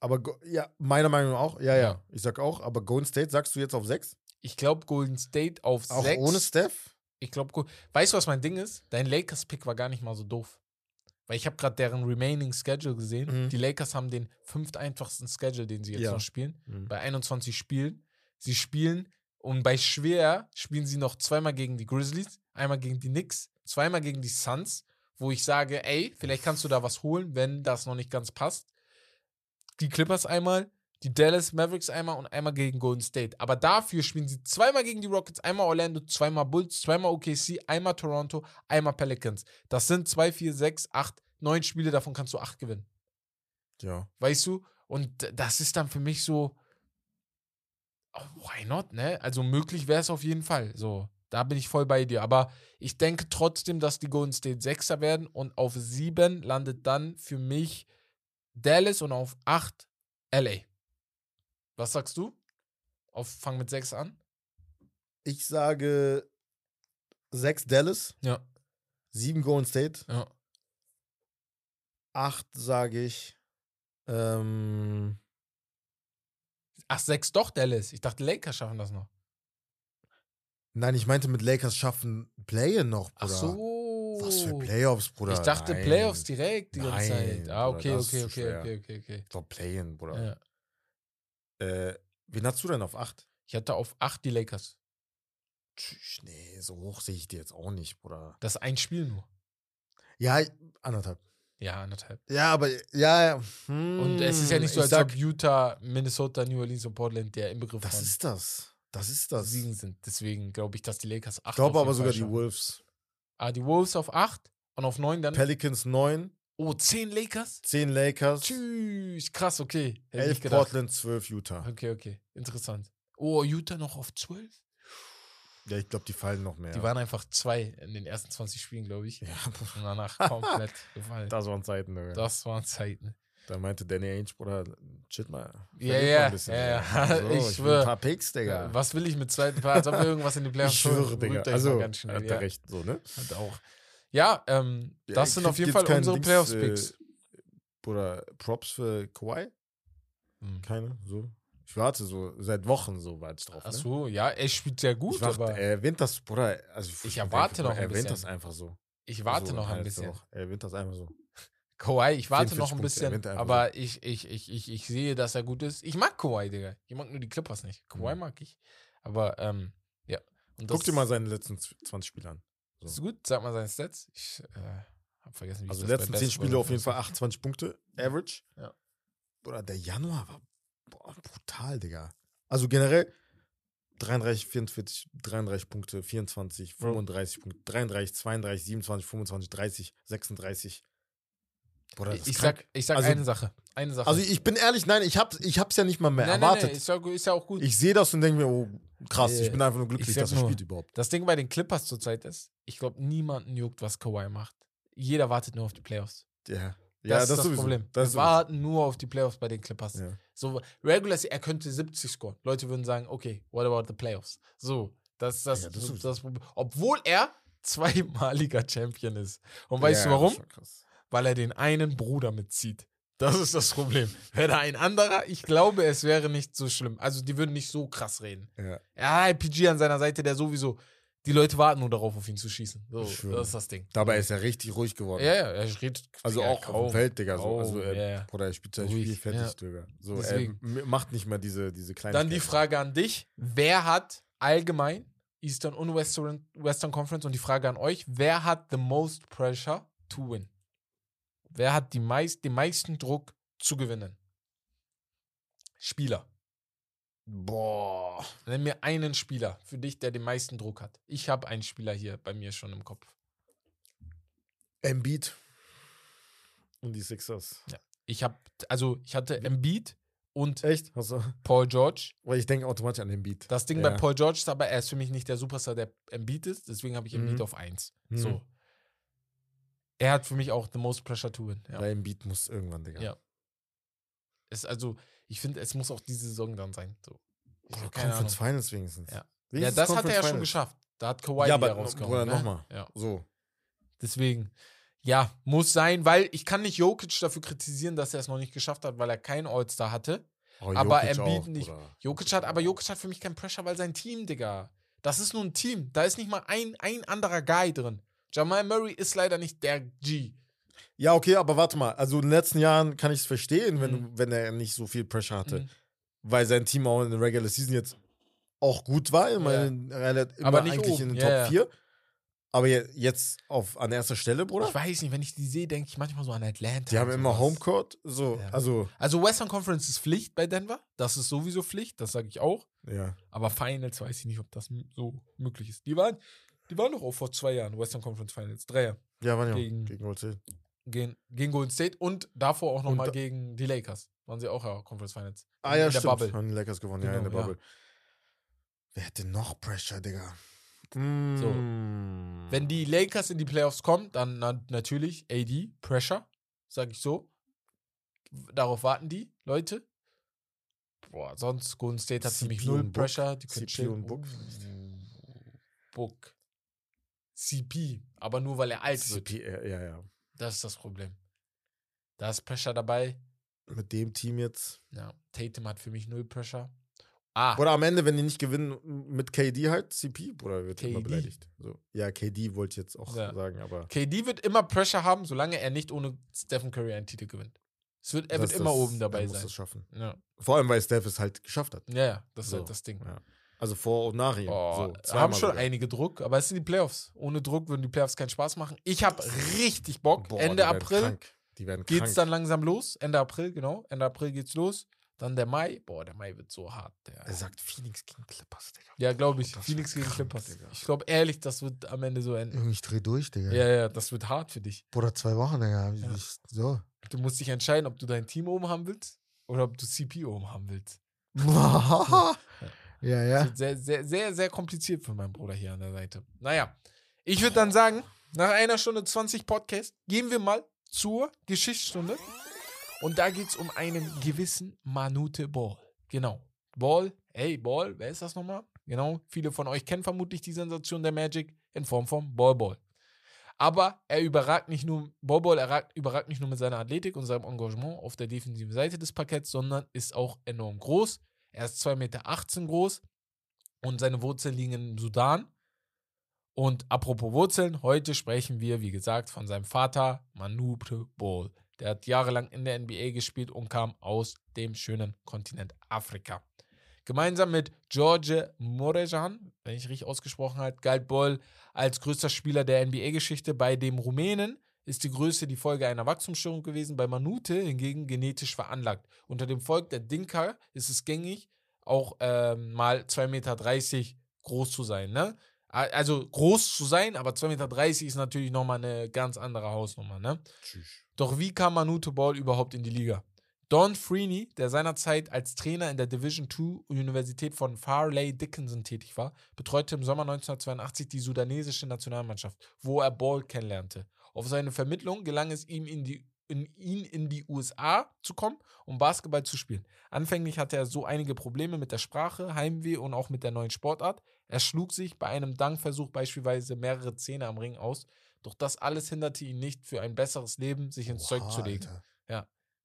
Aber ja, meiner Meinung nach auch, ja, ja, Ja. Ich sag auch, aber Golden State sagst du jetzt auf 6? Ich glaube, Golden State auf Auch 6. ohne Steph? Ich glaube, weißt du, was mein Ding ist? Dein Lakers-Pick war gar nicht mal so doof. Weil ich habe gerade deren Remaining Schedule gesehen. Mhm. Die Lakers haben den fünft einfachsten Schedule, den sie jetzt Ja. noch spielen. Mhm. Bei 21 Spielen. Sie spielen und bei schwer spielen sie noch zweimal gegen die Grizzlies, einmal gegen die Knicks, zweimal gegen die Suns, wo ich sage, ey, vielleicht kannst du da was holen, wenn das noch nicht ganz passt. Die Clippers einmal, die Dallas Mavericks einmal und einmal gegen Golden State. Aber dafür spielen sie zweimal gegen die Rockets, einmal Orlando, zweimal Bulls, zweimal OKC, einmal Toronto, einmal Pelicans. Das sind zwei, vier, sechs, acht, neun Spiele, davon kannst du acht gewinnen. Ja. Weißt du? Und das ist dann für mich so, oh, why not, ne? Also möglich wäre es auf jeden Fall. So, da bin ich voll bei dir. Aber ich denke trotzdem, dass die Golden State Sechser werden und auf sieben landet dann für mich Dallas und auf acht LA. Was sagst du? Auf, fang mit 6 an. Ich sage 6 Dallas. Ja. 7 Golden State. Ja. 8 sage ich. Ähm, Ach, 6 doch Dallas. Ich dachte, Lakers schaffen das noch. nein, ich meinte mit Lakers schaffen Play noch, Ach Bruder. so. Was für Playoffs, Bruder. Ich dachte Nein. Playoffs direkt die ganze Nein, Zeit. Ah, Bruder, okay, ist okay, okay, okay, okay, okay. Ich glaube Play-in, Bruder. Ja. Äh, wen hast du denn auf 8? Ich hatte auf 8 die Lakers. Tschüss, nee, so hoch sehe ich die jetzt auch nicht, Bruder. Das ist ein Spiel nur. Ja, anderthalb. Ja, anderthalb. Ja, aber ja, ja. Und es ist ja nicht so, Hm, als sag, ob Utah, Minnesota, New Orleans und Portland der Inbegriff Das von ist das. Das ist das. Siegen sind. Deswegen glaube ich, dass die Lakers 8 Ich glaube aber sogar die Wolves. Ah, die Wolves auf 8 und auf 9 dann. Pelicans 9, oh, 10 Lakers? 10 Lakers, Tschüss. Krass, okay. Hätte ich 11 nicht gedacht. Portland, 12 Utah. Okay, okay. Interessant. Oh, Utah noch auf 12? Ja, ich glaube, die fallen noch mehr. Die waren einfach zwei in den ersten 20 Spielen, glaube ich. ja, Und danach komplett gefallen. das waren Zeiten, Digga. Das waren Zeiten. Da meinte Danny Ainge, Bruder, shit mal. Ja, ja, ja, ja. So, Ich ich will schwör. ein paar Picks, Digga. Was will ich mit zweiten Paar? Als ob wir irgendwas in die Playoffs ich schwöre. Digga. Also, mal ganz schnell. hat ja. er recht, so, ne? Hat auch. Ja, ähm, Ja, das ich sind auf jeden Fall unsere Playoffs-Picks. Bruder, Props für Kawhi? Hm. Keine, so. Ich warte so, seit Wochen so ich drauf. Ach ne? so, ja, er spielt sehr gut, ich warte, aber er erwähnt das, Bruder. Also Ich erwarte noch ein Er erwähnt bisschen. das einfach so. ich warte so noch ein bisschen. Auch. Er erwähnt das einfach so. Kawhi, ich warte 44 noch ein bisschen, er aber ich, ich, ich, ich, ich sehe, dass er gut ist. Ich mag Kawhi, Digga. Ich mag nur die Clippers nicht. Kawhi Mhm. mag ich. Aber, ähm, ja. Und Guck dir mal seine letzten 20 Spiele an. Ist gut, sag mal seine Stats. Ich äh, hab vergessen, wie Also ich die das letzten bei 10 Basketball Spiele auf jeden. Fall 28 Punkte, Average. Ja. Bruder, der Januar war boah, brutal, Digga. Also generell 33, 44, 33 Punkte, 24, Bro. 35 Punkte, 33, 32, 27, 25, 30, 36. Bruder, das Ich, ist sag, ich sag Also- eine Sache. Eine Sache. Also ich bin ehrlich, nein, ich hab's, ich hab's ja nicht mal mehr nein, nein, erwartet. nein, ist, ja, ist ja auch gut. Ich sehe das und denke mir, oh, krass, Äh, ich bin einfach nur glücklich, dass er spielt überhaupt. Das Ding bei den Clippers zurzeit ist, ich glaube, niemanden juckt, was Kawhi macht. Jeder wartet nur auf die Playoffs. Ja, Das ja ist das sowieso. Problem. Das Wir ist warten nur auf die Playoffs bei den Clippers. Ja. So, Regular, er könnte 70 scoren. Leute würden sagen, okay, what about the Playoffs? So, das ist das, Ja, das das, ist- das Problem. Obwohl er zweimaliger Champion ist. Und weißt Ja, du warum? Weil er den einen Bruder mitzieht. Das ist das Problem. Wäre da ein anderer, ich glaube, es wäre nicht so schlimm. Also, die würden nicht so krass reden. Ja. Ja, PG an seiner Seite, der sowieso, die Leute warten nur darauf, auf ihn zu schießen. So, das ist das Ding. Dabei ist er richtig ruhig geworden. Ja, ja, er redet. Also auch auf dem Feld, Digga. So. Also kaum, er, ja, ja. Bruder, er spielt sein Spiel fertig, ja. Digga. So, Deswegen. er macht nicht mehr diese, diese kleinen. Dann die Frage an dich: Wer hat allgemein Eastern und Western, Western Conference und die Frage an euch: Wer hat the most pressure to win? Wer hat die meist, den meisten Druck zu gewinnen? Spieler. Boah. Nenn mir einen Spieler für dich, der den meisten Druck hat. Ich habe einen Spieler hier bei mir schon im Kopf. Embiid. Und die Sixers. Ich habe, also ich hatte Embiid und Echt? Du? Paul George. Weil ich denke automatisch an Embiid. Das Ding Ja. bei Paul George ist aber, er ist für mich nicht der Superstar, der Embiid ist. Deswegen habe ich Embiid Mhm. auf 1. Mhm. So. Er hat für mich auch the most pressure to win. Ja. Weil Embiid muss irgendwann, Digga. Ja. Es, also, ich finde, es muss auch diese Saison dann sein. So. Boah, Conference. Finals wenigstens. Ja. Ja, Wenigstens das hat er Conference ja schon Finals. geschafft. Da hat Kawhi Ja, aber rausgehauen. Bruder, ne? nochmal. Ja. So. Deswegen, ja, muss sein, weil ich kann nicht Jokic dafür kritisieren, dass er es noch nicht geschafft hat, weil er keinen All-Star hatte. Oh, Aber Jokic Embiid auch, nicht. Bruder. Jokic hat, aber Jokic hat für mich keinen Pressure, weil sein Team, Digga. Das ist nur ein Team. Da ist nicht mal ein, ein anderer Guy drin. Jamal Murray ist leider nicht der G. Ja, okay, aber warte mal. Also in den letzten Jahren kann ich es verstehen, wenn, Mhm. wenn er nicht so viel Pressure hatte. Mhm. Weil sein Team auch in der Regular Season jetzt auch gut war. Immer, Ja. in, immer Aber nicht eigentlich oben. in den Ja, ja. Top 4. Aber je- jetzt auf, an erster Stelle, Bruder? Ich weiß nicht, wenn ich die sehe, denke ich manchmal so an Atlanta. Die haben immer. Homecourt, so, Ja. also, Also Western Conference ist Pflicht bei Denver. Das ist sowieso Pflicht, das sage ich auch. ja. Aber Finals weiß ich nicht, ob das so möglich ist. Die waren, die waren doch auch vor zwei Jahren, Western Conference Finals. Dreier. Ja, waren ja Gegen- gegen, gegen Gold State. Gegen, gegen Golden State und davor auch nochmal gegen die Lakers. Waren sie auch ja Conference Finals. Ah ja, in der stimmt. Bubble. Haben die Lakers gewonnen, ja, in Genau, der ja. Bubble. Wer hätte noch Pressure, Digga? Mm. Wenn die Lakers in die Playoffs kommen, dann na, natürlich AD, Pressure, sag ich so. Darauf warten die Leute. Boah, sonst Golden State hat CP nämlich null. Pressure. Die können CP chillen. und Book. Book. CP, aber nur weil er alt wird. CP, ja, ja, ja. Das ist das Problem. Da ist Pressure dabei. Mit dem Team jetzt. Ja, Tatum hat für mich null Pressure. Ah, Oder am Ende, wenn die nicht gewinnen, mit KD halt, CP, Bruder, wird immer KD. beleidigt. So. Ja, KD wollte ich jetzt auch Ja. sagen, aber. KD wird immer Pressure haben, solange er nicht ohne Stephen Curry einen Titel gewinnt. Es wird, er das- wird immer das- oben dabei er muss sein. das schaffen. Ja. Vor allem, weil Steph es halt geschafft hat. ja, ja, das ist So, halt das Ding. Ja. Also vor und nach ihm. Oh, so, haben schon sogar. einige Druck, aber es sind die Playoffs. Ohne Druck würden die Playoffs keinen Spaß machen. Ich habe richtig Bock. Boah, Ende April geht's dann langsam los. Ende April, genau. Ende April geht's los. Dann der Mai. Boah, der Mai wird so hart. Der. Er sagt Phoenix gegen Clippers, Digga. Ja, glaube ich. Phoenix gegen krank, Clippers. Digga. Ich glaube ehrlich, das wird am Ende so enden. Ich dreh durch, Digga. Ja, ja, das wird hart für dich. Bruder, zwei Wochen, Digga. Ja. So. Du musst dich entscheiden, ob du dein Team oben haben willst oder ob du CP oben haben willst. ja, Das ja. wird sehr, sehr, sehr, sehr kompliziert für meinen Bruder hier an der Seite. Naja, ich würde dann sagen, nach einer Stunde 20 Podcast gehen wir mal zur Geschichtsstunde. Und da geht es um einen gewissen Manute Ball. Genau. Ball, hey Ball, wer ist das nochmal? Genau, viele von euch kennen vermutlich die Sensation der Magic in Form von Ball Ball. Aber er überragt nicht nur, Ball Ball erragt, überragt nicht nur mit seiner Athletik und seinem Engagement auf der defensiven Seite des Parketts, sondern ist auch enorm groß. Er ist 2,18 Meter groß und seine Wurzeln liegen im Sudan. Und apropos Wurzeln, heute sprechen wir, wie gesagt, von seinem Vater Manute Ball. Der hat jahrelang in der NBA gespielt und kam aus dem schönen Kontinent Afrika. Gemeinsam mit George Morejan, wenn ich richtig ausgesprochen habe, galt Ball als größter Spieler der NBA-Geschichte. Bei dem Rumänen ist die Größe die Folge einer Wachstumsstörung gewesen, bei Manute hingegen genetisch veranlagt. Unter dem Volk der Dinka ist es gängig, auch ähm, mal 2,30 Meter groß zu sein. Ne? Also groß zu sein, aber 2,30 Meter ist natürlich nochmal eine ganz andere Hausnummer. Ne? Tschüss. Doch wie kam Manute Ball überhaupt in die Liga? Don Freeney, der seinerzeit als Trainer in der Division II Universität von Farley Dickinson tätig war, betreute im Sommer 1982 die sudanesische Nationalmannschaft, wo er Ball kennenlernte. Auf seine Vermittlung gelang es ihm, in die, in, ihn in die USA zu kommen, um Basketball zu spielen. Anfänglich hatte er so einige Probleme mit der Sprache, Heimweh und auch mit der neuen Sportart. Er schlug sich bei einem Dankversuch beispielsweise mehrere Zähne am Ring aus, doch das alles hinderte ihn nicht, für ein besseres Leben sich ins Zeug zu legen. Alter.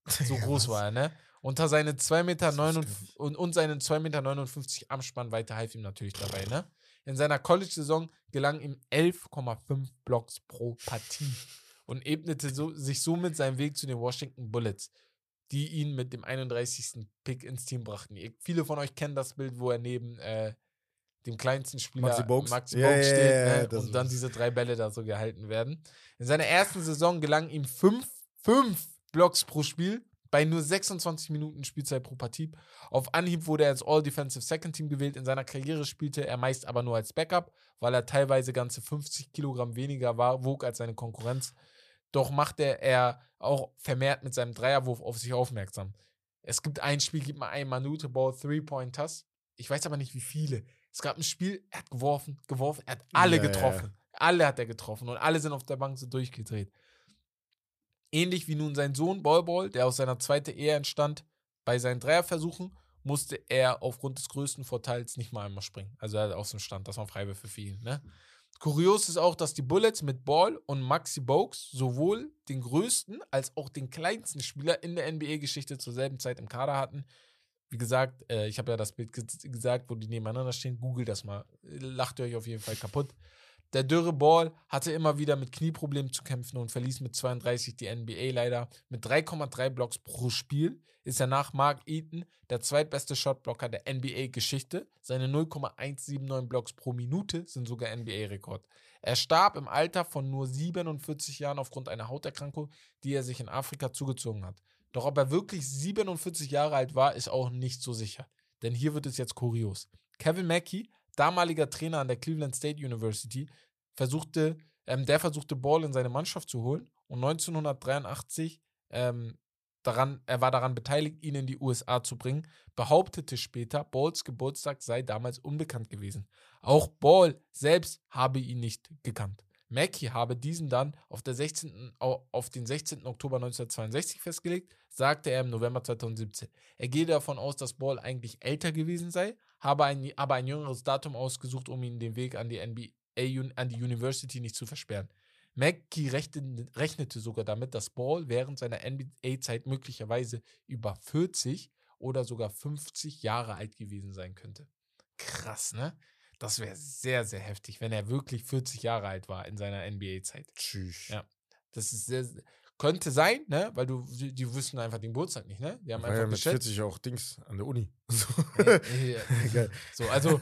So Digga, groß was? war er, ne? Unter seinen 2 Meter Das wusste 59 ich. und, und seinen 2,59 Meter Armspannweite half ihm natürlich dabei, ne? In seiner College-Saison gelang ihm 11,5 Blocks pro Partie und ebnete so, sich somit seinen Weg zu den Washington Bullets, die ihn mit dem 31. Pick ins Team brachten. Viele von euch kennen das Bild, wo er neben äh, dem kleinsten Spieler Maxi Bogues? Maxi Bogues ja, steht ja, ne? das und dann diese drei Bälle da so gehalten werden. In seiner ersten Saison gelang ihm fünf, fünf Blocks pro Spiel bei nur 26 Minuten Spielzeit pro Partie. Auf Anhieb wurde er ins All-Defensive Second Team gewählt. In seiner Karriere spielte er meist aber nur als Backup, weil er teilweise ganze 50 Kilogramm weniger war, wog als seine Konkurrenz. Doch machte er auch vermehrt mit seinem Dreierwurf auf sich aufmerksam. Es gibt ein Spiel, gibt mal ein Manute Ball Three-Pointers. Ich weiß aber nicht, wie viele. Es gab ein Spiel, er hat geworfen, geworfen, er hat alle Ja, ja, getroffen. Alle hat er getroffen und alle sind auf der Bank so durchgedreht. Ähnlich wie nun sein Sohn Ball Ball, der aus seiner zweiten Ehe entstand, bei seinen Dreierversuchen musste er aufgrund des größten Vorteils nicht mal einmal springen. Also er hat aus dem Stand, das waren Freiwürfe für ihn. Ne? Kurios ist auch, dass die Bullets mit Ball und Maxi Bogues sowohl den größten als auch den kleinsten Spieler in der NBA-Geschichte zur selben Zeit im Kader hatten. Wie gesagt, äh, ich habe ja das Bild ge gesagt, wo die nebeneinander stehen. Google das mal. Lacht ihr euch auf jeden Fall kaputt. Der dürre Ball hatte immer wieder mit Knieproblemen zu kämpfen und verließ mit 32 die NBA leider mit 3,3 Blocks pro Spiel ist er nach Mark Eaton der zweitbeste Shotblocker der NBA-Geschichte. Seine 0,179 Blocks pro Minute sind sogar NBA-Rekord. Er starb im Alter von nur 47 Jahren aufgrund einer Hauterkrankung, die er sich in Afrika zugezogen hat. Doch ob er wirklich 47 Jahre alt war, ist auch nicht so sicher. Denn hier wird es jetzt kurios. Kevin Mackey, damaliger Trainer an der Cleveland State University, versuchte, ähm, der versuchte Ball in seine Mannschaft zu holen und 1983 ähm, daran, er war daran beteiligt, ihn in die USA zu bringen, behauptete später, Balls Geburtstag sei damals unbekannt gewesen. Auch Ball selbst habe ihn nicht gekannt. Mackey habe diesen dann auf, der 16., auf den 16. Oktober 1962 festgelegt, sagte er im November 2017. Er gehe davon aus, dass Ball eigentlich älter gewesen sei, habe ein, aber ein jüngeres Datum ausgesucht, um ihn den Weg an die NBA, an die University nicht zu versperren. Mackey rechnete sogar damit, dass Ball während seiner NBA-Zeit möglicherweise über 40 oder sogar 50 Jahre alt gewesen sein könnte. Krass, ne? Das wäre sehr, sehr heftig, wenn er wirklich 40 Jahre alt war in seiner NBA-Zeit. Tschüss. Ja. Das ist sehr, könnte sein, ne? Weil du, die wüssten einfach den Geburtstag nicht, ne? Die haben War einfach ja mit geschätzt. 40 auch Dings an der Uni. So, Äh, äh, so, also.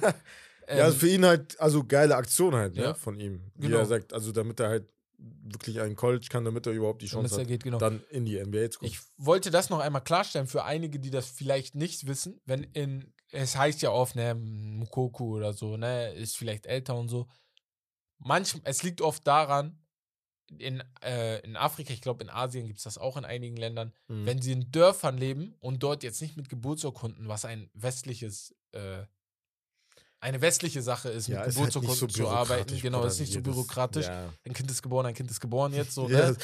Ja, also ähm, für ihn halt, also geile Aktion halt, ne, Ja. von ihm. Wie Genau. er sagt, also damit er halt wirklich einen College kann, damit er überhaupt die Chance hat, geht, genau. dann in die NBA zu kommen. Ich wollte das noch einmal klarstellen für einige, die das vielleicht nicht wissen. Wenn in, es heißt ja oft, ne, Mukoku oder so, ne, ist vielleicht älter und so. Manchmal, es liegt oft daran, in, äh, in Afrika, ich glaube in Asien gibt es das auch in einigen Ländern, Mhm. wenn sie in Dörfern leben und dort jetzt nicht mit Geburtsurkunden, was ein westliches, äh, eine westliche Sache ist, ja, mit ist halt Geburtsurkunden so zu arbeiten. Genau, ist nicht so bürokratisch. Ja, Ein Kind ist geboren, ein Kind ist geboren jetzt so, ja, ne?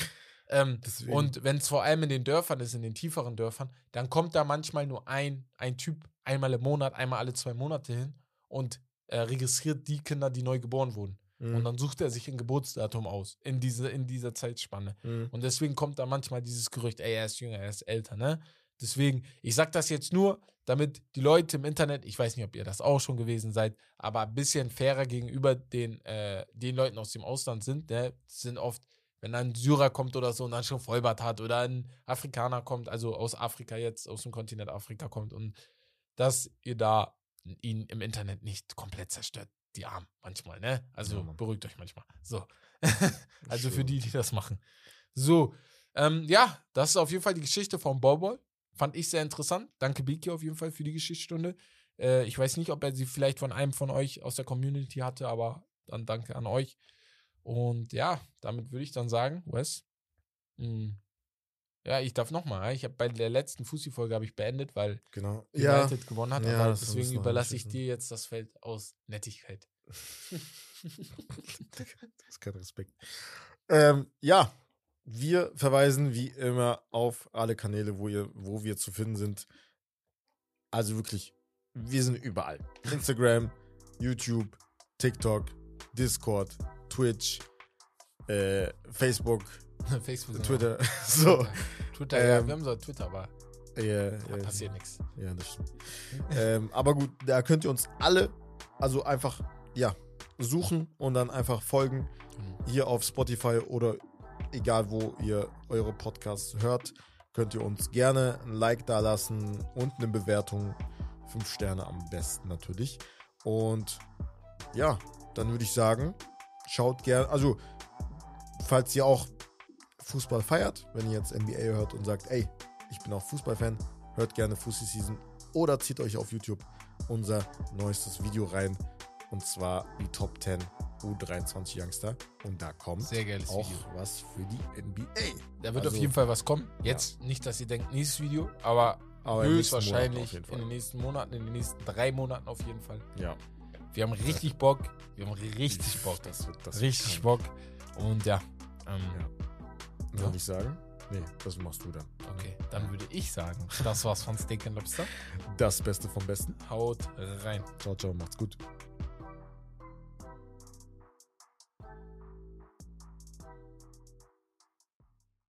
Ähm, und wenn es vor allem in den Dörfern ist, in den tieferen Dörfern, dann kommt da manchmal nur ein, ein Typ einmal im Monat, einmal alle zwei Monate hin und äh, registriert die Kinder, die neu geboren wurden. Mhm. Und dann sucht er sich ein Geburtsdatum aus in, diese, in dieser Zeitspanne. Mhm. Und deswegen kommt da manchmal dieses Gerücht, ey, er ist jünger, er ist älter, ne? Deswegen, ich sag das jetzt nur, damit die Leute im Internet, ich weiß nicht, ob ihr das auch schon gewesen seid, aber ein bisschen fairer gegenüber den, äh, den Leuten aus dem Ausland sind, ne? Das sind oft, wenn ein Syrer kommt oder so und dann schon Vollbart hat oder ein Afrikaner kommt, also aus Afrika jetzt, aus dem Kontinent Afrika kommt und dass ihr da ihn im Internet nicht komplett zerstört, die Armen manchmal, ne? Also Ja, beruhigt euch manchmal. So. also für die, die das machen. So, ähm, ja, das ist auf jeden Fall die Geschichte von Bobol. Fand ich sehr interessant. Danke, Biki, auf jeden Fall für die Geschichtsstunde. Äh, ich weiß nicht, ob er sie vielleicht von einem von euch aus der Community hatte, aber dann danke an euch. Und ja, damit würde ich dann sagen, Wes, mh, ja, ich darf nochmal. Ich habe bei der letzten Fussi-Folge habe ich beendet, weil Genau. Ja, United gewonnen hat. Ja, deswegen überlasse ich dir jetzt das Feld aus Nettigkeit. das ist kein Respekt. Ähm, ja, wir verweisen wie immer auf alle Kanäle, wo, ihr, wo wir zu finden sind. Also wirklich, wir sind überall. Instagram, YouTube, TikTok, Discord, Twitch, äh, Facebook, Facebook Twitter. so. Twitter, Twitter ja, Ähm, wir haben so Twitter, aber Ja, da ja, passiert nichts. Ja, das stimmt. ähm, aber gut, da könnt ihr uns alle, also einfach, ja, suchen und dann einfach folgen. Hier auf Spotify oder egal wo ihr eure Podcasts hört, könnt ihr uns gerne ein Like da lassen und eine Bewertung. Fünf Sterne am besten natürlich. Und ja, dann würde ich sagen, schaut gerne, also falls ihr auch Fußball feiert, wenn ihr jetzt NBA hört und sagt, ey, ich bin auch Fußballfan, hört gerne Fussi Season oder zieht euch auf YouTube unser neuestes Video rein. Und zwar die Top 10 U23 Youngster. Und da kommt auch Video. was für die NBA. Da wird Also- auf jeden Fall was kommen. Jetzt nicht, dass ihr denkt, nächstes Video, aber, Aber höchstwahrscheinlich in den nächsten Monaten, in den nächsten drei Monaten auf jeden Fall. Ja, Wir haben richtig Bock. Wir haben richtig Bock. das wird das richtig Bock. Und ja, ähm, Ja. Ja. würde ich sagen, nee, das machst du dann. okay, dann würde ich sagen, das war's von Steak and Lobster. Das Beste vom Besten. Haut rein. Ciao, ciao, macht's gut.